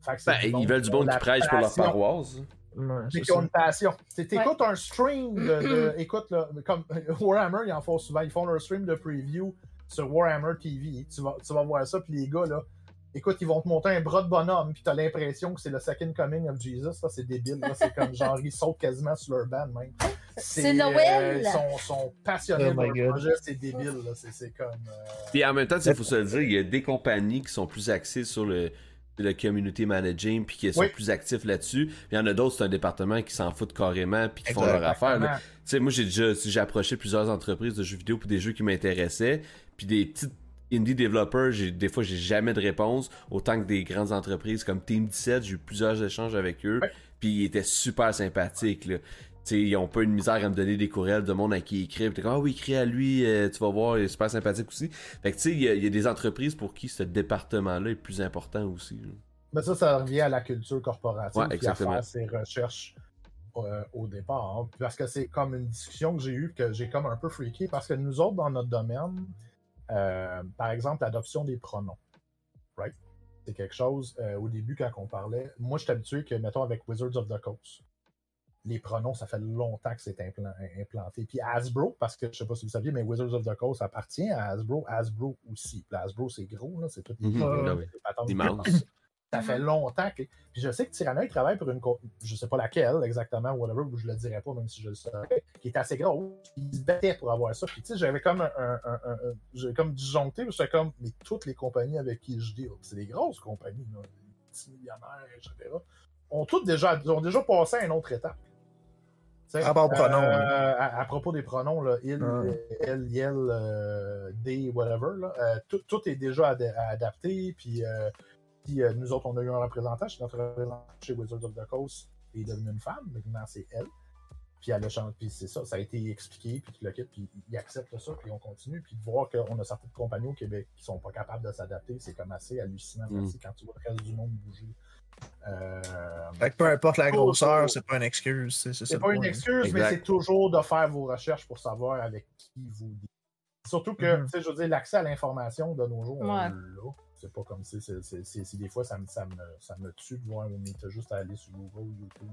Ben, ils veulent du monde qui prêche pour leur paroisse. mais qui ont une passion. T'écoutes un stream de, écoute, là, comme *laughs* Warhammer, ils en font souvent, ils font leur stream de preview sur Warhammer TV. Tu vas, tu vas voir ça, puis les gars, là, écoute, ils vont te monter un bras de bonhomme, puis t'as l'impression que c'est le second coming of Jesus. Ça, c'est débile. C'est comme genre, ils sautent quasiment sur leur band, même. C'est Noël! Euh, ils sont, sont, passionnés oh le projet, c'est débile. C'est comme. Euh... Puis en même temps, il faut se le dire, il y a des compagnies qui sont plus axées sur le le community managing puis qui sont plus actifs là-dessus. Puis il y en a d'autres, c'est un département qui s'en foutent carrément puis qui font leur affaire. Tu sais, moi j'ai déjà j'ai approché plusieurs entreprises de jeux vidéo pour des jeux qui m'intéressaient, puis des petites indie developers, j'ai des fois j'ai jamais de réponse, autant que des grandes entreprises comme Team 17, j'ai eu plusieurs échanges avec eux, puis ils étaient super sympathiques là. T'sais, ils ont pas une misère à me donner des courriels de monde à qui écrire. Puis ah oui, écris à lui, euh, tu vas voir, il est super sympathique aussi. Fait que tu sais, il y, a des entreprises pour qui ce département-là est plus important aussi. Mais ça, ça revient à la culture corporative ouais, à faire ses recherches euh, au départ. Hein. Parce que c'est comme une discussion que j'ai eue que j'ai comme un peu freaké. Parce que nous autres, dans notre domaine, euh, par exemple, l'adoption des pronoms. Right? C'est quelque chose, au début, quand on parlait, moi, je suis habitué que, mettons, avec Wizards of the Coast, les pronoms, ça fait longtemps que c'est implanté. Puis Hasbro, parce que je sais pas si vous saviez, mais Wizards of the Coast appartient à Hasbro. Hasbro aussi. Puis Hasbro, c'est gros, là, c'est tout mm Ça fait longtemps que. Puis je sais que Tyranna, il travaille pour une. Je sais pas laquelle exactement, whatever, ou je le dirais pas, même si je le savais, qui est assez gros. Il se battait pour avoir ça. Puis tu sais, j'avais comme un. un, un, j'avais comme disjoncté, j'étais comme. Mais toutes les compagnies avec qui je deal, c'est des grosses compagnies, là, des petits millionnaires, etc., ont toutes déjà, ont déjà passé à une autre étape. À, euh, à, propos des pronoms, là, il, elle, yel, euh, des, whatever, là, euh, tout, tout, est déjà adapté. Puis, puis nous autres, on a eu un représentant. Notre représentant chez Wizards of the Coast est devenu une femme. Maintenant, c'est elle. Puis elle a changé, puis c'est ça, ça a été expliqué, puis tu le quitte, puis il accepte ça, puis on continue, puis de voir qu'on a certaines compagnies au Québec qui sont pas capables de s'adapter, c'est comme assez hallucinant, mm. quand tu vois le reste du monde bouger. Euh, peu importe la grosseur, c'est pas une excuse. C'est pas une excuse, mais c'est toujours de faire vos recherches pour savoir avec qui vous. Surtout que, mm-hmm. tu sais, je veux dire, l'accès à l'information de nos jours, là. C'est pas comme si, c'est des fois, ça me, ça, me, ça me tue de voir, mais t'as juste à aller sur Google, YouTube,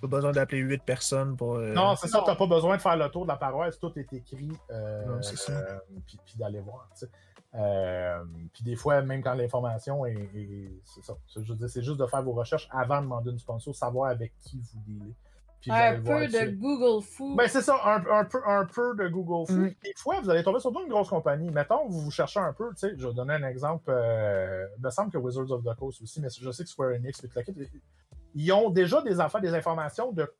pas besoin d'appeler 8 personnes pour. Euh, non, c'est ça, t'as pas besoin de faire le tour de la paroisse, tout est écrit, euh, euh puis, d'aller voir. Euh, puis des fois, même quand l'information est. c'est ça. Je veux dire, c'est juste de faire vos recherches avant de demander une sponsor, savoir avec qui vous dealez. Un peu de Google Foo. Ben, c'est ça, un, un, peu, un peu de Google Foo. Mm. Des fois, vous allez tomber sur une grosse compagnie. Mettons, vous vous cherchez un peu, tu sais, je vais donner un exemple. Euh, il me semble que Wizards of the Coast aussi, mais je sais que Square Enix, ils ont déjà des affaires, des informations de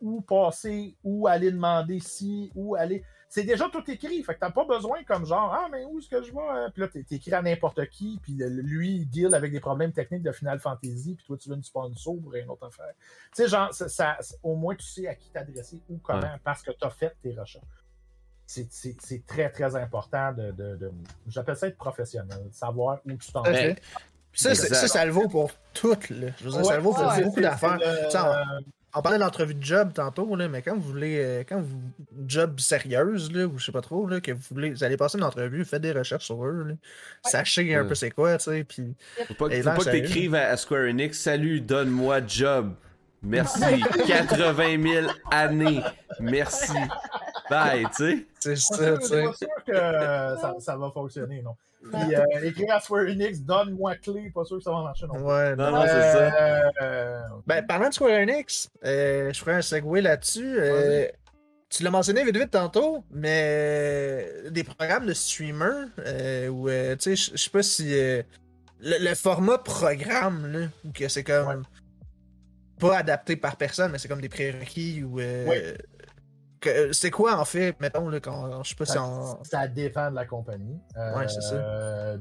où passer, où aller demander si, où aller c'est déjà tout écrit. Fait que t'as pas besoin comme genre, ah, mais où est-ce que je vais? Euh, puis là, t'es écrit à n'importe qui, puis lui, il deal avec des problèmes techniques de Final Fantasy, puis toi, tu veux une sponsor pour une autre affaire. Tu sais, genre, ça, au moins, tu sais à qui t'adresser ou comment, parce que tu as fait tes recherches. C'est très, très important de. de, J'appelle ça être professionnel, savoir où tu t'en vas. Ça, ça, ça, le vaut pour toutes. Là. Je veux dire, ça le vaut pour beaucoup d'affaires on parlait de l'entrevue de job tantôt, là, mais quand vous voulez, euh, quand vous, job sérieuse, là, ou je sais pas trop, là, que vous voulez, vous allez passer une entrevue, faites des recherches sur eux, sachez un peu c'est quoi, tu sais, puis. Faut pas, faut pas que t'écrives à, Square Enix, salut, donne-moi job. Merci. *laughs* 80 000 années. Merci. Bye, tu sais. C'est ça, tu sais. pas sûr que ça, ça va fonctionner, non. Puis euh, écrire à Square Enix, donne-moi clé, pas sûr que ça va marcher non Ouais, non, non, c'est ça. Euh, ben, parlant de Square Enix, euh, je ferai un segue là-dessus. tu l'as mentionné vite vite tantôt, mais des programmes de streamer, où, tu sais, je sais pas si. Le, format programme, là, où que c'est comme. Pas adapté par personne, mais c'est comme des prérequis ou. Euh, c'est quoi en fait, mettons, là, quand je sais pas si on... Ça dépend de la compagnie. Euh, ouais, c'est ça.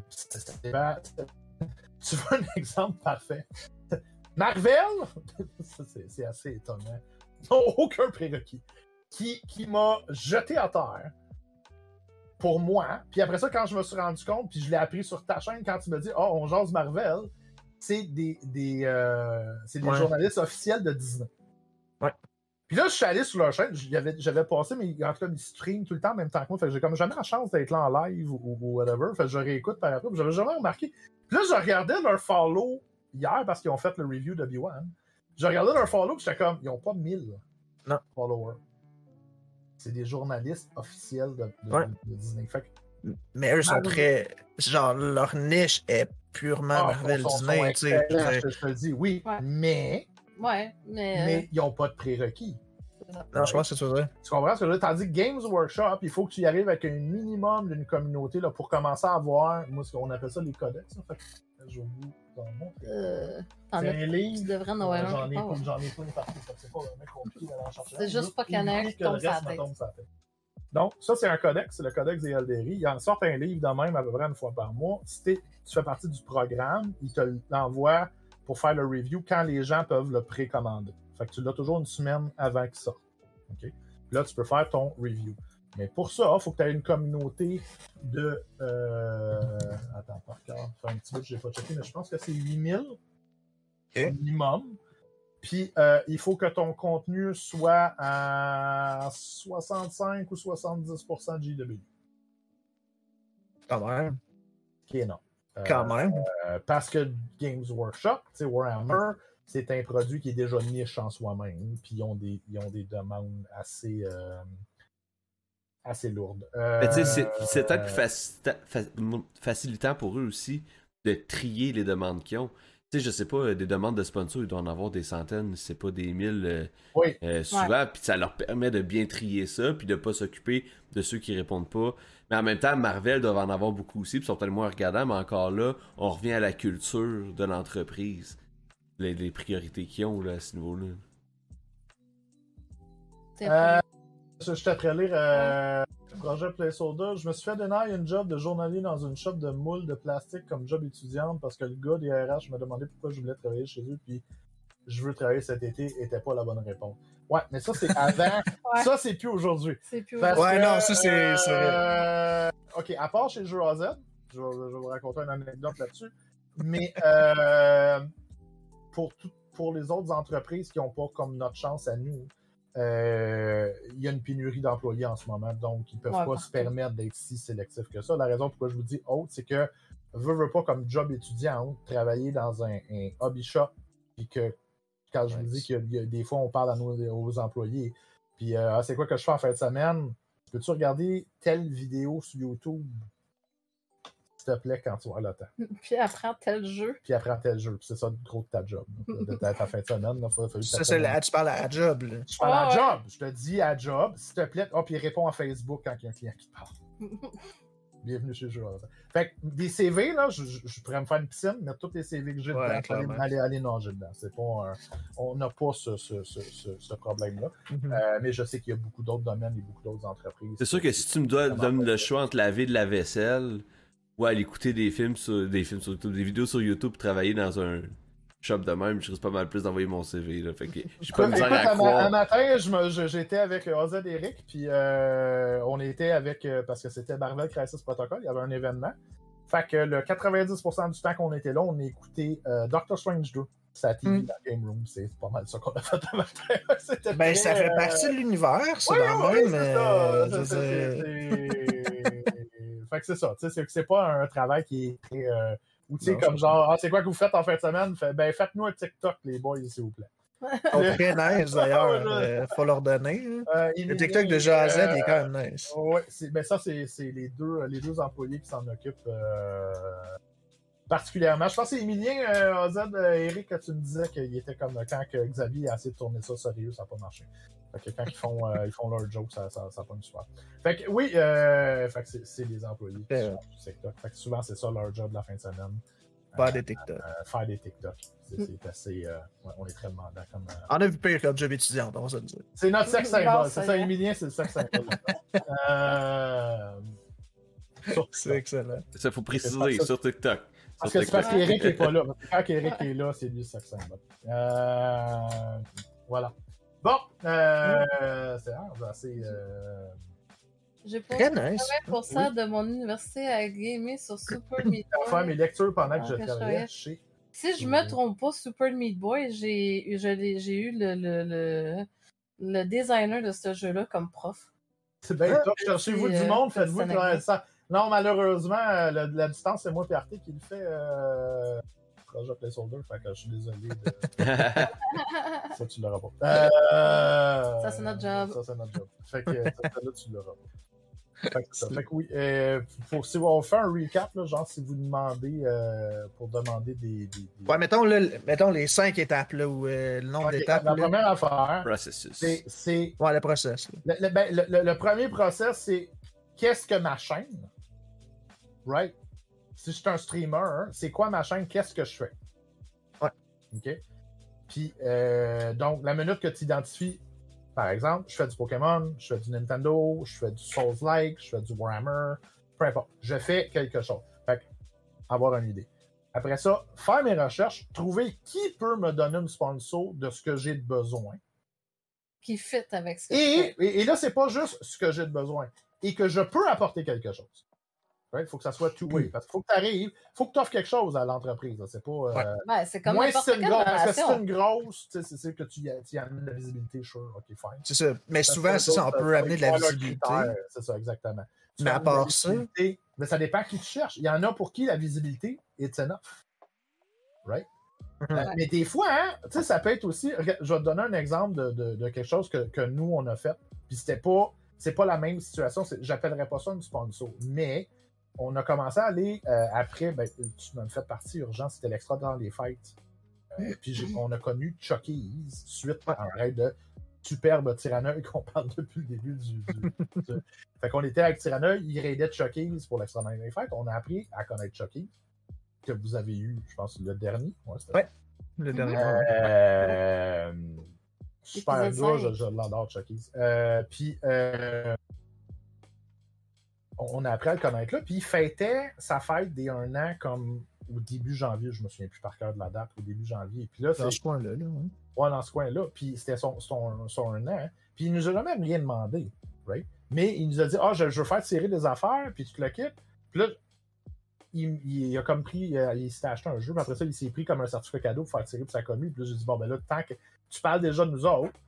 Tu veux un exemple parfait? Marvel, *laughs* c'est assez étonnant, ils aucun prérequis, qui, qui m'a jeté à terre pour moi. Puis après ça, quand je me suis rendu compte, puis je l'ai appris sur ta chaîne quand tu me dis Oh, on jase Marvel, c'est des, des, euh, des journalistes officiels de Disney. Ouais. Puis là, je suis allé sur leur chaîne, j'avais passé, mais en tout cas, ils streament tout le temps en même temps que moi. Fait que j'ai comme jamais la chance d'être là en live ou, whatever. Fait que je réécoute par après. J'avais jamais remarqué. Puis là, je regardais leur follow hier parce qu'ils ont fait le review de B1. Je regardais leur follow, puis j'étais comme, ils ont pas 1000 non. followers. C'est des journalistes officiels de, Disney. Fait mais eux sont très. Genre, leur niche est purement ah, Marvel Disney. tu sais. Je, te le dis, oui. Mais Ouais, mais. Mais ils n'ont pas de prérequis. Non, je pense que c'est vrai. Tu comprends? Ce que je veux dire? Tandis que Games Workshop, il faut que tu y arrives avec un minimum d'une communauté là, pour commencer à avoir, moi, ce qu'on appelle ça les codex. En fait, je vous. Euh, T'en C'est as un tu livre. devrais en avoir un J'en ai, pas- ouais. j'en ai pas une partie, c'est pas vraiment compliqué d'aller en chercher. C'est juste pas qu'il y en a un éviter qui tombe sur la tête. Donc, ça, c'est un codex, c'est le codex des Elderi. Ils en sortent un livre de même à peu près une fois par mois. Si t'es- tu fais partie du programme, ils te l'envoient pour faire le review quand les gens peuvent le précommander. Fait que tu l'as toujours une semaine avant qu'il sorte. OK? Là, tu peux faire ton review. Mais pour ça, il faut que tu aies une communauté de. euh, Attends, par cœur, fait un petit peu que je n'ai pas checké, mais je pense que c'est 8000 minimum. Puis, euh, il faut que ton contenu soit à 65 ou 70% GW, Quand même. qui est non. Quand même. euh, parce que Games Workshop, Warhammer, c'est un produit qui est déjà niche en soi-même, puis ils ont des, ils ont des demandes assez, euh, assez lourdes. Euh, Mais tu sais, c'est- c'est peut-être plus facilita- fa- facilitant pour eux aussi de trier les demandes qu'ils ont. Tu sais, je sais pas, des demandes de sponsors, ils doivent en avoir des centaines, c'est pas des mille euh, Oui. euh, souvent, puis ça leur permet de bien trier ça, puis de pas s'occuper de ceux qui répondent pas. Mais en même temps, Marvel doivent en avoir beaucoup aussi, puis ils sont peut-être moins regardants, mais encore là, on revient à la culture de l'entreprise, les, les priorités qu'ils ont là, à ce niveau-là. C'est Euh, je, je t'ai lire euh, projet Placeholder. Je me suis fait donner une job de journalier dans une shop de moules de plastique comme job étudiante parce que le gars des RH me demandait pourquoi je voulais travailler chez eux, puis je veux travailler cet été, était pas la bonne réponse. Ouais, mais ça c'est avant, *laughs* Ouais. ça c'est plus aujourd'hui. C'est plus Ouais, que, non, ça, c'est- euh, ok, à part chez Jeux AZ, je vais, je vais vous raconter une anecdote là-dessus. Mais euh, pour, tout- pour les autres entreprises qui n'ont pas comme notre chance à nous, euh, il y a une pénurie d'employés en ce moment, donc ils ne peuvent Ouais, pas se permettre d'être si sélectifs que ça. La raison pourquoi je vous dis autre, c'est que veux, veux pas comme job étudiant, travailler dans un, un hobby shop, puis que quand je Ouais. vous dis a des fois on parle à nos aux employés, puis euh, Ah, c'est quoi que je fais en fin de semaine? Peux-tu regarder telle vidéo sur YouTube? S'il te plaît, quand tu auras le temps. Puis apprends tel jeu. Puis apprends tel jeu. Puis c'est ça le gros de ta job. là, De ta, ta fin de semaine. Il faut, faut Ça, c'est la- tu parles à la job. Là. Je parle à Ouais, job. Je te dis à job. S'il te plaît. Oh, puis réponds à Facebook quand il y a un client qui te parle. *laughs* Bienvenue chez Joueur. Fait que des CV, là, je, je- je pourrais me faire une piscine, mettre tous les CV que j'ai Ouais, dedans, aller, aller, aller nager dedans. C'est pas un- on n'a pas ce, ce, ce, ce, ce problème-là. Mhm. Euh, mais je sais qu'il y a beaucoup d'autres domaines et beaucoup d'autres entreprises. C'est sûr que si tu me dois, donnes le choix entre laver de la vaisselle ou aller écouter des films sur des films sur YouTube, des vidéos sur YouTube pour travailler dans un shop de même, je risque pas mal plus d'envoyer mon CV. Là. Fait que j'ai pas misère à un, croire. un matin, j'étais avec euh, OZ Eric, puis euh, on était avec, euh, parce que c'était Marvel Crisis Protocol, il y avait un événement. Fait que le 90% du temps qu'on était là, on a écouté euh, Doctor Strange 2. Ça TV Mm. dans Game Room, c'est pas mal ça qu'on a fait le matin. *laughs* Ben, très, ça fait euh, partie de l'univers, ça, oui, dans le même. Fait que c'est ça. tu sais, C'est c'est pas un travail qui est très. euh, ou tu sais, comme genre, ah, c'est quoi que vous faites en fin de semaine? Fait, ben, faites-nous un TikTok, les boys, s'il vous plaît. Ils sont très nice d'ailleurs. *laughs* Ouais. euh, faut leur donner. hein. Euh, Le TikTok de Z, il est euh, quand même nice. Oui, ben ça, c'est c'est les deux, les deux employés qui s'en occupent euh, particulièrement. Je pense que c'est Emilien euh, AZ, euh, Eric, que tu me disais qu'il était comme quand que Xavier a essayé de tourner ça sérieux, ça n'a pas marché. Fait que quand ils font, euh, ils font leur joke, ça, ça, ça pas une super. Fait que oui, euh, fait que c'est- les employés qui Ouais. sont sur TikTok. Fait que souvent, c'est ça leur job de la fin de semaine. Pas Euh, des TikTok. euh, faire des TikTok. C'est c'est assez. euh, ouais, on est très demandant comme. euh, On a vu pire comme job étudiant, on va se le dire. c'est notre sexe symbole. C'est ça. Emilien, c'est le sexe symbole. *laughs* euh... C'est excellent. Ça faut préciser sur TikTok. Parce que c'est parce qu'Eric n'est pas là. Quand Eric est là, c'est lui le sexe symbole. Euh... Voilà. Bon, euh... c'est ah, c'est assez. Euh... J'ai nice. 80% de mon université à gamer sur Super *laughs* Meat Je vais faire mes Boy. lectures pendant que je Que je travaillais chez. Si je me trompe pas, Super Meat Boy, j'ai eu le, le, le, le designer de ce jeu-là comme prof. C'est bien Ah, top. Cherchez-vous du euh, monde, faites-vous ça. Non, malheureusement, euh, la, la distance, c'est moi et Arte qui le fait. Euh... Projet Placeholder, fait que je suis désolé. De... *laughs* Ça, tu l'auras pas. Euh... Ça, c'est notre job. Ça, c'est notre job. Fait que *laughs* ça, là, tu l'auras pas. Fait que, ça. Fait que oui, euh, pour, si on fait un recap, là, genre si vous demandez euh, pour demander des. des- des- Ouais, mettons, là, mettons les cinq étapes, là, ou euh, le nombre d'étapes. La là. première affaire, Processus. c'est- c'est. Ouais, le process. Le, le- ben, le- le- le premier process, c'est qu'est-ce que ma chaîne? Right? Si je suis un streamer, c'est quoi ma chaîne? Qu'est-ce que je fais? OK? Puis, euh, donc, la minute que tu identifies, par exemple, je fais du Pokémon, je fais du Nintendo, je fais du Souls-like, je fais du Warhammer, peu importe. Je fais quelque chose. Fait que, avoir une idée. Après ça, faire mes recherches, trouver qui peut me donner une sponsor de ce que j'ai de besoin. Qui fit avec ce que et, et, et, là, c'est pas juste ce que j'ai de besoin. Et que je peux apporter quelque chose. Il faut que ça soit two-way. Mm. Parce qu'il faut que tu arrives, il faut que tu offres quelque chose à l'entreprise. C'est pas. euh, Ben, c'est comme moins si c'est une quelle grosse. Parce que si relation. c'est une grosse, tu sais, c'est sûr que tu y, tu y amènes de la visibilité, sure, ok, fine. C'est ça. Mais Parce souvent, c'est ça, on peut amener de la visibilité. C'est ça, exactement. Tu Mais à part ça- Mais ça dépend qui tu cherches. Il y en a pour qui la visibilité est enough. Right? Mhm. Euh, mais des fois, hein, tu sais, ça peut être aussi. Je vais te donner un exemple de, de- de quelque chose que, que nous, on a fait. Puis c'était pas. C'est pas la même situation. J'appellerais pas ça une sponsor. Mais on a commencé à aller euh, après. Ben, tu m'en fais partie urgent. C'était l'extra dans les fêtes. Euh, puis on a connu Chucky's suite à un raid de superbe Tyranneuil *laughs* qu'on parle depuis le début du. du- du- *laughs* Fait qu'on était avec Tyranneuil, il raidait Chucky's pour l'extra dans les fêtes. On a appris à connaître Chucky, que vous avez eu, je pense, le dernier. Ouais. Le dernier euh, super gars, je, je l'adore, Chucky. Euh, puis, euh, on, a appris à le connaître là. Puis, il fêtait sa fête des un an comme au début janvier. Je me souviens plus par cœur de la date, au début janvier. Puis là, Dans ce coin-là. Là, ouais, dans ce coin-là. Puis, c'était son, son, son un an. Puis, il nous a jamais rien demandé. Right? Mais il nous a dit Ah, je, je veux faire tirer des affaires, puis tu te le quittes. Puis là, il, il a comme pris, euh, il s'était acheté un jeu, puis après ça, il s'est pris comme un certificat cadeau pour faire tirer pour sa commu. Puis là, j'ai dit, bon, ben là, tant que tu parles déjà de nous autres,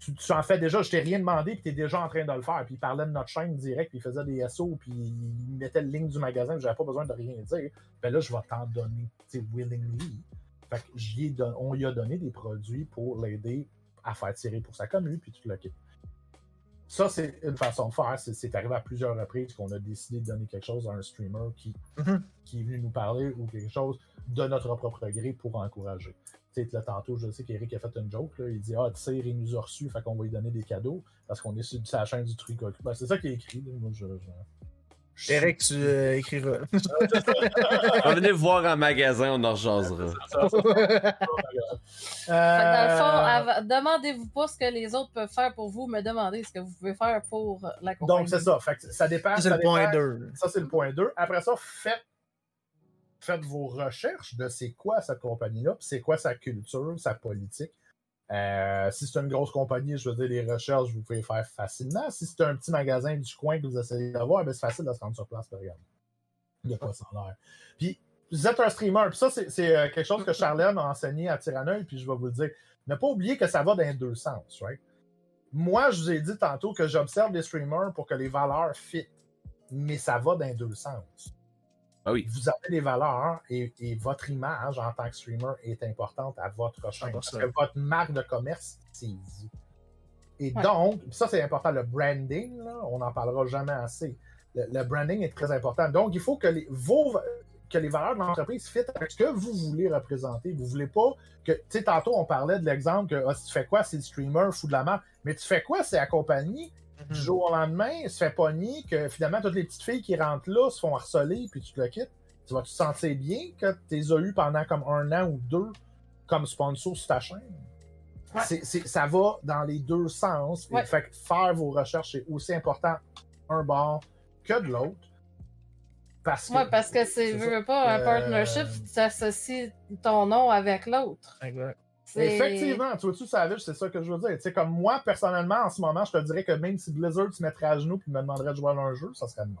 tu, en fais déjà, je t'ai rien demandé, puis t'es déjà en train de le faire. Puis il parlait de notre chaîne direct, puis il faisait des SO, puis il mettait le link du magasin, j'avais pas besoin de rien dire. Ben là, je vais t'en donner, tu sais, willingly. Fait que ai on lui a donné des produits pour l'aider à faire tirer pour sa commu, puis tu le quittes. Ça, c'est une façon de faire. C'est- arrivé à plusieurs reprises qu'on a décidé de donner quelque chose à un streamer qui, Mhm. qui est venu nous parler ou quelque chose de notre propre gré pour encourager. Tu sais, là, tantôt, je sais qu'Eric a fait une joke. Là, il dit Ah, tu sais, il nous a reçus, fait qu'on va lui donner des cadeaux parce qu'on est sur sa chaîne du truc. Ben, c'est ça qui est écrit. là. Moi, je- Eric, tu euh, écriras. *laughs* Venez voir en magasin, on en rejasera. Dans le fond, Euh, av- demandez-vous pas ce que les autres peuvent faire pour vous, mais demandez ce que vous pouvez faire pour la compagnie. Donc, c'est ça. Fait que ça dépend. Ça, c'est ça le point dépend- 2. Ça, c'est le point 2. Après ça, faites, faites vos recherches de c'est quoi cette compagnie-là, puis c'est quoi sa culture, sa politique. Euh, si c'est une grosse compagnie, je veux dire, les recherches, vous pouvez faire facilement. Si c'est un petit magasin du coin que vous essayez d'avoir, ben, c'est facile de se rendre sur place, par exemple. De quoi ça a l'air. Puis, vous êtes un streamer, puis ça, c'est euh, quelque chose que Charlène a enseigné à Tyranneuil, puis je vais vous dire. Ne pas oublier que ça va dans deux sens, right? Moi, je vous ai dit tantôt que j'observe les streamers pour que les valeurs fit, mais ça va dans deux sens. Ah oui. Vous avez des valeurs et, et votre image en tant que streamer est importante à votre chaîne. Parce 100%. que votre marque de commerce, c'est vous. Et Ouais. donc, ça c'est important, le branding, là, on n'en parlera jamais assez. Le, le branding est très important. Donc, il faut que les, vos, que les valeurs de l'entreprise fit avec ce que vous voulez représenter. Vous voulez pas que, tu sais, tantôt on parlait de l'exemple que ah, si tu fais quoi, c'est le streamer, fou de la marque. Mais tu fais quoi, c'est la compagnie Mhm. Du jour au lendemain, il se fait pogner, que finalement, toutes les petites filles qui rentrent là se font harceler, puis tu te le quittes. Tu vas te sentir bien que tu les as eu pendant comme un an ou deux comme sponsor sur ta chaîne? Ouais. Ça va dans les deux sens. Et Ouais. Fait que faire vos recherches, c'est aussi important un bord que de l'autre. Parce que, Ouais, parce que c'est, veux, pas, un Euh, partnership, tu associes ton nom avec l'autre. Exact. Effectivement, tu vois-tu, Savage, c'est ça que je veux dire. Tu sais, comme moi, personnellement, en ce moment, je te dirais que même si Blizzard se mettrait à genoux et me demanderait de jouer à un jeu, ça serait non.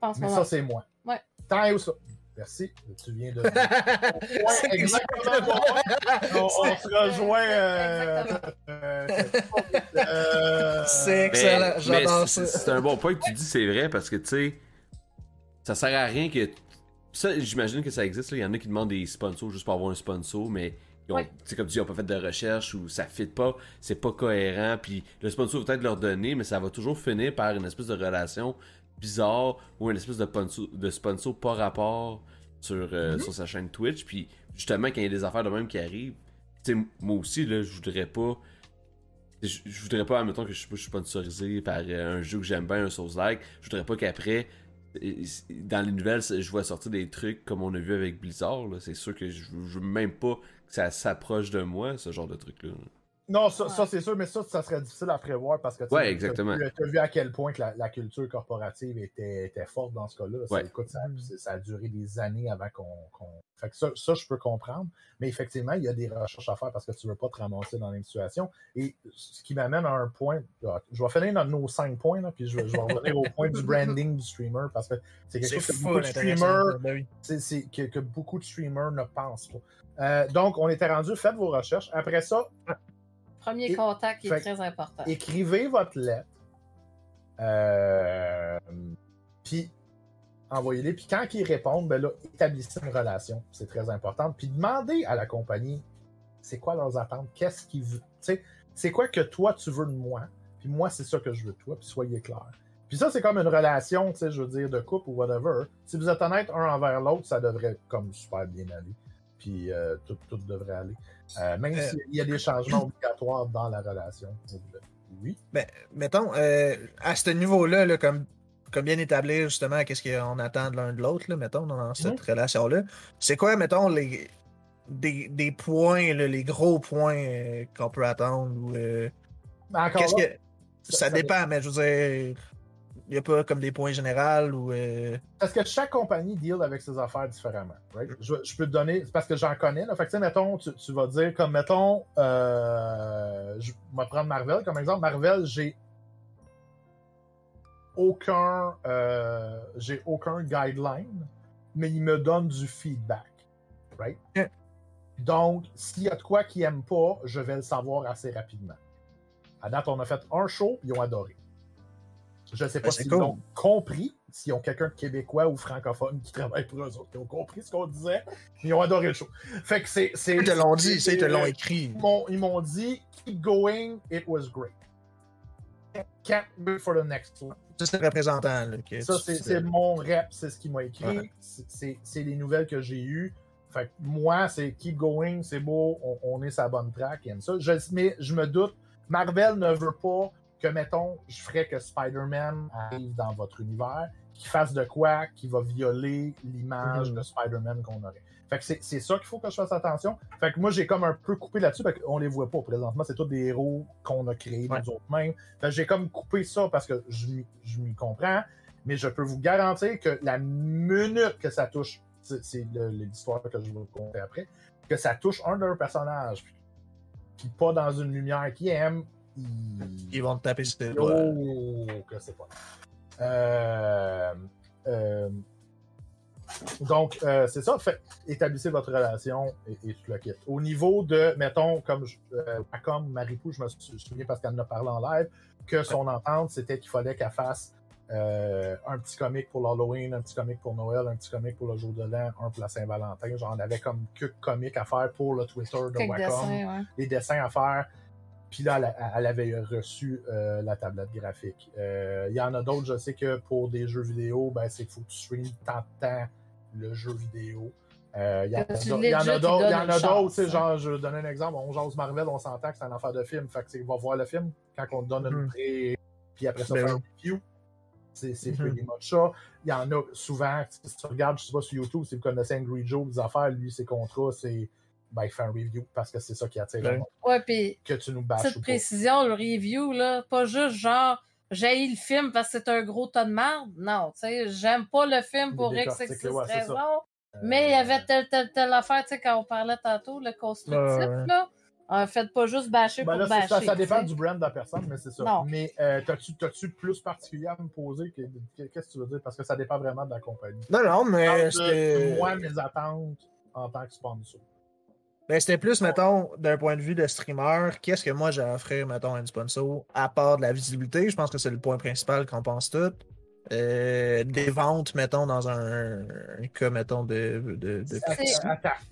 En ce Mais ça, c'est moi. Ouais. Tant et où ça. Merci. Tu viens de. *laughs* Ouais, exactement. on, on se rejoint. euh, euh, euh, C'est excellent, j'adore ça. C'est un bon point que tu dis, c'est vrai, parce que, tu sais, ça sert à rien que. Ça, j'imagine que ça existe. Il y en a qui demandent des sponsors juste pour avoir un sponsor, mais. Ils ont, Ouais. comme tu dis, ils n'ont pas fait de recherche ou ça fit pas, c'est pas cohérent, puis le sponsor va peut-être leur donner, mais ça va toujours finir par une espèce de relation bizarre ou une espèce de sponsor, de sponsor pas rapport sur, euh, sur sa chaîne Twitch, puis justement, quand il y a des affaires de même qui arrivent, moi aussi, là, je voudrais pas je, voudrais pas, admettons que je suis pas sponsorisé par euh, un jeu que j'aime bien, un Souls-like, je voudrais pas qu'après, dans les nouvelles, je vois sortir des trucs comme on a vu avec Blizzard. C'est sûr que je, je veux même pas que ça s'approche de moi, ce genre de truc-là. Non, ça, ça c'est sûr, mais ça, ça serait difficile à prévoir parce que tu ouais, exactement. as, vu à quel point que la, culture corporative était, était, forte dans ce cas-là. Ouais. Ça, ça, a duré des années avant qu'on. Fait que ça, ça, je peux comprendre. Mais effectivement, il y a des recherches à faire parce que tu ne veux pas te ramasser dans une situation. Et ce qui m'amène à un point. Je vais finir dans nos cinq points, là, puis je, vais revenir au point du *laughs* branding du streamer parce que c'est quelque chose que beaucoup de streamers. Ben que, beaucoup de streamers ne pensent pas. Euh, donc, on était rendu, faites vos recherches. Après ça, Premier contact qui est très important. Écrivez votre lettre. Euh, puis envoyez-les. Puis quand ils répondent, ben là, établissez une relation. C'est très important. Puis demandez à la compagnie c'est quoi leurs attentes, qu'est-ce qu'ils veulent. C'est quoi que toi tu veux de moi, puis moi c'est ça que je veux de toi, puis soyez clair. Puis ça, c'est comme une relation, tu sais, je veux dire, de couple ou whatever. Si vous êtes honnête un envers l'autre, ça devrait comme super bien aller. Puis euh, tout, tout devrait aller. Euh, même euh, s'il y a des changements obligatoires dans la relation. Oui. Ben, mettons, euh, à ce niveau-là, comme, comme bien établir justement qu'est-ce qu'on attend de l'un de l'autre, mettons, dans cette relation-là, c'est quoi, mettons, les, des, des points, les gros points qu'on peut attendre? Ou, ben, qu'est-ce que... Ça, dépend, mais je veux dire, il n'y a pas comme des points généraux ou. Euh... Parce que chaque compagnie deal avec ses affaires différemment. Right? Je, je, peux te donner, parce que j'en connais. Là. Fait que, mettons, tu, tu, vas dire, comme, mettons, euh, je vais prendre Marvel comme exemple. Marvel, j'ai aucun, euh, j'ai aucun guideline, mais il me donne du feedback. Right? Donc, s'il y a de quoi qu'ils n'aiment pas, je vais le savoir assez rapidement. À date, on a fait un show, ils ont adoré. Je ne sais pas s'ils ont compris, s'ils ont quelqu'un de québécois ou francophone qui travaille pour eux autres, qui ont compris ce qu'on disait, ils ont adoré le show. Fait que c'est. Ils te l'ont dit, ils te l'ont écrit. Ils m'ont dit, keep going, it was great. Can't wait for the next one. Ça, c'est le représentant. ça, c'est mon rep, c'est ce qu'il m'a écrit. C'est les nouvelles que j'ai eues. Fait que moi, c'est keep going, c'est beau, on, est sa bonne track, ça. Je, mais je me doute, Marvel ne veut pas que, mettons, je ferais que Spider-Man arrive dans votre univers, qu'il fasse de quoi qui va violer l'image mhm. de Spider-Man qu'on aurait. Fait que c'est ça qu'il faut que je fasse attention. Fait que moi, j'ai comme un peu coupé là-dessus, parce qu'on les voit pas présentement. C'est tous des héros qu'on a créés nous autres mêmes. Fait j'ai comme coupé ça parce que je m'y comprends. Mais je peux vous garantir que la minute que ça touche, c'est l'histoire que je vais vous conter après, que ça touche un de leurs personnages, puis pas dans une lumière qui aime, ils vont te taper sur tes Oh, que c'est pas. Euh, euh, donc, euh, c'est ça. Fait, établissez votre relation et, et tu la quittes. Au niveau de, mettons, comme euh, comme Maripou, je me souviens parce qu'elle en a parlé en live, que son entente, c'était qu'il fallait qu'elle fasse euh, un petit comic pour l'Halloween, un petit comic pour Noël, un petit comic pour le jour de l'an, un pour la Saint-Valentin. Genre, on avait comme que comic à faire pour le Twitter de Wacom, les dessins à faire. Puis là, elle, avait reçu euh, la tablette graphique. Euh, il y en a d'autres, je sais que pour des jeux vidéo, ben, c'est qu'il faut que tu streames tant de temps le jeu vidéo. Euh, il y, en a d'autres, il y en a d'autres, genre, je vais donner un exemple, on jase Marvel, on s'entend que c'est un affaire de film, fait que il va voir le film quand on te donne une pré, puis après ça, ben faire un review. C'est mm -hmm. pretty much ça. Il y en a souvent, si tu regardes, je sais pas, sur YouTube, si vous connaissez Angry Joe, des affaires, lui, ses contrats, c'est ben, fait un review parce que c'est ça qui attire ouais. ouais puis que tu nous bâches. Cette précision, le review, là, pas juste genre j'ai le film parce que c'est un gros tas de merde. Non, tu sais, j'aime pas le film pour X, X, ouais, raison. Euh, mais il y avait telle, telle, telle affaire, tu sais, quand on parlait tantôt, le constructif, là. En fait, pas juste bâcher ben pour bâcher. Ça, ça dépend du brand de la personne, mais c'est ça. Non. Mais euh, t'as-tu plus particulier à me poser? Qu'est-ce que tu veux dire? Parce que ça dépend vraiment de la compagnie. Non, non, mais. Moi, mes attentes en tant que sponsor. Ben, c'était plus, mettons, d'un point de vue de streamer, qu'est-ce que moi j'ai à offrir, mettons, à un sponsor, à part de la visibilité, je pense que c'est le point principal qu'on pense tout. Euh, des ventes, mettons, dans un, un cas, mettons, de. de, de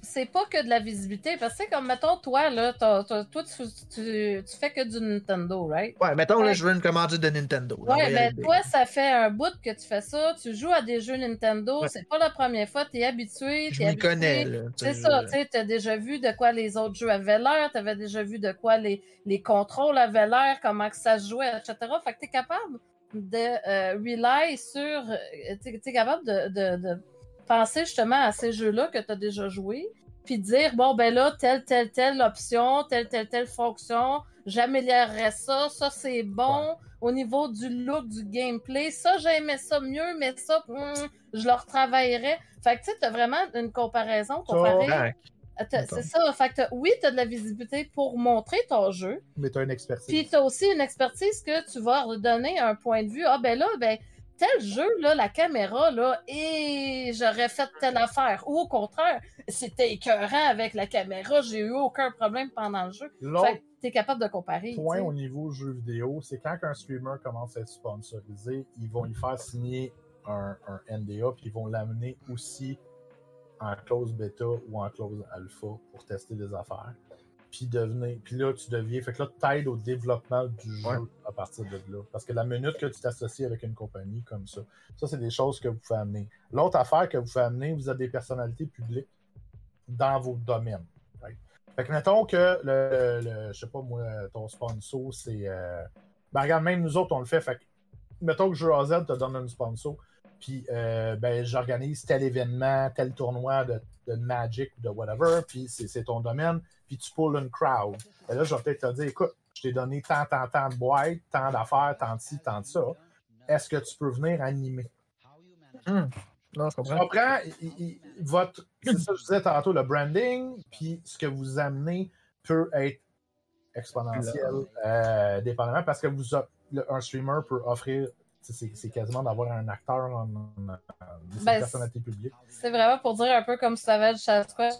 c'est pas que de la visibilité, parce que, comme, mettons, toi, là, toi, tu, tu, tu, fais que du Nintendo, right? Ouais, mettons, là, je veux une commande de Nintendo. Ouais, mais toi, ça fait un bout que tu fais ça, tu joues à des jeux Nintendo, c'est pas la première fois, t'es habitué. Je m'y connais, là. C'est ça, tu sais, t'as déjà vu de quoi les autres jeux avaient l'air, t'avais déjà vu de quoi les, les contrôles avaient l'air, comment que ça se jouait, etc. Fait que t'es capable de euh, rely sur. euh, Tu es capable de, de- de penser justement à ces jeux-là que tu as déjà joué, puis dire bon, ben là, telle, telle, telle option, telle, telle, telle fonction, j'améliorerais ça, ça c'est bon. Au niveau du look, du gameplay, ça j'aimais ça mieux, mais ça, hum, je le retravaillerais. Fait que tu sais, t'as vraiment une comparaison comparée. C'est ça. Fait que oui, tu as de la visibilité pour montrer ton jeu. Mais tu as une expertise. Puis tu as aussi une expertise que tu vas redonner un point de vue. Ah ben là, ben tel jeu, là, la caméra, là, et j'aurais fait telle affaire. Ou au contraire, c'était écœurant avec la caméra, j'ai eu aucun problème pendant le jeu. Fait que t'es capable de comparer. point tu au niveau jeu vidéo, c'est quand un streamer commence à être sponsorisé, ils vont y faire signer un, un NDA, puis ils vont l'amener aussi en close bêta ou en close alpha pour tester des affaires. Puis devenir, puis là tu deviens, fait que là t'aides au développement du jeu Ouais. à partir de là. Parce que la minute que tu t'associes avec une compagnie comme ça, ça c'est des choses que vous pouvez amener. L'autre affaire que vous pouvez amener, vous êtes des personnalités publiques dans vos domaines. right? Fait que mettons que le, le- je sais pas moi, ton sponsor, c'est. Euh... Ben regarde, même nous autres, on le fait. Fait que, mettons que Jeu AZ te donne un sponsor, puis euh, ben j'organise tel événement, tel tournoi de, de Magic ou de whatever, puis c'est ton domaine, puis tu pulls une crowd. Et là, je vais peut-être te dire, écoute, je t'ai donné tant, tant, tant de boîtes, tant d'affaires, tant de ci, tant de ça. Est-ce que tu peux venir animer? Hum. Non, je comprends. comprends? Il- il- votre, c'est ça que je disais tantôt, le branding, puis ce que vous amenez peut être exponentiel, euh, dépendamment, parce que vous le- un streamer peut offrir, c'est- quasiment d'avoir un acteur en, en- en- c'est une Ben, personnalité publique. C'est vraiment pour dire un peu comme Savage Sasquatch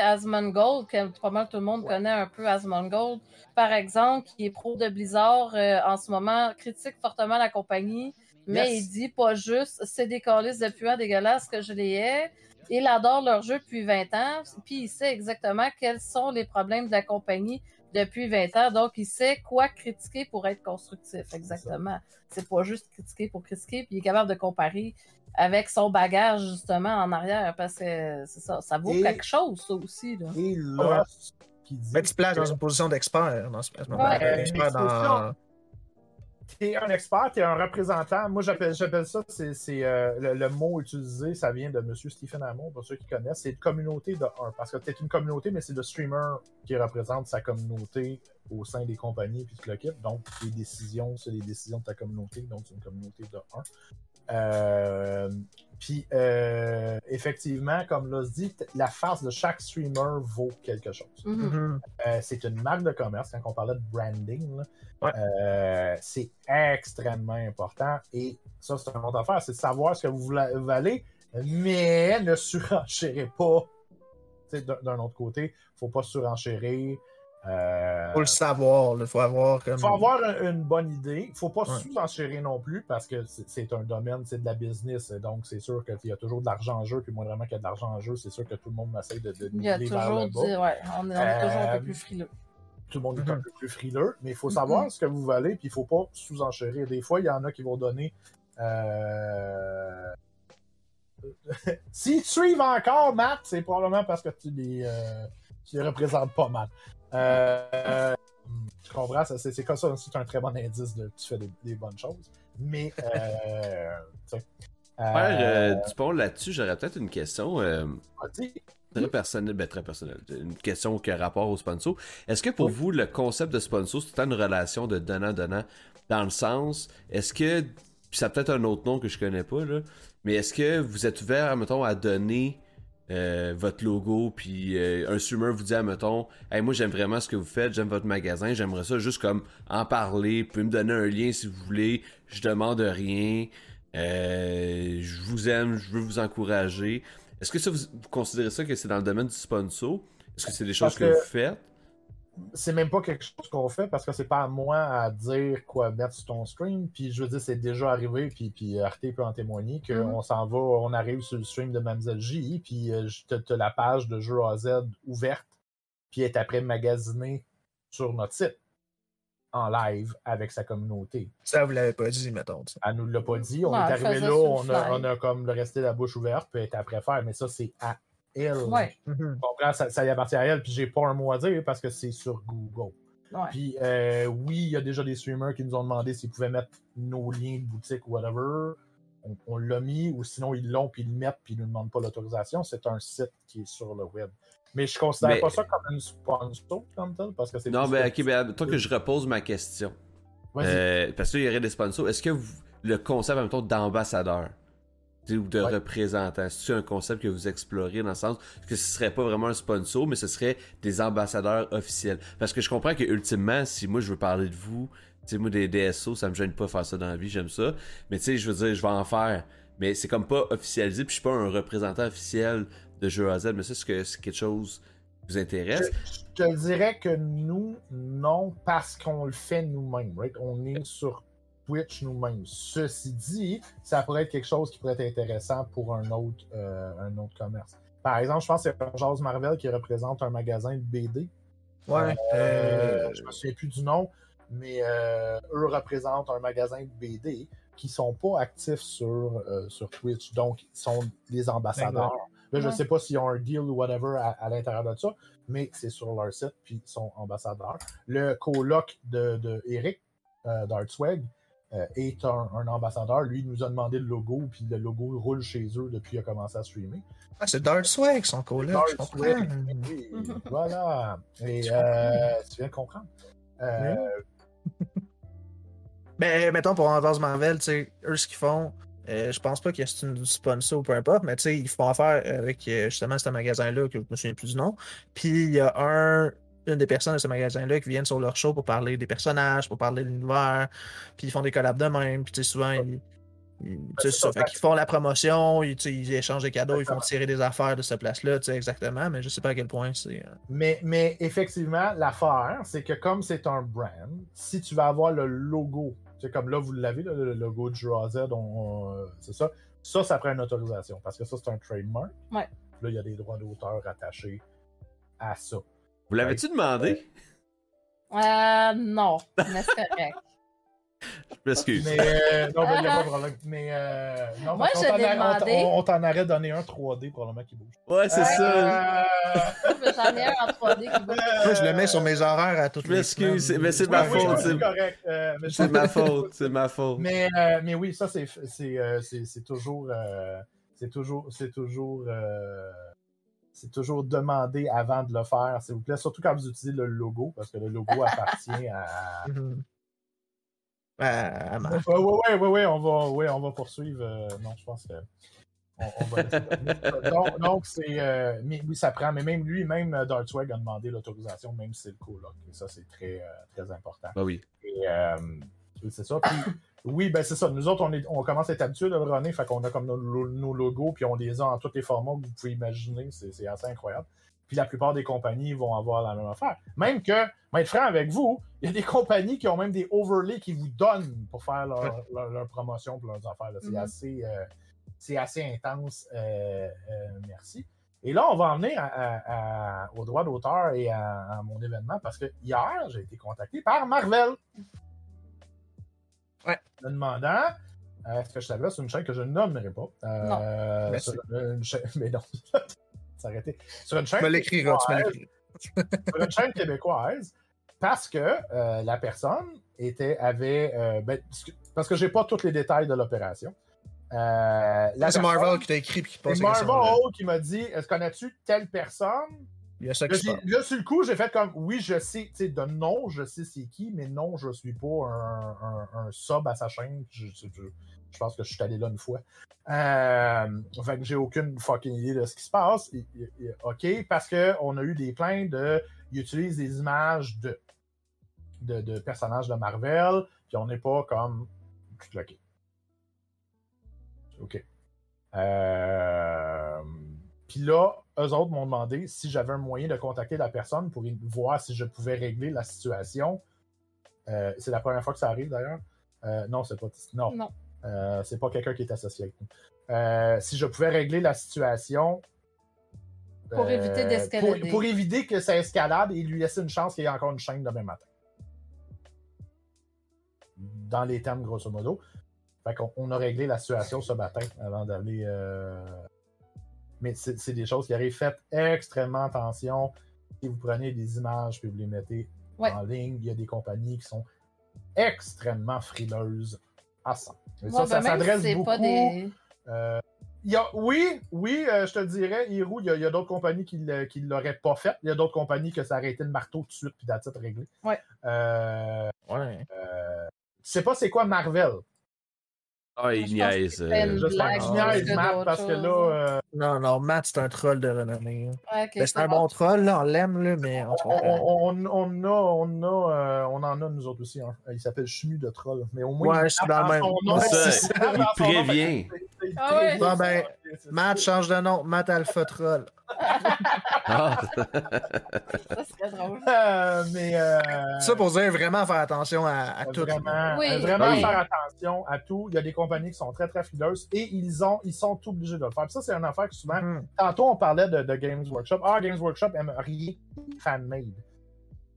Asmongold, que pas mal tout le monde connaît un peu Asmongold, par exemple, qui est pro de Blizzard euh, en ce moment, critique fortement la compagnie, mais Yes. il dit pas juste c'est des calices de puants dégueulasses que je les ai. Il adore leur jeu depuis 20 ans, puis il sait exactement quels sont les problèmes de la compagnie depuis 20 ans, donc il sait quoi critiquer pour être constructif, exactement. C'est pas juste critiquer pour critiquer, puis il est capable de comparer avec son bagage justement en arrière parce que c'est ça, ça vaut Et- quelque chose ça aussi là. Et là, ce qui dit Mais tu te places que- dans une position d'expert dans ce à ce moment-là. Ouais. Expert dans. T'es un expert, t'es un représentant. Moi, j'appelle, ça, c'est, euh, le, mot utilisé, ça vient de M. Stephen Hamon, pour ceux qui connaissent. C'est communauté de un. Parce que t'es une communauté, mais c'est le streamer qui représente sa communauté au sein des compagnies puis le kit. Donc, les décisions, c'est les décisions de ta communauté. Donc, c'est une communauté de un. Euh, puis, euh, effectivement, comme l'a dit, la face de chaque streamer vaut quelque chose. Mhm. Mhm. Euh, c'est une marque de commerce, quand on parlait de branding, Ouais. euh, c'est extrêmement important. Et ça, c'est une autre affaire, c'est de savoir ce que vous valez, mais ne surenchérez pas. Tu sais, D'un autre côté, faut pas surenchérir. Euh, Faut le savoir, il faut avoir comme. faut avoir un- une bonne idée. faut pas Ouais. sous-enchérir non plus parce que c'est un domaine, c'est de la business. Donc, c'est sûr qu'il y a toujours de l'argent en jeu. Puis, moi, vraiment qu'il y a de l'argent en jeu, c'est sûr que tout le monde essaie de, de Il y a toujours bas. ouais, on est, on est toujours un Euh, peu plus frileux. tout le monde est un Mhm. peu plus frileux, mais il faut savoir ce que vous valez, puis il faut pas sous-enchérir. Des fois, il y en a qui vont donner. Euh... *laughs* S'ils te suivent encore, Matt, c'est probablement parce que tu les, euh, tu les représentes pas mal. Euh, tu comprends? C'est comme ça, c'est un très bon indice de tu fais des, des bonnes choses. Mais, euh, tu sais, euh, euh, là-dessus, j'aurais peut-être une question. euh. Très personnel, ben très personnel. Une question qui a rapport au sponsor. Est-ce que pour Oui. vous, le concept de sponsor, c'est une relation de donnant-donnant dans le sens, est-ce que, puis ça a peut-être un autre nom que je connais pas, là, mais est-ce que vous êtes ouvert, mettons, à donner euh, votre logo, puis euh, un streamer vous dit, mettons, hey, moi j'aime vraiment ce que vous faites, j'aime votre magasin, j'aimerais ça juste comme en parler, vous pouvez me donner un lien si vous voulez, je demande rien, euh, je vous aime, je veux vous encourager. Est-ce que ça, vous, vous considérez ça que c'est dans le domaine du sponsor? Est-ce que c'est des choses que- vous faites? C'est même pas quelque chose qu'on fait parce que c'est pas à moi à dire quoi mettre sur ton stream. Puis je veux dire, c'est déjà arrivé, puis, puis Arte peut en témoigner, qu'on Mhm. s'en va, on arrive sur le stream de Mamzelle J, puis euh, t'as t'as la page de jeu AZ ouverte, puis elle est après magasinée sur notre site en live avec sa communauté. Ça, vous l'avez pas dit, mettons. ça. Elle nous l'a pas dit, on Ouais, est arrivé là, on a, on a comme le resté la bouche ouverte, puis elle est après faire, mais ça c'est à elle. Ouais. Tu comprends? Ça, ça y appartient à elle, puis j'ai pas un mot à dire parce que c'est sur Google. Puis euh, oui, il y a déjà des streamers qui nous ont demandé s'ils pouvaient mettre nos liens de boutique ou whatever. On, l'a mis, ou sinon ils l'ont, puis ils le mettent, puis ils ne nous demandent pas l'autorisation. C'est un site qui est sur le web. Mais je considère pas ça comme une sponsor comme tel, parce que c'est Non, mais ok, mais toi que je repose ma question. Euh, parce qu'il y aurait des sponsors. Est-ce que le concept, en même temps, d'ambassadeur ou de représentant, c'est un concept que vous explorez dans le sens que ce serait pas vraiment un sponsor, mais ce serait des ambassadeurs officiels? Parce que je comprends que ultimement, si moi je veux parler de vous, tu sais, moi des DSO, ça me gêne pas faire ça dans la vie, j'aime ça. Mais tu sais, je veux dire, je vais en faire. Mais c'est comme pas officialisé, puis je suis pas un représentant officiel de jeu à Z, mais ça, c'est que c'est quelque chose qui vous intéresse. Je, te dirais que nous, non, parce qu'on le fait nous-mêmes, right? On est sur Twitch nous-mêmes. Ceci dit, ça pourrait être quelque chose qui pourrait être intéressant pour un autre, euh, un autre commerce. Par exemple, je pense que c'est Jazz Marvel qui représente un magasin de BD. Ouais. Euh, euh, je me souviens plus du nom, mais eux représentent un magasin de BD qui sont pas actifs sur, sur Twitch. Donc, ils sont des ambassadeurs. Là, je ne sais pas s'ils ont un deal ou whatever à, l'intérieur de ça, mais c'est sur leur site, puis ils sont ambassadeurs. Le coloc de, de Eric, d'Artswag, euh, est un, ambassadeur. Lui, il nous a demandé le logo, puis le logo roule chez eux depuis qu'il a commencé à streamer. Ah, c'est Dark Swag, son collègue. Dark Swag, oui. voilà. Et euh, tu viens de comprendre. Euh... ben, mettons, pour Anders Marvel, tu sais, eux, ce qu'ils font, euh, je pense pas qu'il y ait une sponsor ou peu importe, mais tu sais, ils font affaire avec justement ce magasin-là, que je me souviens plus du nom. Puis il y a un une des personnes de ce magasin-là qui viennent sur leur show pour parler des personnages, pour parler de l'univers, puis ils font des collabs de même, puis souvent ils, font la promotion, ils, échangent des cadeaux, ils font tirer des affaires de cette place-là, exactement, mais je sais pas à quel point c'est. Euh, mais, mais effectivement, l'affaire, c'est que comme c'est un brand, si tu vas avoir le logo, c'est comme là, vous l'avez, le logo de Z, c'est ça, ça, ça prend une autorisation, parce que ça, c'est un trademark. Ouais. Là, il y a des droits d'auteur attachés à ça. Vous l'avez-tu demandé? Euh, non, mais c'est correct. Je m'excuse. Mais euh, non, il n'y a pas de problème. Mais euh, non, Moi, je l'ai demandé. On, t'en aurait donné un 3D probablement qui bouge. Ouais, c'est ça. J'en ai un en 3D qui bouge. Moi, je le mets sur mes horaires à toutes les semaines. Je mais c'est ma faute. C'est correct. Euh, c'est *laughs* ma faute. C'est ma faute. Mais, mais oui, ça, c'est toujours. c'est toujours. C'est toujours c'est toujours demandé avant de le faire, s'il vous plaît. Surtout quand vous utilisez le logo, parce que le logo *laughs* appartient à. Ah, oui, oui, oui, ouais, on va, ouais, on va poursuivre. Euh, non, je pense que. On, va donc, donc c'est. Euh, oui, ça prend, mais même lui, même euh, Dartswag a demandé l'autorisation, même si c'est le coloc. Et ça, c'est très, très important. Bah oui. Et c'est ça. Puis, oui, ben c'est ça. Nous autres, on, est, on commence à être habitués à le runner, fait qu'on a comme nos, logos, puis on les a en tous les formats que vous pouvez imaginer. C'est assez incroyable. Puis la plupart des compagnies vont avoir la même affaire. Même que, mais être franc avec vous, il y a des compagnies qui ont même des overlays qui vous donnent pour faire leur, promotion pour leurs affaires. C'est mm-hmm. assez, euh, assez intense. Euh, euh, merci. Et là, on va en venir au droit d'auteur et à, mon événement parce que hier, j'ai été contacté par Marvel. Ouais. Me demandant est-ce que je savais, c'est une chaîne que je nommerai pas. Euh, non. Sur une chaîne... *laughs* Mais non, *laughs* s'arrêter. Sur une chaîne. Tu me l'écriras, tu me *laughs* sur une chaîne québécoise, parce que euh, la personne était, avait. Euh, ben, parce que j'ai pas tous les détails de l'opération. Euh, c'est Marvel qui t'a écrit et qui C'est Marvel qui m'a dit Est-ce connais-tu telle personne? Il y a ça là, là, sur le coup, j'ai fait comme oui, je sais, tu sais, de nom, je sais c'est qui, mais non, je suis pas un, un, sub à sa chaîne. Je, je, pense que je suis allé là une fois. Euh, fait que j'ai aucune fucking idée de ce qui se passe. OK, parce qu'on a eu des plaintes de. Ils utilisent des images de, de, de personnages de Marvel, puis on n'est pas comme. OK. OK. Euh puis là, eux autres m'ont demandé si j'avais un moyen de contacter la personne pour voir si je pouvais régler la situation. Euh, c'est la première fois que ça arrive d'ailleurs. Euh, non, c'est pas. Non. non. Euh, c'est pas quelqu'un qui est associé avec nous. si je pouvais régler la situation. Pour éviter d'escalader. Pour, éviter que ça escalade et lui laisser une chance qu'il y ait encore une chaîne demain matin. Dans les termes, grosso modo. Fait qu'on on a réglé la situation ce matin avant d'aller mais c'est des choses qui arrivent. Faites extrêmement attention. Si vous prenez des images puis vous les mettez Ouais. en ligne. Il y a des compagnies qui sont extrêmement frileuses à ça. Et Ouais, ça, ben, s'adresse beaucoup. pas des. euh, il y a, oui, oui, euh, je te le dirais, Hiro, il y a, d'autres compagnies qui ne l'auraient pas fait. Il y a d'autres compagnies que ça aurait été le marteau tout de suite, puis d'être réglé. Ouais. Euh, Ouais. euh, sais pas c'est quoi Marvel. Ah, il Je niaise. euh, J'espère qu'il Ah, niaise, Matt, parce que là, euh, Non, non, Matt, c'est un troll de renommée. hein. Ouais, Ben, c'est un bon troll, là, on l'aime, là, mais on on, on, on, a, on, a, euh, on en a nous autres aussi. hein. Il s'appelle Chemu de Troll. Mais au moins, Ouais, il c'est dans le même. nom. Ça, il prévient. Ah ouais. Bon, ben, Matt change de nom, Matt Alpha Troll. Ah, *laughs* Ça serait drôle. Euh, mais euh, Ça pour dire vraiment faire attention à, à tout. Vraiment, Oui, euh, vraiment oui. faire attention à tout. Il y a des compagnies qui sont très, très frileuses et ils, ont, ils sont obligés de le faire. Puis ça, c'est une affaire que souvent, Mhm. tantôt, on parlait de, de Games Workshop. Ah, Games Workshop aime rien fan-made.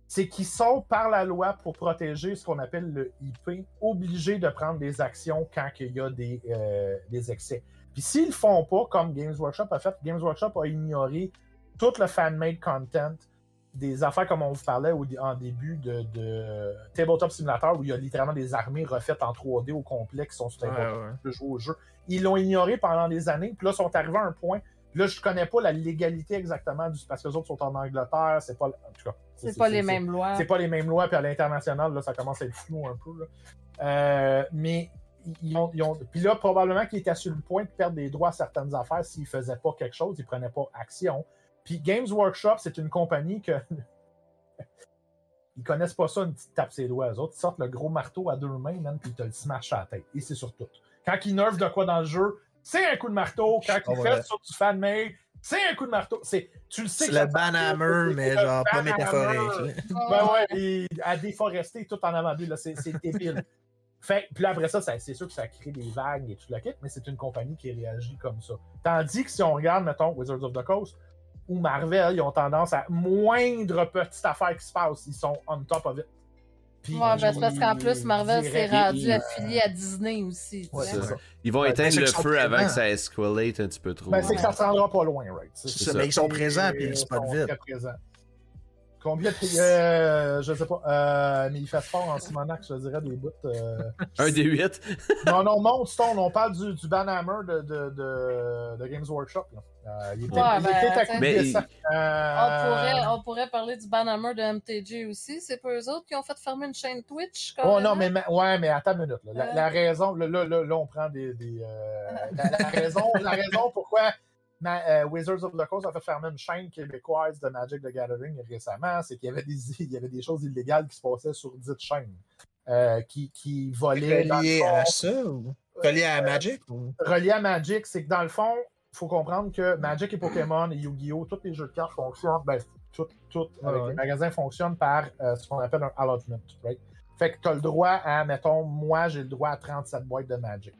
C'est qu'ils sont, par la loi, pour protéger ce qu'on appelle le IP, obligés de prendre des actions quand il y a des, euh, des excès. Puis s'ils le font pas, comme Games Workshop a fait, Games Workshop a ignoré tout le fan-made content des affaires comme on vous parlait au, en début de, de Tabletop Simulator où il y a littéralement des armées refaites en 3D au complet qui sont super Ouais, ouais. de jouer au jeu. Ils l'ont ignoré pendant des années, puis là, ils sont arrivés à un point. Là, je connais pas la légalité exactement du parce que les autres sont en Angleterre, c'est pas. En tout cas, C'est pas les mêmes lois. C'est pas les mêmes lois, puis à l'international, là, ça commence à être flou un peu. là. Euh, mais ils ont, ils ont- Puis là, probablement qu'ils étaient sur le point de perdre des droits à certaines affaires s'ils faisaient pas quelque chose, ils prenaient pas action. Puis Games Workshop, c'est une compagnie que. *laughs* ils connaissent pas ça, une petite tape ses doigts. Eux autres, ils sortent le gros marteau à deux mains, man, puis ils te le smash à la tête. Et c'est sur tout. Quand ils nerfent de quoi dans le jeu, c'est un coup de marteau. Quand ils fait sur du fan-made, c'est un coup de marteau. C'est, tu le sais C'est que le banhammer, mais genre pas métaphorique. Ben ouais, et à déforester tout en avant de lui, là, c'est débile. Fait, puis là, après ça, ça- c'est sûr que ça crée des vagues et tout le kit, mais c'est une compagnie qui réagit comme ça. Tandis que si on regarde, mettons, Wizards of the Coast ou Marvel, ils ont tendance à moindre petite affaire qui se passe, ils sont on top of it. Puis, Ouais, ben, c'est je parce qu'en plus, Marvel s'est rendu euh, affilié à Disney aussi. Ouais, ça. Ils vont Ouais, éteindre le feu avant que ça escalate un petit peu trop. Ben, c'est que ça se rendra pas loin, right? C'est- C'est ça. ça, mais ils sont présents puis ils se vite. Combien de. *laughs* Euh, je sais pas. Euh, mais il fait fort en Simonac, je dirais, des bouts. euh, Un des huit. *laughs* Non, non, monte Stone, on parle du, du Banhammer de, de, de, de Games Workshop. Là. Euh, il était, Ouais, il ben, était Mais. On, pourrait, on pourrait parler du Banhammer de MTG aussi. C'est pas eux autres qui ont fait fermer une chaîne Twitch. Oh non, mais, ma- ouais, mais attends une minute. là. La, Euh. la raison, là, là, là, là, on prend des. des, euh, la, la raison, la raison pourquoi ma- euh, Wizards of the Coast a fait fermer une chaîne québécoise de Magic the Gathering récemment, c'est qu'il y avait des, *laughs* il y avait des choses illégales qui se passaient sur dite chaîne. euh, qui, qui volaient. Relié à ça ou relié à Magic ou... relié à Magic, c'est que dans le fond, il faut comprendre que Magic et Pokémon et Yu-Gi-Oh! tous les jeux de cartes fonctionnent, ben, tout, tout Ah avec ouais. les magasins fonctionnent par euh, ce qu'on appelle un allotment, right? Fait que tu as le droit à, mettons, moi, j'ai le droit à 37 boîtes de Magic.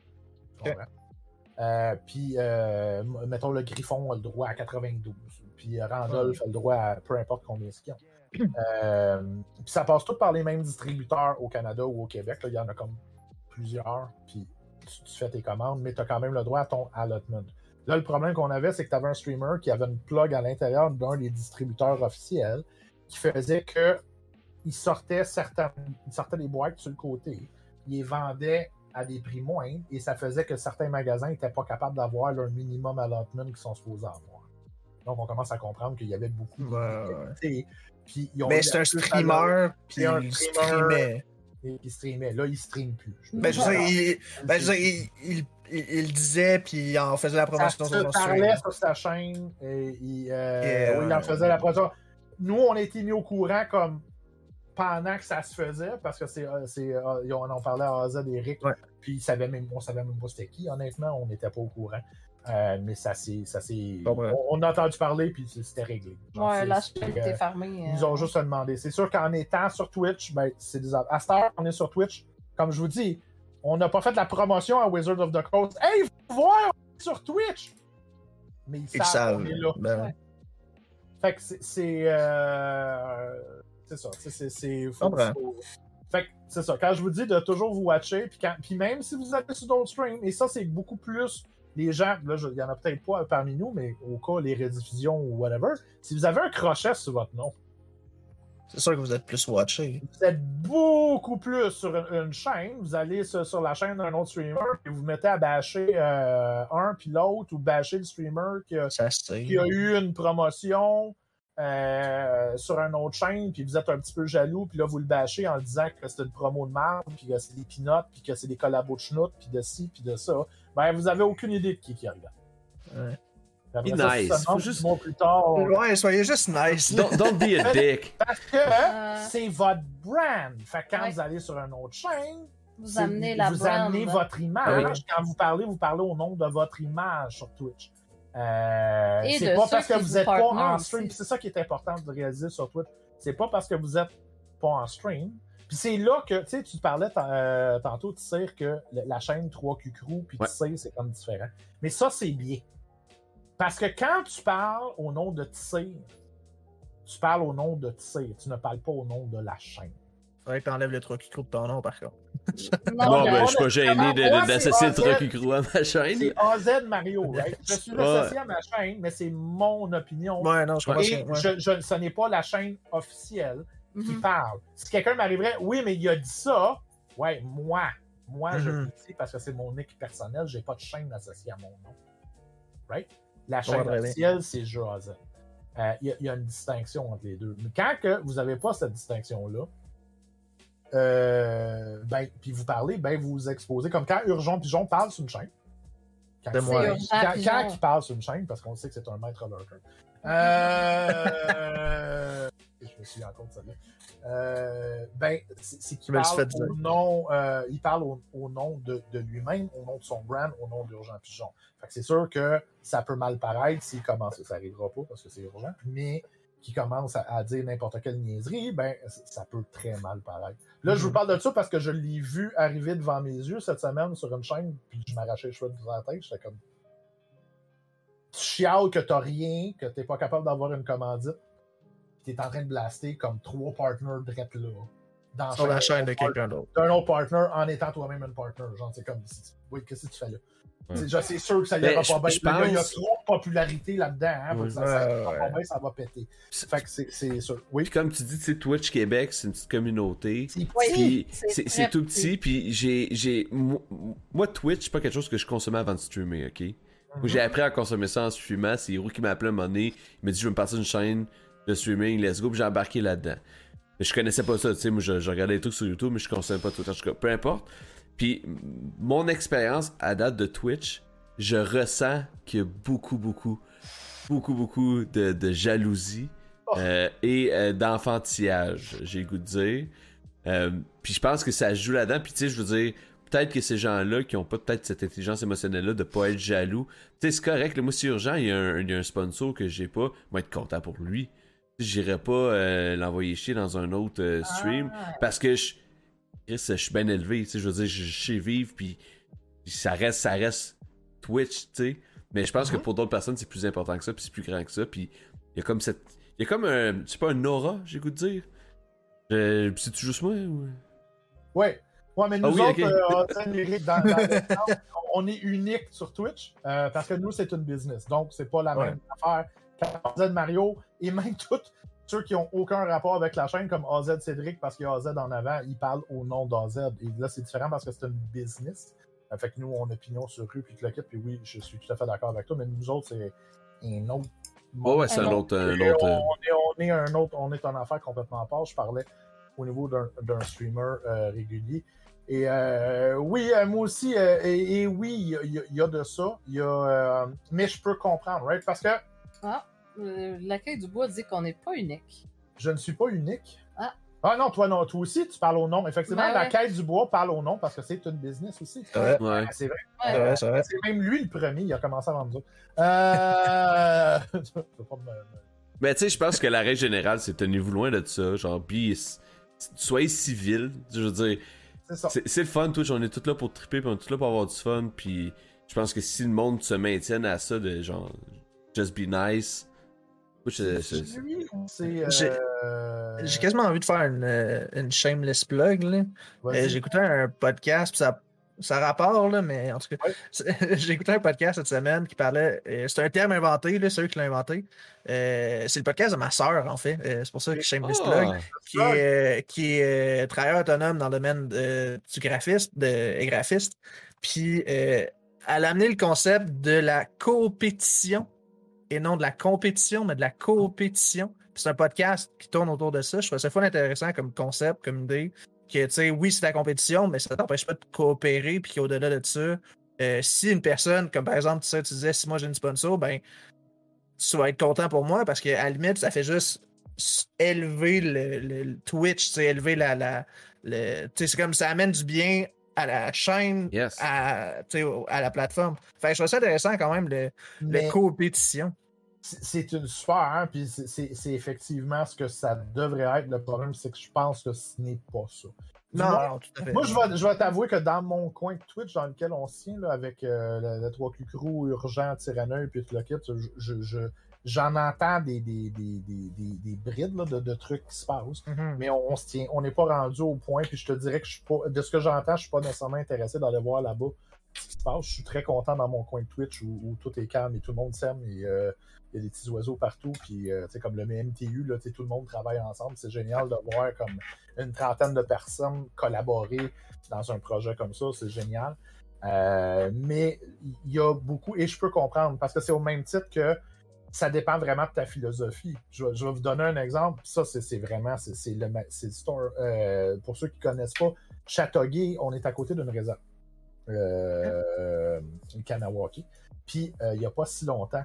Euh, puis, euh, mettons, le Griffon a le droit à 92. Puis, euh, Randolph a le droit à peu importe combien c'est qu'ils ont. *clears throat* Euh, puis ça passe tout par les mêmes distributeurs au Canada ou au Québec. là. Il y en a comme plusieurs. Puis tu, tu fais tes commandes, mais tu as quand même le droit à ton allotment. Là, le problème qu'on avait, c'est que tu avais un streamer qui avait une plug à l'intérieur d'un des distributeurs officiels qui faisait que il sortait certaines, des boîtes sur le côté, il les vendait à des prix moindres et ça faisait que certains magasins n'étaient pas capables d'avoir leur minimum allotment qu'ils sont supposés avoir. Donc, on commence à comprendre qu'il y avait beaucoup Ouais, d'illégalité. Puis, ils ont Mais c'est un streamer, puis un il streamer. et il streamait. Là, il stream plus. Ben, je dire, il, ben, je veux dire, il, disait, puis il en faisait la promotion sur son parlait sur sa chaîne et il, euh, Et, oui, il en faisait la promotion. Nous, on a été mis au courant comme pendant que ça se faisait, parce que c'est, euh, c'est, euh, ils en parlé à AZ et Eric, Ouais. puis ils savaient même, on savait même pas c'était qui, honnêtement, on n'était pas au courant. Euh, mais ça s'est. Ça on, on a entendu parler, puis c'était réglé. Genre, Ouais, chaîne euh, était fermée. Ils ont juste demandé. C'est sûr qu'en étant sur Twitch, ben, c'est des. À cette heure, on est sur Twitch. Comme je vous dis, on n'a pas fait la promotion à Wizard of the Coast. Hey, faut voir on est sur Twitch! Mais ils, Ils savent, savent. qu'on est là. Ben, Ouais. Fait que c'est. C'est euh, c'est ça. C'est. c'est- c'est- faut- Comprends. faut- Fait que c'est ça. Quand je vous dis de toujours vous watcher, puis, quand- puis même si vous allez sur d'autres streams, et ça, c'est beaucoup plus les gens, là, il y en a peut-être pas parmi nous, mais au cas les rediffusions ou whatever, si vous avez un crochet sur votre nom, C'est sûr que vous êtes plus watché. Vous êtes beaucoup plus sur une, une chaîne. Vous allez sur, sur la chaîne d'un autre streamer et vous mettez à bâcher euh, un puis l'autre ou bâcher le streamer qui a, qui a eu une promotion euh, sur une autre chaîne, puis vous êtes un petit peu jaloux, puis là, vous le bâchez en disant que c'est une promo de merde, puis que c'est des pinottes, puis que c'est des collabos de schnout, puis de ci, puis de ça. Ben, vous avez aucune idée de qui qui arrive. Ouais. Après Be ça, nice. ça Faut monte, juste- plus tard, Ouais, soyez juste nice. *laughs* Don't, don't be a dick. parce que Euh. c'est votre brand. Fait que quand Ouais. vous allez sur une autre chaîne, Vous amenez la vous brand. amenez votre image. Ah oui. Quand vous parlez, vous parlez au nom de votre image sur Twitch. Euh, Et c'est pas parce que vous n'êtes pas en stream. C'est ça qui est important de réaliser sur Twitch. C'est pas parce que vous êtes pas en stream. Puis c'est là que, tu sais, tu parlais euh, tantôt, tu sais, que la chaîne 3Q Crew, puis Ouais. tu sais, c'est comme différent. Mais ça, c'est bien. Parce que quand tu parles au nom de Tissir, tu parles au nom de Tissir. Tu ne parles pas au nom de la chaîne. Faudrait que t'enlèves le truc qui de ton nom, par contre. Non, Bon, mais- ben, je suis pas gêné d'associer le AZ. truc qui croit à ma chaîne. C'est AZ Mario, right? Je suis associé à ma chaîne, mais c'est mon opinion. Ouais, non, je comprends. Et ouais. je, je- ce n'est pas la chaîne officielle qui Mhm. parle. Si quelqu'un m'arriverait, oui, mais il a dit ça, ouais, moi, moi, je Mhm. le dis parce que c'est mon nick personnel, j'ai pas de chaîne associée à mon nom. Right? La chaîne Ouais, officielle, c'est AZ. Euh, Il y, a- il y a une distinction entre les deux. Mais quand que vous n'avez pas cette distinction-là, euh, ben, puis vous parlez, ben, vous vous exposez. Comme quand Urgent Pigeon parle sur une chaîne. Quand, De moi. Quand, il parle sur une chaîne, parce qu'on sait que c'est un maître lurker. Euh... *laughs* je me suis rendu compte de ça. là. Euh, ben, c'est c'est qu'il suis parle au nom, euh, il parle au, au nom de, de lui-même, au nom de son brand, au nom d'Urgent Pigeon. Fait que c'est sûr que ça peut mal paraître s'il commence, ça arrivera pas parce que c'est urgent, mais qui commence à, à dire n'importe quelle niaiserie, ben ça peut très mal paraître. Là, je vous Mhm. parle de ça parce que je l'ai vu arriver devant mes yeux cette semaine sur une chaîne, puis je m'arrachais les cheveux de la tête, j'étais comme tu chiales que t'as rien, que t'es pas capable d'avoir une commandite, puis t'es en train de blaster comme trois partners drette là. Dans Sur la chaîne de d'un quelqu'un d'autre. autre partner en étant toi-même un partner. Genre, c'est comme si tu- Oui, qu'est-ce que tu fais là? C'est c'est sûr que ça Ben, ira je- pas bien. Il y a trop de popularité là-dedans. Hein, ça, ça ira Ouais, pas ouais. bien, ça va péter. C'est- Fait que c'est- c'est sûr. Oui. Puis comme tu dis, tu sais, Twitch Québec, c'est une petite communauté. C'est c'est c'est c'est tout petit. puis j'ai, j'ai, moi, Twitch, c'est pas quelque chose que je consommais avant de streamer, ok? J'ai appris à consommer ça en streamant. C'est Hiro qui m'a appelé un moment donné. Il m'a dit, je veux me partir d'une chaîne de streaming, let's go, puis j'ai embarqué là-dedans. Je connaissais pas ça, tu sais, moi, je, je regardais des trucs sur YouTube, mais je consommais pas Twitch. En tout cas, peu importe. Puis, mon expérience à date de Twitch, je ressens qu'il y a beaucoup, beaucoup, beaucoup, beaucoup de, de jalousie Oh. euh, et euh, d'enfantillage, j'ai le goût de dire. Euh, puis je pense que ça joue là-dedans. Puis tu sais, je veux dire, peut-être que ces gens-là qui ont pas peut-être cette intelligence émotionnelle-là de pas être jaloux, tu sais, c'est correct. Là, moi, si urgent, il y, a un, il y a un sponsor que j'ai pas, moi être content pour lui. J'irai pas l'envoyer chier dans un autre stream Ah. parce que je, Chris, je suis bien élevé. Tu sais, je veux dire, je, sais vivre, puis ça reste, ça reste Twitch, tu sais. Mais je pense que pour d'autres personnes, c'est plus important que ça, puis c'est plus grand que ça. Puis il y a comme cette. Il y a comme un. Sais pas, un aura, j'ai goût de dire? Euh, C'est-tu juste moi ou? Ouais. Ouais, mais nous Ah oui, autres, euh, dans, dans on est unique sur Twitch euh, parce que nous, c'est une business. Donc, c'est pas la Ouais. même affaire qu'AZ Mario et même tous ceux qui ont aucun rapport avec la chaîne, comme AZ Cédric, parce qu'il y a AZ en avant, ils parlent au nom d'AZ. Et là, c'est différent parce que c'est une business. Euh, fait que nous, on a opinion sur eux, puis tout le kit. Puis oui, je suis tout à fait d'accord avec toi, mais nous autres, c'est un autre. Ouais, ouais, c'est un Un autre. Un Et autre on, euh, est, on est un autre, on est en affaire complètement à part. Je parlais au niveau d'un d'un streamer euh, régulier. Et euh, oui, euh, moi aussi, euh, et, et oui, il y a- y, de ça. Il y a, euh, mais je peux comprendre, right? Parce que Ah, l'accueil du bois dit qu'on n'est pas unique. je ne suis pas unique. Ah. Ah non, toi non, toi aussi, tu parles au nom. Effectivement, Ben la ouais. quête du bois parle au nom parce que c'est une business aussi. Ouais. Ouais. Ah, C'est vrai. Ouais. C'est vrai. C'est même lui le premier, il a commencé à vendre ça. Euh... *laughs* Mais tu sais, je pense que la règle générale, c'est tenez-vous loin de ça. Genre, puis soyez civil. Je veux dire, C'est ça. c'est c'est le fun, Twitch. On est tous là pour triper, puis on est tous là pour avoir du fun. Puis je pense que si le monde se maintienne à ça, de genre, just be nice. J'ai- euh, J'ai quasiment envie de faire une, une shameless plug. Euh, J'écoutais un podcast, puis ça, ça rapporte, là, mais en tout cas, *laughs* j'ai écouté un podcast cette semaine qui parlait. Euh, c'est un terme inventé, c'est eux qui l'ont inventé. Euh, c'est le podcast de ma soeur, en fait. C'est pour ça que Shameless oh. Plug, qui est, qui est travailleur autonome dans le domaine du graphiste, de, graphiste. Puis, elle a amené le concept de la compétition, et non de la compétition, mais de la compétition. C'est un podcast qui tourne autour de ça. Je trouve ça fun intéressant comme concept, comme idée que, tu sais, oui, c'est la compétition, mais ça t'empêche pas de coopérer, puis qu'au-delà de ça, euh, si une personne, comme par exemple, tu, sais, tu disais, si moi j'ai une sponsor, ben, tu vas être content pour moi parce qu'à la limite, ça fait juste élever le, Twitch, tu sais, élever la. la le, c'est comme ça amène du bien à la chaîne, à, à la plateforme. Fait que je trouve ça intéressant quand même, le, le compétition c'est une super, hein, puis c'est effectivement ce que ça devrait être. Le problème, c'est que je pense que ce n'est pas ça. Non, tout à fait. Moi, je vais, je vais t'avouer que dans mon coin de Twitch dans lequel on se tient, là, avec euh, le, 3 Crew, Urgent, Tyrannoy, puis tout le kit, j'en entends des, des, des, des brides là, de, de, trucs qui se passent, mm-hmm. mais on, se tient, on n'est pas rendu au point, puis je te dirais que je suis pas, de ce que j'entends, je suis pas nécessairement intéressé d'aller voir là-bas ce qui se passe. Je suis très content dans mon coin de Twitch où, tout est calme et tout le monde s'aime et euh, il y a des petits oiseaux partout. Puis, euh, comme le MTU, là, tout le monde travaille ensemble. C'est génial de voir comme une trentaine de personnes collaborer dans un projet comme ça. C'est génial. Euh, mais il y a beaucoup, et je peux comprendre, parce que c'est au même titre que ça dépend vraiment de ta philosophie. Je vais, vous donner un exemple. Ça, c'est vraiment, c'est le. Euh, pour ceux qui ne connaissent pas, Châteauguay, on est à côté d'une réserve. Euh, Kanawaki. Puis, il n'y a pas si longtemps,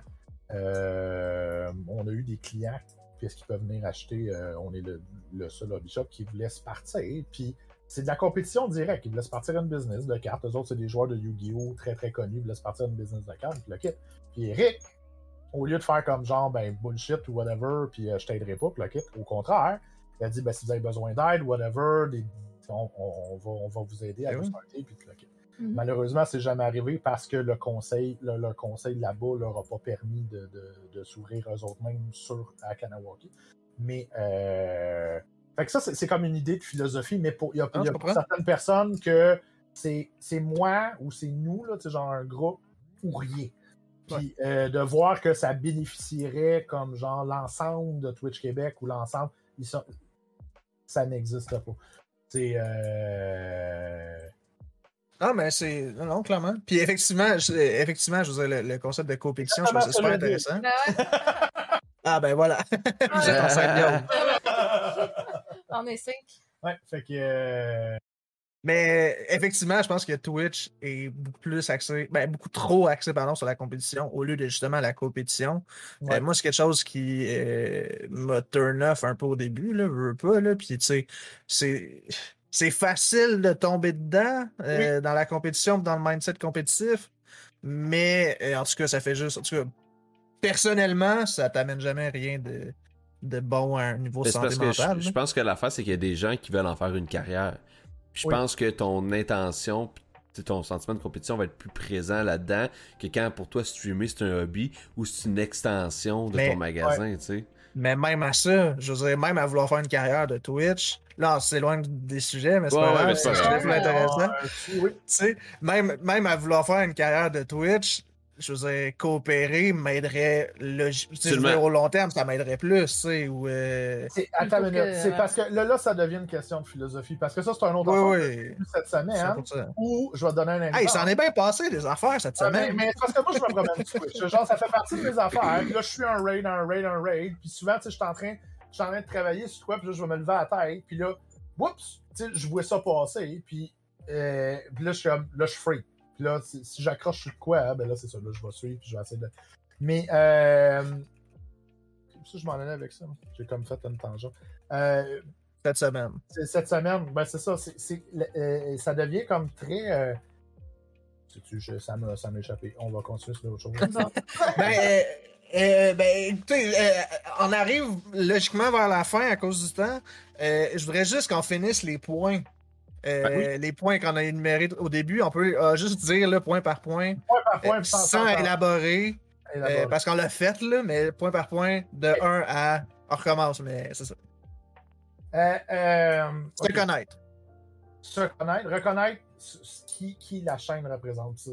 euh, on a eu des clients qu'est-ce qu'ils peuvent venir acheter. Euh, on est le, seul hobby shop qui vous laisse partir. Puis c'est de la compétition directe. Ils vous laissent partir une business de cartes. Eux autres, c'est des joueurs de Yu-Gi-Oh! très très connus. Ils vous laissent partir une business de cartes. Puis le kit. Puis Eric, au lieu de faire comme genre ben bullshit ou whatever, puis euh, je t'aiderai pas, le kit, au contraire, il a dit ben, si vous avez besoin d'aide, whatever, on, va, on, va, vous aider à ben vous starter, puis le kit. Mhm. Malheureusement, c'est jamais arrivé parce que le conseil, le, conseil là-bas leur a pas permis de, s'ouvrir eux autres mêmes sur à Kanawaki. Mais euh, fait que ça, c'est comme une idée de philosophie, mais il y a, ah, certaines personnes que c'est moi ou c'est nous, là, genre un groupe ou rien. Puis euh, de voir que ça bénéficierait comme genre l'ensemble de Twitch Québec ou l'ensemble, ça n'existe pas. C'est euh, ah, mais c'est. Non, clairement. Puis effectivement, je... effectivement, je veux dire, le, concept de compétition, je trouve ça super intéressant. Ben *laughs* ah, ben voilà. *laughs* Vous êtes en On est cinq. Ouais, fait que. Euh, mais effectivement, je pense que Twitch est beaucoup plus axé, ben, beaucoup trop axé pardon, sur la compétition au lieu de justement la compétition. Euh, moi, c'est quelque chose qui euh, m'a turn off un peu au début, là, je veux pas, là. Puis, tu sais, c'est c'est facile de tomber dedans euh, dans la compétition, dans le mindset compétitif. Mais en tout cas, ça fait juste. En tout cas, personnellement, ça t'amène jamais rien de, de bon à un niveau sentimental. Je, pense que l'affaire, c'est qu'il y a des gens qui veulent en faire une carrière. Je pense que ton intention, ton sentiment de compétition va être plus présent là-dedans que quand pour toi streamer c'est un hobby ou c'est une extension de ton magasin, tu sais. Mais même à ça, je veux dire, même à vouloir faire une carrière de Twitch, là, c'est loin des sujets, mais c'est pas grave, c'est plus intéressant. Tu sais, même, même à vouloir faire une carrière de Twitch, je veux dire, coopérer m'aiderait au long terme, ça m'aiderait plus, tu sais, ou... Euh... Attends une minute, c'est parce que là, là, ça devient une question de philosophie, parce que ça, c'est un autre oui, oui. cette semaine, hein, ou je vais te donner un exemple. Hey, ça en est bien passé, des affaires, cette semaine. mais, mais parce que moi, je me promène Twitch, *laughs* genre, ça fait partie de mes affaires, puis là, je suis un raid, un raid, un raid, puis souvent, tu sais, je suis en train... Je suis en train de travailler sur quoi, puis là, je vais me lever à la tête, puis là, oups, tu sais, je vois ça passer, puis, euh, puis là, je suis là, je suis free. Puis là, si, j'accroche sur quoi, hein, ben là, c'est ça. Là, je vais suivre, puis je vais essayer de. Mais, euh. Ça, je m'en allais avec ça. J'ai comme fait une tangente. Euh, cette semaine. Cette semaine, ben c'est ça. C'est, euh, ça devient comme très. Euh... Tu, je, ça m'a, ça m'a échappé. On va continuer sur autre chose. *laughs* ben, euh, euh, ben, écoutez, on arrive logiquement vers la fin à cause du temps. je voudrais juste qu'on finisse les points ben euh, les points qu'on a énumérés au début, on peut euh, juste dire le point par point, point, par point euh, sans, élaborer, parce qu'on l'a fait, là, mais point par point, de 1 à. On recommence, mais c'est ça. se connaître. Se connaître. Reconnaître, qui, qui la chaîne représente. Ça,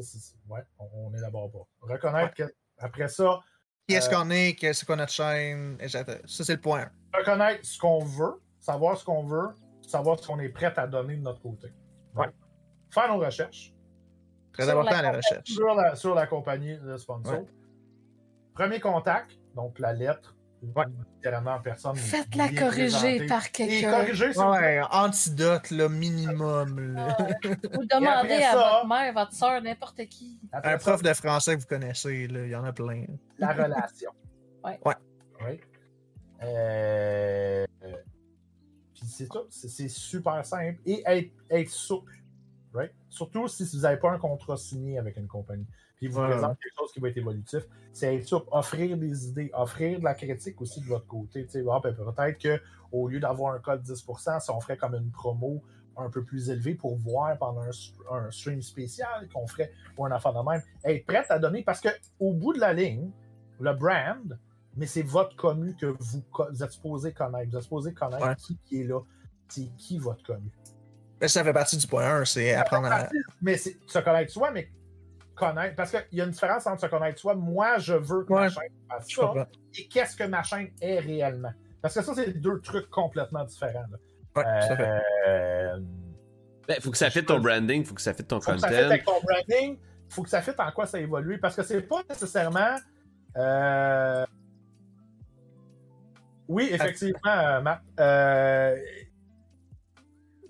ouais, on, est d'abord pas. Reconnaître que après ça. Qui est-ce qu'on est, qu'est-ce qu'on a notre chaîne, Ça, c'est le point. Reconnaître ce qu'on veut, savoir ce qu'on veut, savoir ce qu'on est prêt à donner de notre côté. Ouais. Faire nos recherches. Très important, la, recherche. Sur la, sur la compagnie, le sponsor. Premier contact, donc la lettre, Ouais. Littéralement personne. Faites-la corriger par quelqu'un. Ouais, antidote, là, minimum. *laughs* Là. Vous demandez à votre mère, votre soeur, n'importe qui. un prof de français que vous connaissez, là, il y en a plein. La relation. ouais. Ouais. Oui. Euh... Puis c'est tout. C'est super simple. Et être, être souple. Right? Surtout si vous n'avez pas un contrat signé avec une compagnie puis vous présente quelque chose qui va être évolutif. C'est être souple, offrir des idées, offrir de la critique aussi de votre côté. Ah, ben, peut-être qu'au lieu d'avoir un code 10%, si on ferait comme une promo un peu plus élevée pour voir pendant un, stream spécial qu'on ferait pour un affaire de même, être prête à donner parce qu'au bout de la ligne, le brand, mais c'est votre commu que vous, êtes supposé connaître. Vous êtes supposé connaître qui, est là. C'est qui votre commu? ça fait partie du point 1, c'est apprendre à. Mais c'est se connaître soi, mais connaître. Parce qu'il y a une différence entre se connaître soi. Moi, je veux que ma chaîne fasse ça. Et qu'est-ce que ma chaîne est réellement. Parce que ça, c'est deux trucs complètement différents. Ouais, euh... Ben, faut que ça fitte ton branding, faut que ça fitte ton faut content. Que ça avec ton branding, faut que ça fitte en quoi ça évolue. Parce que c'est pas nécessairement. Euh... Oui, effectivement, euh, Matt. Euh...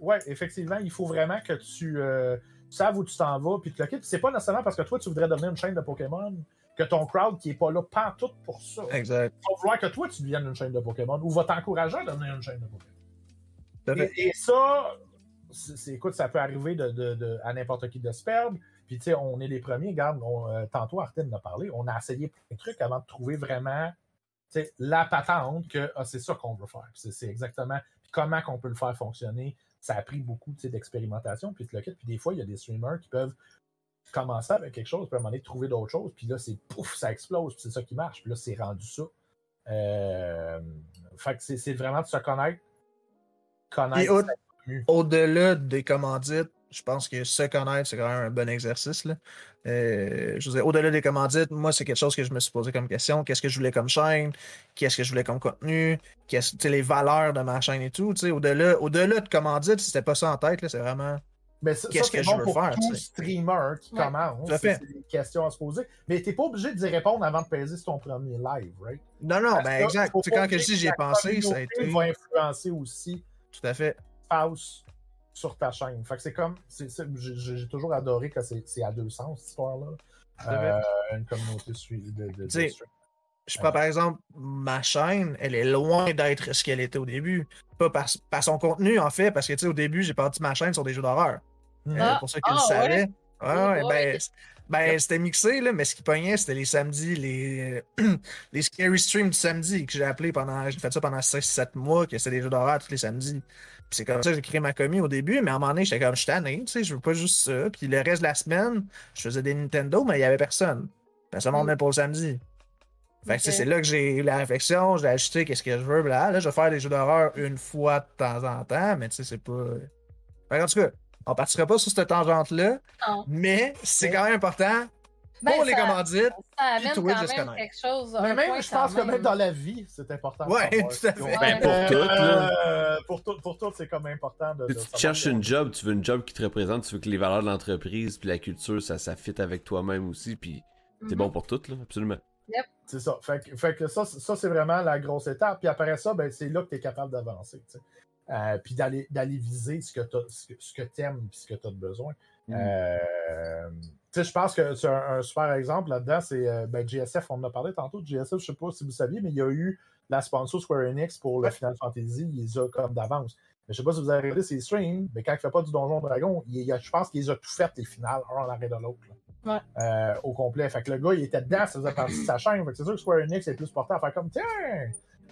Ouais, effectivement, il faut vraiment que tu. Euh savent où tu t'en vas, puis te le quittes. c'est pas nécessairement parce que toi, tu voudrais devenir une chaîne de Pokémon que ton crowd qui est pas là, pas tout pour ça. Exact. Va vouloir que toi, tu deviennes une chaîne de Pokémon ou va t'encourager à devenir une chaîne de Pokémon. Et, ça, c'est, écoute, ça peut arriver de, à n'importe qui de se perdre. Puis, tu sais, on est les premiers. Regarde, euh, tantôt, Artin a parlé. On a essayé plein de trucs avant de trouver vraiment la patente que ah, c'est ça qu'on veut faire. C'est, exactement comment qu'on peut le faire fonctionner ça a pris beaucoup d'expérimentation, puis le Puis des fois, il y a des streamers qui peuvent commencer avec quelque chose, puis à un moment donné, trouver d'autres choses, puis là, c'est pouf, ça explose, puis c'est ça qui marche. Puis là, c'est rendu ça. Euh... Fait que c'est vraiment de se connaître. Connaître. Au-delà des commandites, je pense que se connaître, c'est quand même un bon exercice. Là. Euh, je au-delà des commandites, moi, c'est quelque chose que je me suis posé comme question. Qu'est-ce que je voulais comme chaîne? Qu'est-ce que je voulais comme contenu? Qu'est-ce, les valeurs de ma chaîne et tout. Au-delà, au-delà de commandites, c'était pas ça en tête. c'est vraiment. qu'est-ce que je veux pour faire? Tout streamer qui commence, c'est, des questions à se poser. Mais t'es pas obligé d'y répondre avant de peser sur ton premier live, right? Non, non, ben exact. quand que je dis j'ai pensé, ça a été. va influencer aussi. Tout à fait sur ta chaîne. Fait que c'est comme. J'ai toujours adoré que c'est à deux sens, cette histoire-là. Euh, une communauté de, de, de Je prends par exemple ma chaîne, elle est loin d'être ce qu'elle était au début. Pas par, son contenu, en fait, parce que tu sais, au début, j'ai parti ma chaîne sur des jeux d'horreur. Euh, ah, pour ceux qui le ah, savaient. Ouais, ben, ben c'était mixé, là, mais ce qui pognait, c'était les samedis, les, *clears throat* les scary streams du samedi que j'ai appelé pendant. J'ai fait ça pendant 6-7 mois, que c'était des jeux d'horreur tous les samedis c'est comme ça que j'ai créé ma commu au début, mais à un moment donné, j'étais comme, je tanné, tu sais, je veux pas juste ça. Puis le reste de la semaine, je faisais des Nintendo, mais il y avait personne. Personne m'en venait pour le samedi. Fait que c'est là que j'ai eu la réflexion, j'ai ajouté qu'est-ce que je veux, là. Là, je vais faire des jeux d'horreur une fois de temps en temps, mais tu sais, c'est pas. Fait en tout cas, on partira pas sur cette tangente-là, mais c'est quand même important ben, pour les commandites. Ça amène quand même quelque chose. Mais même, je pense que même dans la vie, c'est important. Ouais, tout à fait. Ben, pour tout, là. pour tout, pour tout c'est comme important de. tu cherches une job, tu veux une job qui te représente, tu veux que les valeurs de l'entreprise puis la culture, ça, ça fit avec toi-même aussi, puis c'est bon mhm. pour tout, là, absolument. Yep. C'est ça. Fait, fait, que ça, ça c'est vraiment la grosse étape. Puis après ça, ben, c'est là que tu es capable d'avancer. Euh, puis d'aller viser ce que tu ce que, aimes et ce que tu as besoin. Mhm. Euh, je pense que c'est un, super exemple là-dedans, c'est euh, ben, GSF, on en a parlé tantôt. GSF, je ne sais pas si vous saviez, mais il y a eu la sponsor Square Enix pour le Final Fantasy, il les a comme d'avance. Mais je ne sais pas si vous avez regardé ses streams, mais quand il ne fait pas du Donjon Dragon, il, je pense qu'il les a tout fait les finales, un en l'arrêt de l'autre. Euh, au complet. Fait que le gars, il était dedans, ça faisait partie de sa chaîne. c'est sûr que Square Enix est plus porté à faire comme tiens,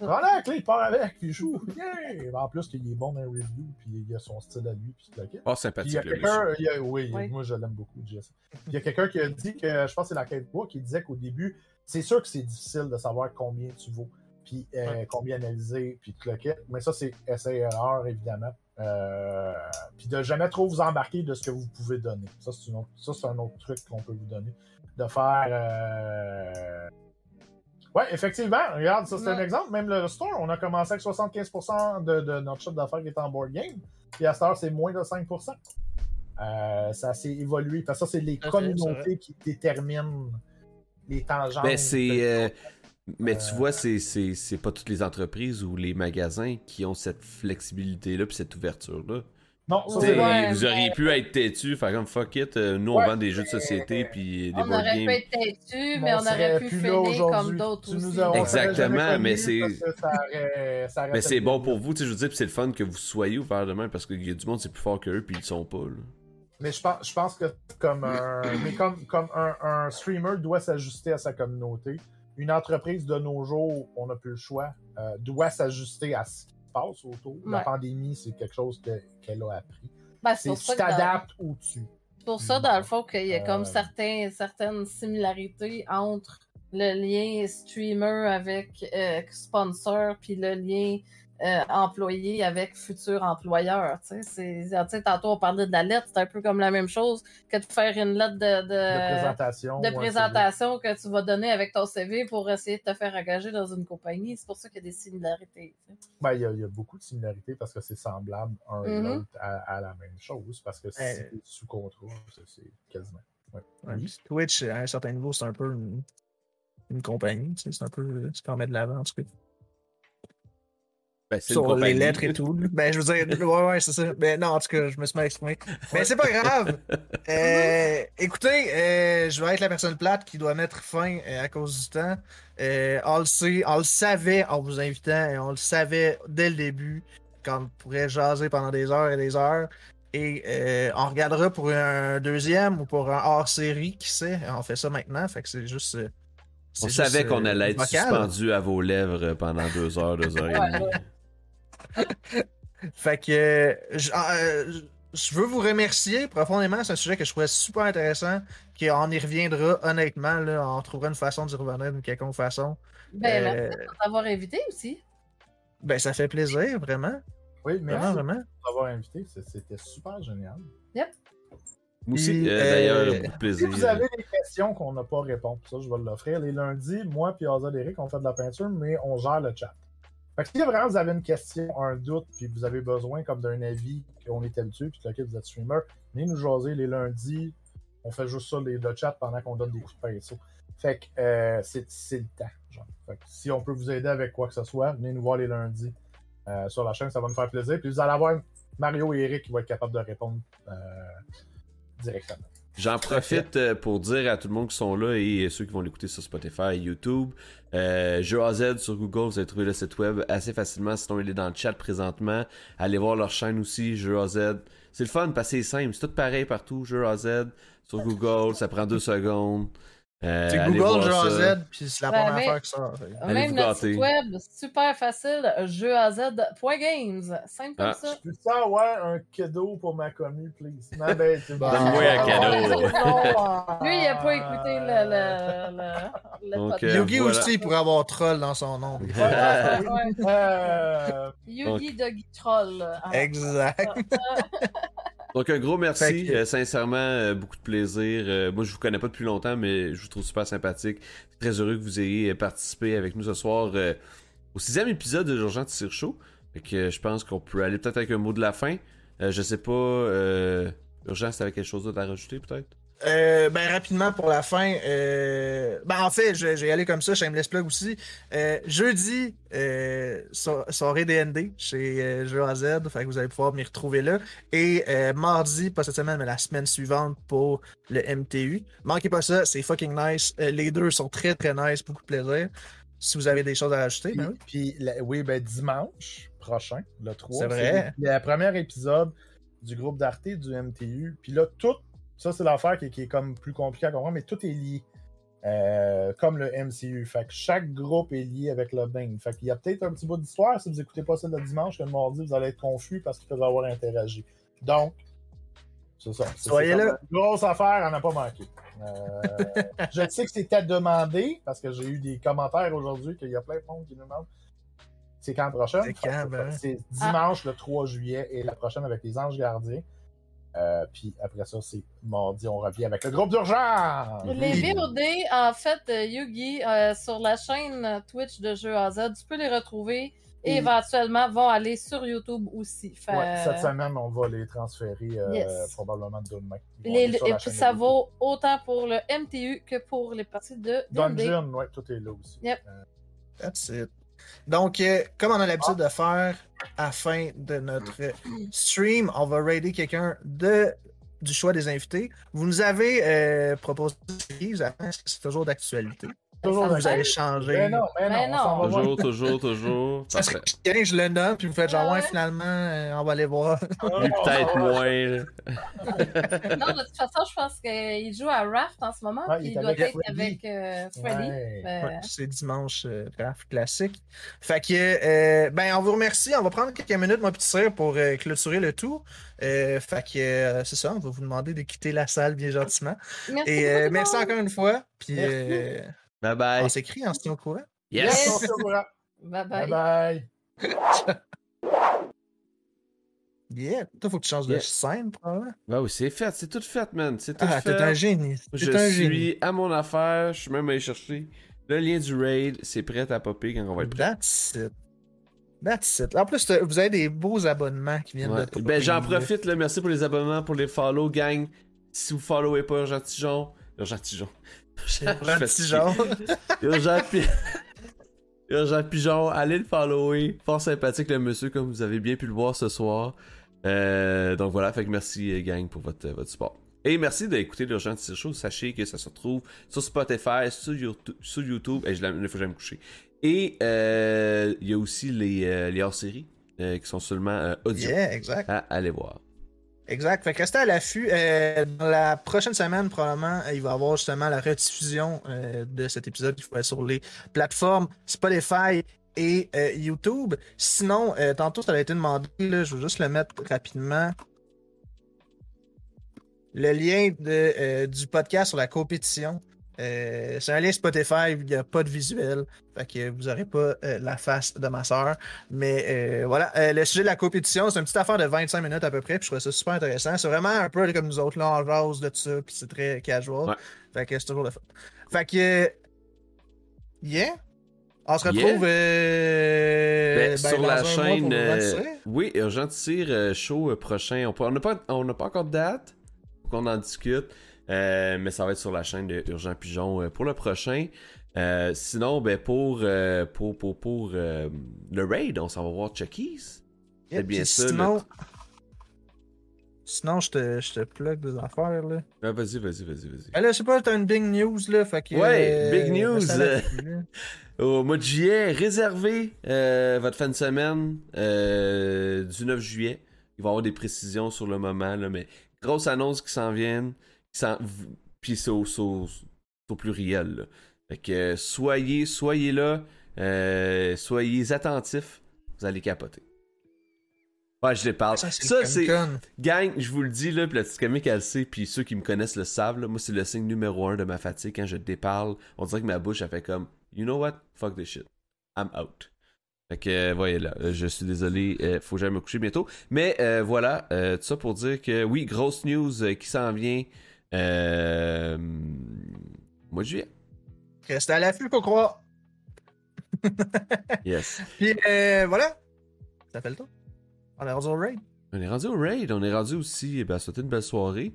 Prends la clé, il part avec, puis il joue. *laughs* Yeah! En plus, qu'il est bon dans les review, puis il a son style à lui, puis tout le Oh, sympathique. Il y a quelqu'un, oui, moi je l'aime beaucoup, Jess. Il y a quelqu'un qui a dit que, je pense que c'est la quête bois, qui disait qu'au début, c'est sûr que c'est difficile de savoir combien tu vaux, puis euh, combien analyser, puis tout le kit. Mais ça, c'est essai-erreur, évidemment. Euh, puis de jamais trop vous embarquer de ce que vous pouvez donner. Ça, c'est, un autre truc qu'on peut vous donner. De faire. Euh... Ouais, effectivement, regarde, ça c'est un exemple. Même le store, on a commencé avec 75% de, de, notre chiffre d'affaires qui est en board game. Puis à cette heure, c'est moins de 5%. Euh, ça s'est évolué. Parce que ça, c'est les communautés qui déterminent les tangentes. Ben, c'est. Euh, mais tu euh, vois, c'est pas toutes les entreprises ou les magasins qui ont cette flexibilité-là puis cette ouverture-là. Non, vous auriez pu être têtu, faire comme fuck it, euh, nous on vend des jeux de société puis des On aurait pu être têtu, mais on, aurait pu finir comme d'autres aussi. Exactement, mais c'est. Mais c'est bon pour vous, tu sais, je veux dire, c'est le fun que vous soyez ouvert demain parce qu'il y a du monde c'est plus fort qu'eux puis ils le sont pas. Mais je pense, je pense que comme un, mais comme, comme un, un streamer doit s'ajuster à sa communauté, une entreprise de nos jours, on n'a plus le choix, euh, doit s'ajuster à ce passe autour. La pandémie, c'est quelque chose qu'elle a appris. Ben, c'est tu t'adaptes dessus. C'est pour ça, dans le fond, qu'il y a comme euh. certains, certaines similarités entre le lien streamer avec euh, sponsor puis le lien euh, employé avec futur employeur. Tu sais, tantôt on parlait de la lettre, c'est un peu comme la même chose que de faire une lettre de, de, présentation, de présentation que tu vas donner avec ton CV pour essayer de te faire engager dans une compagnie. C'est pour ça qu'il y a des similarités. Ben, il, y a, beaucoup de similarités parce que c'est semblable un mm-hmm. l'autre à, la même chose parce que c'est sous contrôle, c'est quasiment. Twitch, à un certain niveau, c'est un peu une, compagnie. C'est un peu ce qu'on met de l'avant, en tout cas. Ben, sur les lettres et tout. Ben, je veux dire, *laughs* ouais, ouais, c'est ça. Ben, non, en tout cas, je me suis mal exprimé. Mais c'est pas grave. *laughs* Euh, écoutez, euh, je vais être la personne plate qui doit mettre fin euh, à cause du temps. on, le sait, on le savait en vous invitant et on le savait dès le début qu'on pourrait jaser pendant des heures et des heures. Et on regardera pour un deuxième ou pour un hors-série, qui sait? On fait ça maintenant, fait que c'est juste. On savait qu'on allait être suspendu à vos lèvres pendant deux heures, deux heures et *laughs* demie. *laughs* fait que ah, euh, je, veux vous remercier profondément. C'est un sujet que je trouvais super intéressant. Qu'on y reviendra honnêtement. Là, on trouvera une façon d'y revenir d'une quelconque façon. Ben, euh, merci de t'avoir invité aussi. Ben, ça fait plaisir, vraiment. Oui, merci vraiment, de t'avoir invité. C'était super génial. Yep. Moi aussi, euh, d'ailleurs, beaucoup plaisir. Si vous avez des questions qu'on n'a pas répondu, ça, je vais l'offrir. Les lundis, moi et Azad Eric, on fait de la peinture, mais on gère le chat. Fait que si vraiment vous avez une question, un doute, puis vous avez besoin comme d'un avis qu'on est habitué, puis que vous êtes streamer, venez nous jaser les lundis. On fait juste ça, les, le chat, pendant qu'on donne des coups de pinceau. Fait que euh, c'est le temps. Genre. Si on peut vous aider avec quoi que ce soit, venez nous voir les lundis euh, sur la chaîne, ça va nous faire plaisir. Puis vous allez avoir Mario et Eric qui vont être capables de répondre euh, directement. J'en profite euh, pour dire à tout le monde qui sont là et ceux qui vont l'écouter sur Spotify et YouTube. Euh, Jeu AZ sur Google, vous allez trouver le site web assez facilement. Sinon, il est dans le chat présentement. Allez voir leur chaîne aussi, Jeu AZ. C'est le fun parce que c'est simple. C'est tout pareil partout. Jeu AZ sur Google, ça prend deux secondes. Euh, c'est Google Jeux AZ, puis c'est la première fois que ça. Même notre site web, super facile, jeuxaz.games. Simple comme ah. ça. Je peux ça ouais, un cadeau pour ma commu, please. Ben, Donne-moi un cadeau. Lui, il n'a pas écouté le, le, le, Donc, euh, Yugi aussi pourrait avoir troll dans son nom. *laughs* euh... Yugi Doggy Troll. Exact. Donc un gros merci, euh, sincèrement, euh, beaucoup de plaisir. Euh, moi je vous connais pas depuis longtemps, mais je vous trouve super sympathique. Très heureux que vous ayez participé avec nous ce soir au sixième épisode de Jean Tire Show. Fait que je pense qu'on peut aller peut-être avec un mot de la fin. je sais pas, Urgence, t'avais quelque chose d'autre à rajouter peut-être? Euh, ben rapidement pour la fin. Euh, ben en fait, je, vais y aller comme ça, shameless plug aussi. Euh, jeudi, euh, soirée DND chez Jeux AZ, fait que vous allez pouvoir m'y retrouver là. Et mardi, pas cette semaine, mais la semaine suivante pour le MTU. Manquez pas ça, c'est fucking nice. les deux sont très très nice, beaucoup de plaisir. Si vous avez des choses à rajouter, ben oui. Puis oui, ben dimanche prochain, le 3. C'est vrai. Le premier épisode du groupe d'Arte du MTU. Puis là, tout ça, c'est l'affaire qui, est comme plus compliquée à comprendre, mais tout est lié. Euh, comme le MCU. Fait que chaque groupe est lié avec le Bing. Fait qu'il y a peut-être un petit bout d'histoire. Si vous n'écoutez pas ça le dimanche, que le mardi, vous allez être confus parce qu'ils peuvent avoir interagi. Donc, c'est ça. Soyez là. Grosse affaire, on n'a pas manqué. Euh, *laughs* je sais que c'était demandé parce que j'ai eu des commentaires aujourd'hui qu'il y a plein de monde qui nous demandent C'est quand prochain? C'est quand, ben? C'est dimanche le 3 juillet et la prochaine avec les Anges Gardiens. Euh, puis après ça, c'est mardi, on revient avec le groupe d'urgence! Les VOD, en fait, euh, Yugi, euh, sur la chaîne Twitch de Jeux AZ, tu peux les retrouver et, Et- éventuellement vont aller sur YouTube aussi. Fait- Ouais, cette semaine, on va les transférer euh, Yes. probablement demain. Les- et chaîne ça vaut autant pour le MTU que pour les parties de D&D. Dungeon, ouais, tout est là aussi. Yep. Euh, That's it. Donc, euh, comme on a l'habitude de faire à la fin de notre stream, on va raider quelqu'un de du choix des invités. Vous nous avez euh, proposé c'est toujours d'actualité? Toujours Vous allez changer. Mais non, mais non, Mais s'en va non. Toujours, toujours, toujours. *laughs* Ça serait bien, je le nomme, puis vous faites genre, Ah ouais, ouais? finalement, euh, on va aller voir. *laughs* Lui, peut-être moins. Non, de toute façon, je pense qu'il joue à Raft en ce moment. Ouais, puis il doit avec être Freddy. avec euh, Freddy. Ouais. Euh, Ouais, c'est dimanche euh, draft classique. Fait que, euh, ben, on vous remercie. On va prendre quelques minutes, moi, petit sœur, pour euh, clôturer le tout. Euh, fait que, euh, c'est ça, on va vous demander de quitter la salle bien gentiment. Merci, Et euh, merci encore une fois. Puis, Merci. euh, Bye bye. on s'écrit, on se tient au courant. Yes! Bye Bye bye. bye. *laughs* Yeah. Toi, faut que tu changes de scène, probablement. Bah oui, c'est fait, c'est tout fait, man. C'est tout Ah, fait. t'es un génie. Je un suis génie. à mon affaire, je suis même allé chercher le lien du raid, c'est prêt à popper quand on va être prêt. That's it. That's it. En plus, vous avez des beaux abonnements qui viennent Ouais. de Ben j'en popper, profite, là, merci pour les abonnements, pour les follow, gang. Si vous followez pas Urgent Tijon, Urgent Tijon. Urgent, Pi- Urgent Pigeon, allez le follower. Fort sympathique le monsieur, comme vous avez bien pu le voir ce soir. Euh, donc voilà, fait que merci euh, gang pour votre, votre support. Et merci d'écouter l'Urgent Tire Show. Sachez que ça se retrouve sur Spotify, sur YouTube, sur YouTube et je il faut que me coucher. Et euh, il y a aussi les, euh, les hors-séries euh, qui sont seulement euh, audio Yeah, exact. à aller voir. Exact. Fait que restez à l'affût. Euh, dans la prochaine semaine, probablement, euh, il va y avoir justement la rediffusion euh, de cet épisode qui va être sur les plateformes Spotify et YouTube. Sinon, tantôt, ça a été demandé, je vais juste le mettre rapidement. Le lien de, du podcast sur la compétition. Euh, c'est un lien Spotify, il n'y a pas de visuel. Fait que vous n'aurez pas euh, la face de ma soeur. Mais euh, voilà, le sujet de la compétition, c'est une petite affaire de 25 minutes à peu près, puis je trouvais ça super intéressant. C'est vraiment un peu comme nous autres, là, on jase de tout ça, puis c'est très casual. Ouais. Fait que c'est toujours le fun. Fait que. Yeah! On se retrouve Ben, ben, sur la chaîne. oui, Urgent euh, show prochain. On n'a pas, on n'a pas encore de date. Faut qu'on en discute. Euh, mais ça va être sur la chaîne de Urgent Pigeon euh, pour le prochain. Euh, sinon, ben pour, euh, pour, pour, pour euh, le raid, on s'en va voir Chucky's. C'est bien ça. Sinon, sinon je, te, je te plug des affaires. Là. Ah, vas-y, vas-y, vas-y, vas-y. Ben là, je sais pas, t'as une big news là. Fait que, Ouais, big news. *laughs* Au mois de juillet, réservez votre fin de semaine du 9 juillet. Il va y avoir des précisions sur le moment, là, mais grosse annonce qui s'en viennent. S'en... Puis c'est au, pluriel. Là. Fait que soyez, soyez là, euh, soyez attentifs, vous allez capoter. Ouais, je les parle. Ça, c'est. Gang, je vous le dis, là, puis la petite comique, elle le sait, puis ceux qui me connaissent le savent, là, moi, c'est le signe numéro un de ma fatigue. Quand je déparle, on dirait que ma bouche, elle fait comme, you know what? Fuck this shit. I'm out. Fait que, euh, voyez là, euh, je suis désolé, euh, faut que j'aille me coucher bientôt. Mais voilà, tout ça pour dire que, oui, grosse news qui s'en vient, euh, mois de juillet. Restez à l'affût, faut croire. *laughs* Yes. Puis euh, voilà. Ça fait le tour. On est rendu au raid. On est rendu au raid, on est rendu aussi, eh ben, c'était une belle soirée.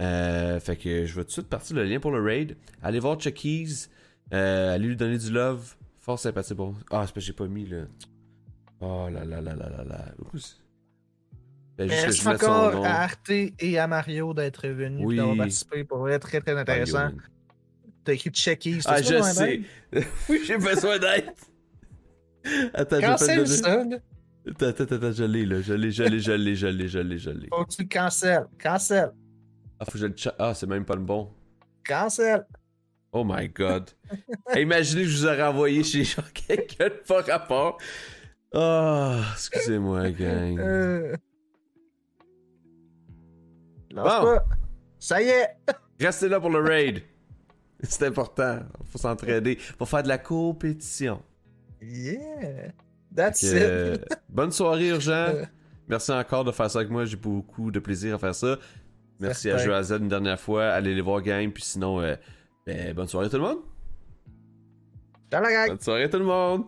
Euh, fait que je vais tout de suite partir le lien pour le raid. Allez voir Chucky's, euh, allez lui donner du love. Fort sympathique. Bon. Ah, c'est parce que j'ai pas mis le. Oh là là là là là là. Ben, juste que Merci encore à Arte et àRio d'être venus Oui. d'avoir participé. Pour vrai, très très intéressant. T'as écrit Checky. Ah, je sais. *laughs* oui, j'ai besoin d'aide. Attends, Cancel donner- ça. Attends, attends, attends, je l'ai là. Je l'ai, je l'ai, je l'ai, je l'ai, je l'ai, je l'ai. Faut que tu le cancelles. Cancel. Ah, faut que je le Ah, c'est même pas le bon. Cancel. Oh my god. Hey, imaginez que je vous aurais envoyé chez genre quelqu'un de pas rapport. Ah, excusez-moi, gang. Lâche Bon. pas. Ça y est. Restez là pour le raid. *laughs* C'est important. Faut s'entraider. Faut faire de la compétition. Yeah. That's it. euh, bonne soirée, Urgent. *laughs* Merci encore de faire ça avec moi. J'ai beaucoup de plaisir à faire ça. Merci à Certain. Jeu à Z une dernière fois. Allez les voir, gang. Puis sinon, euh, ben, bonne soirée tout le monde. Ciao la gang! Bonne soirée tout le monde.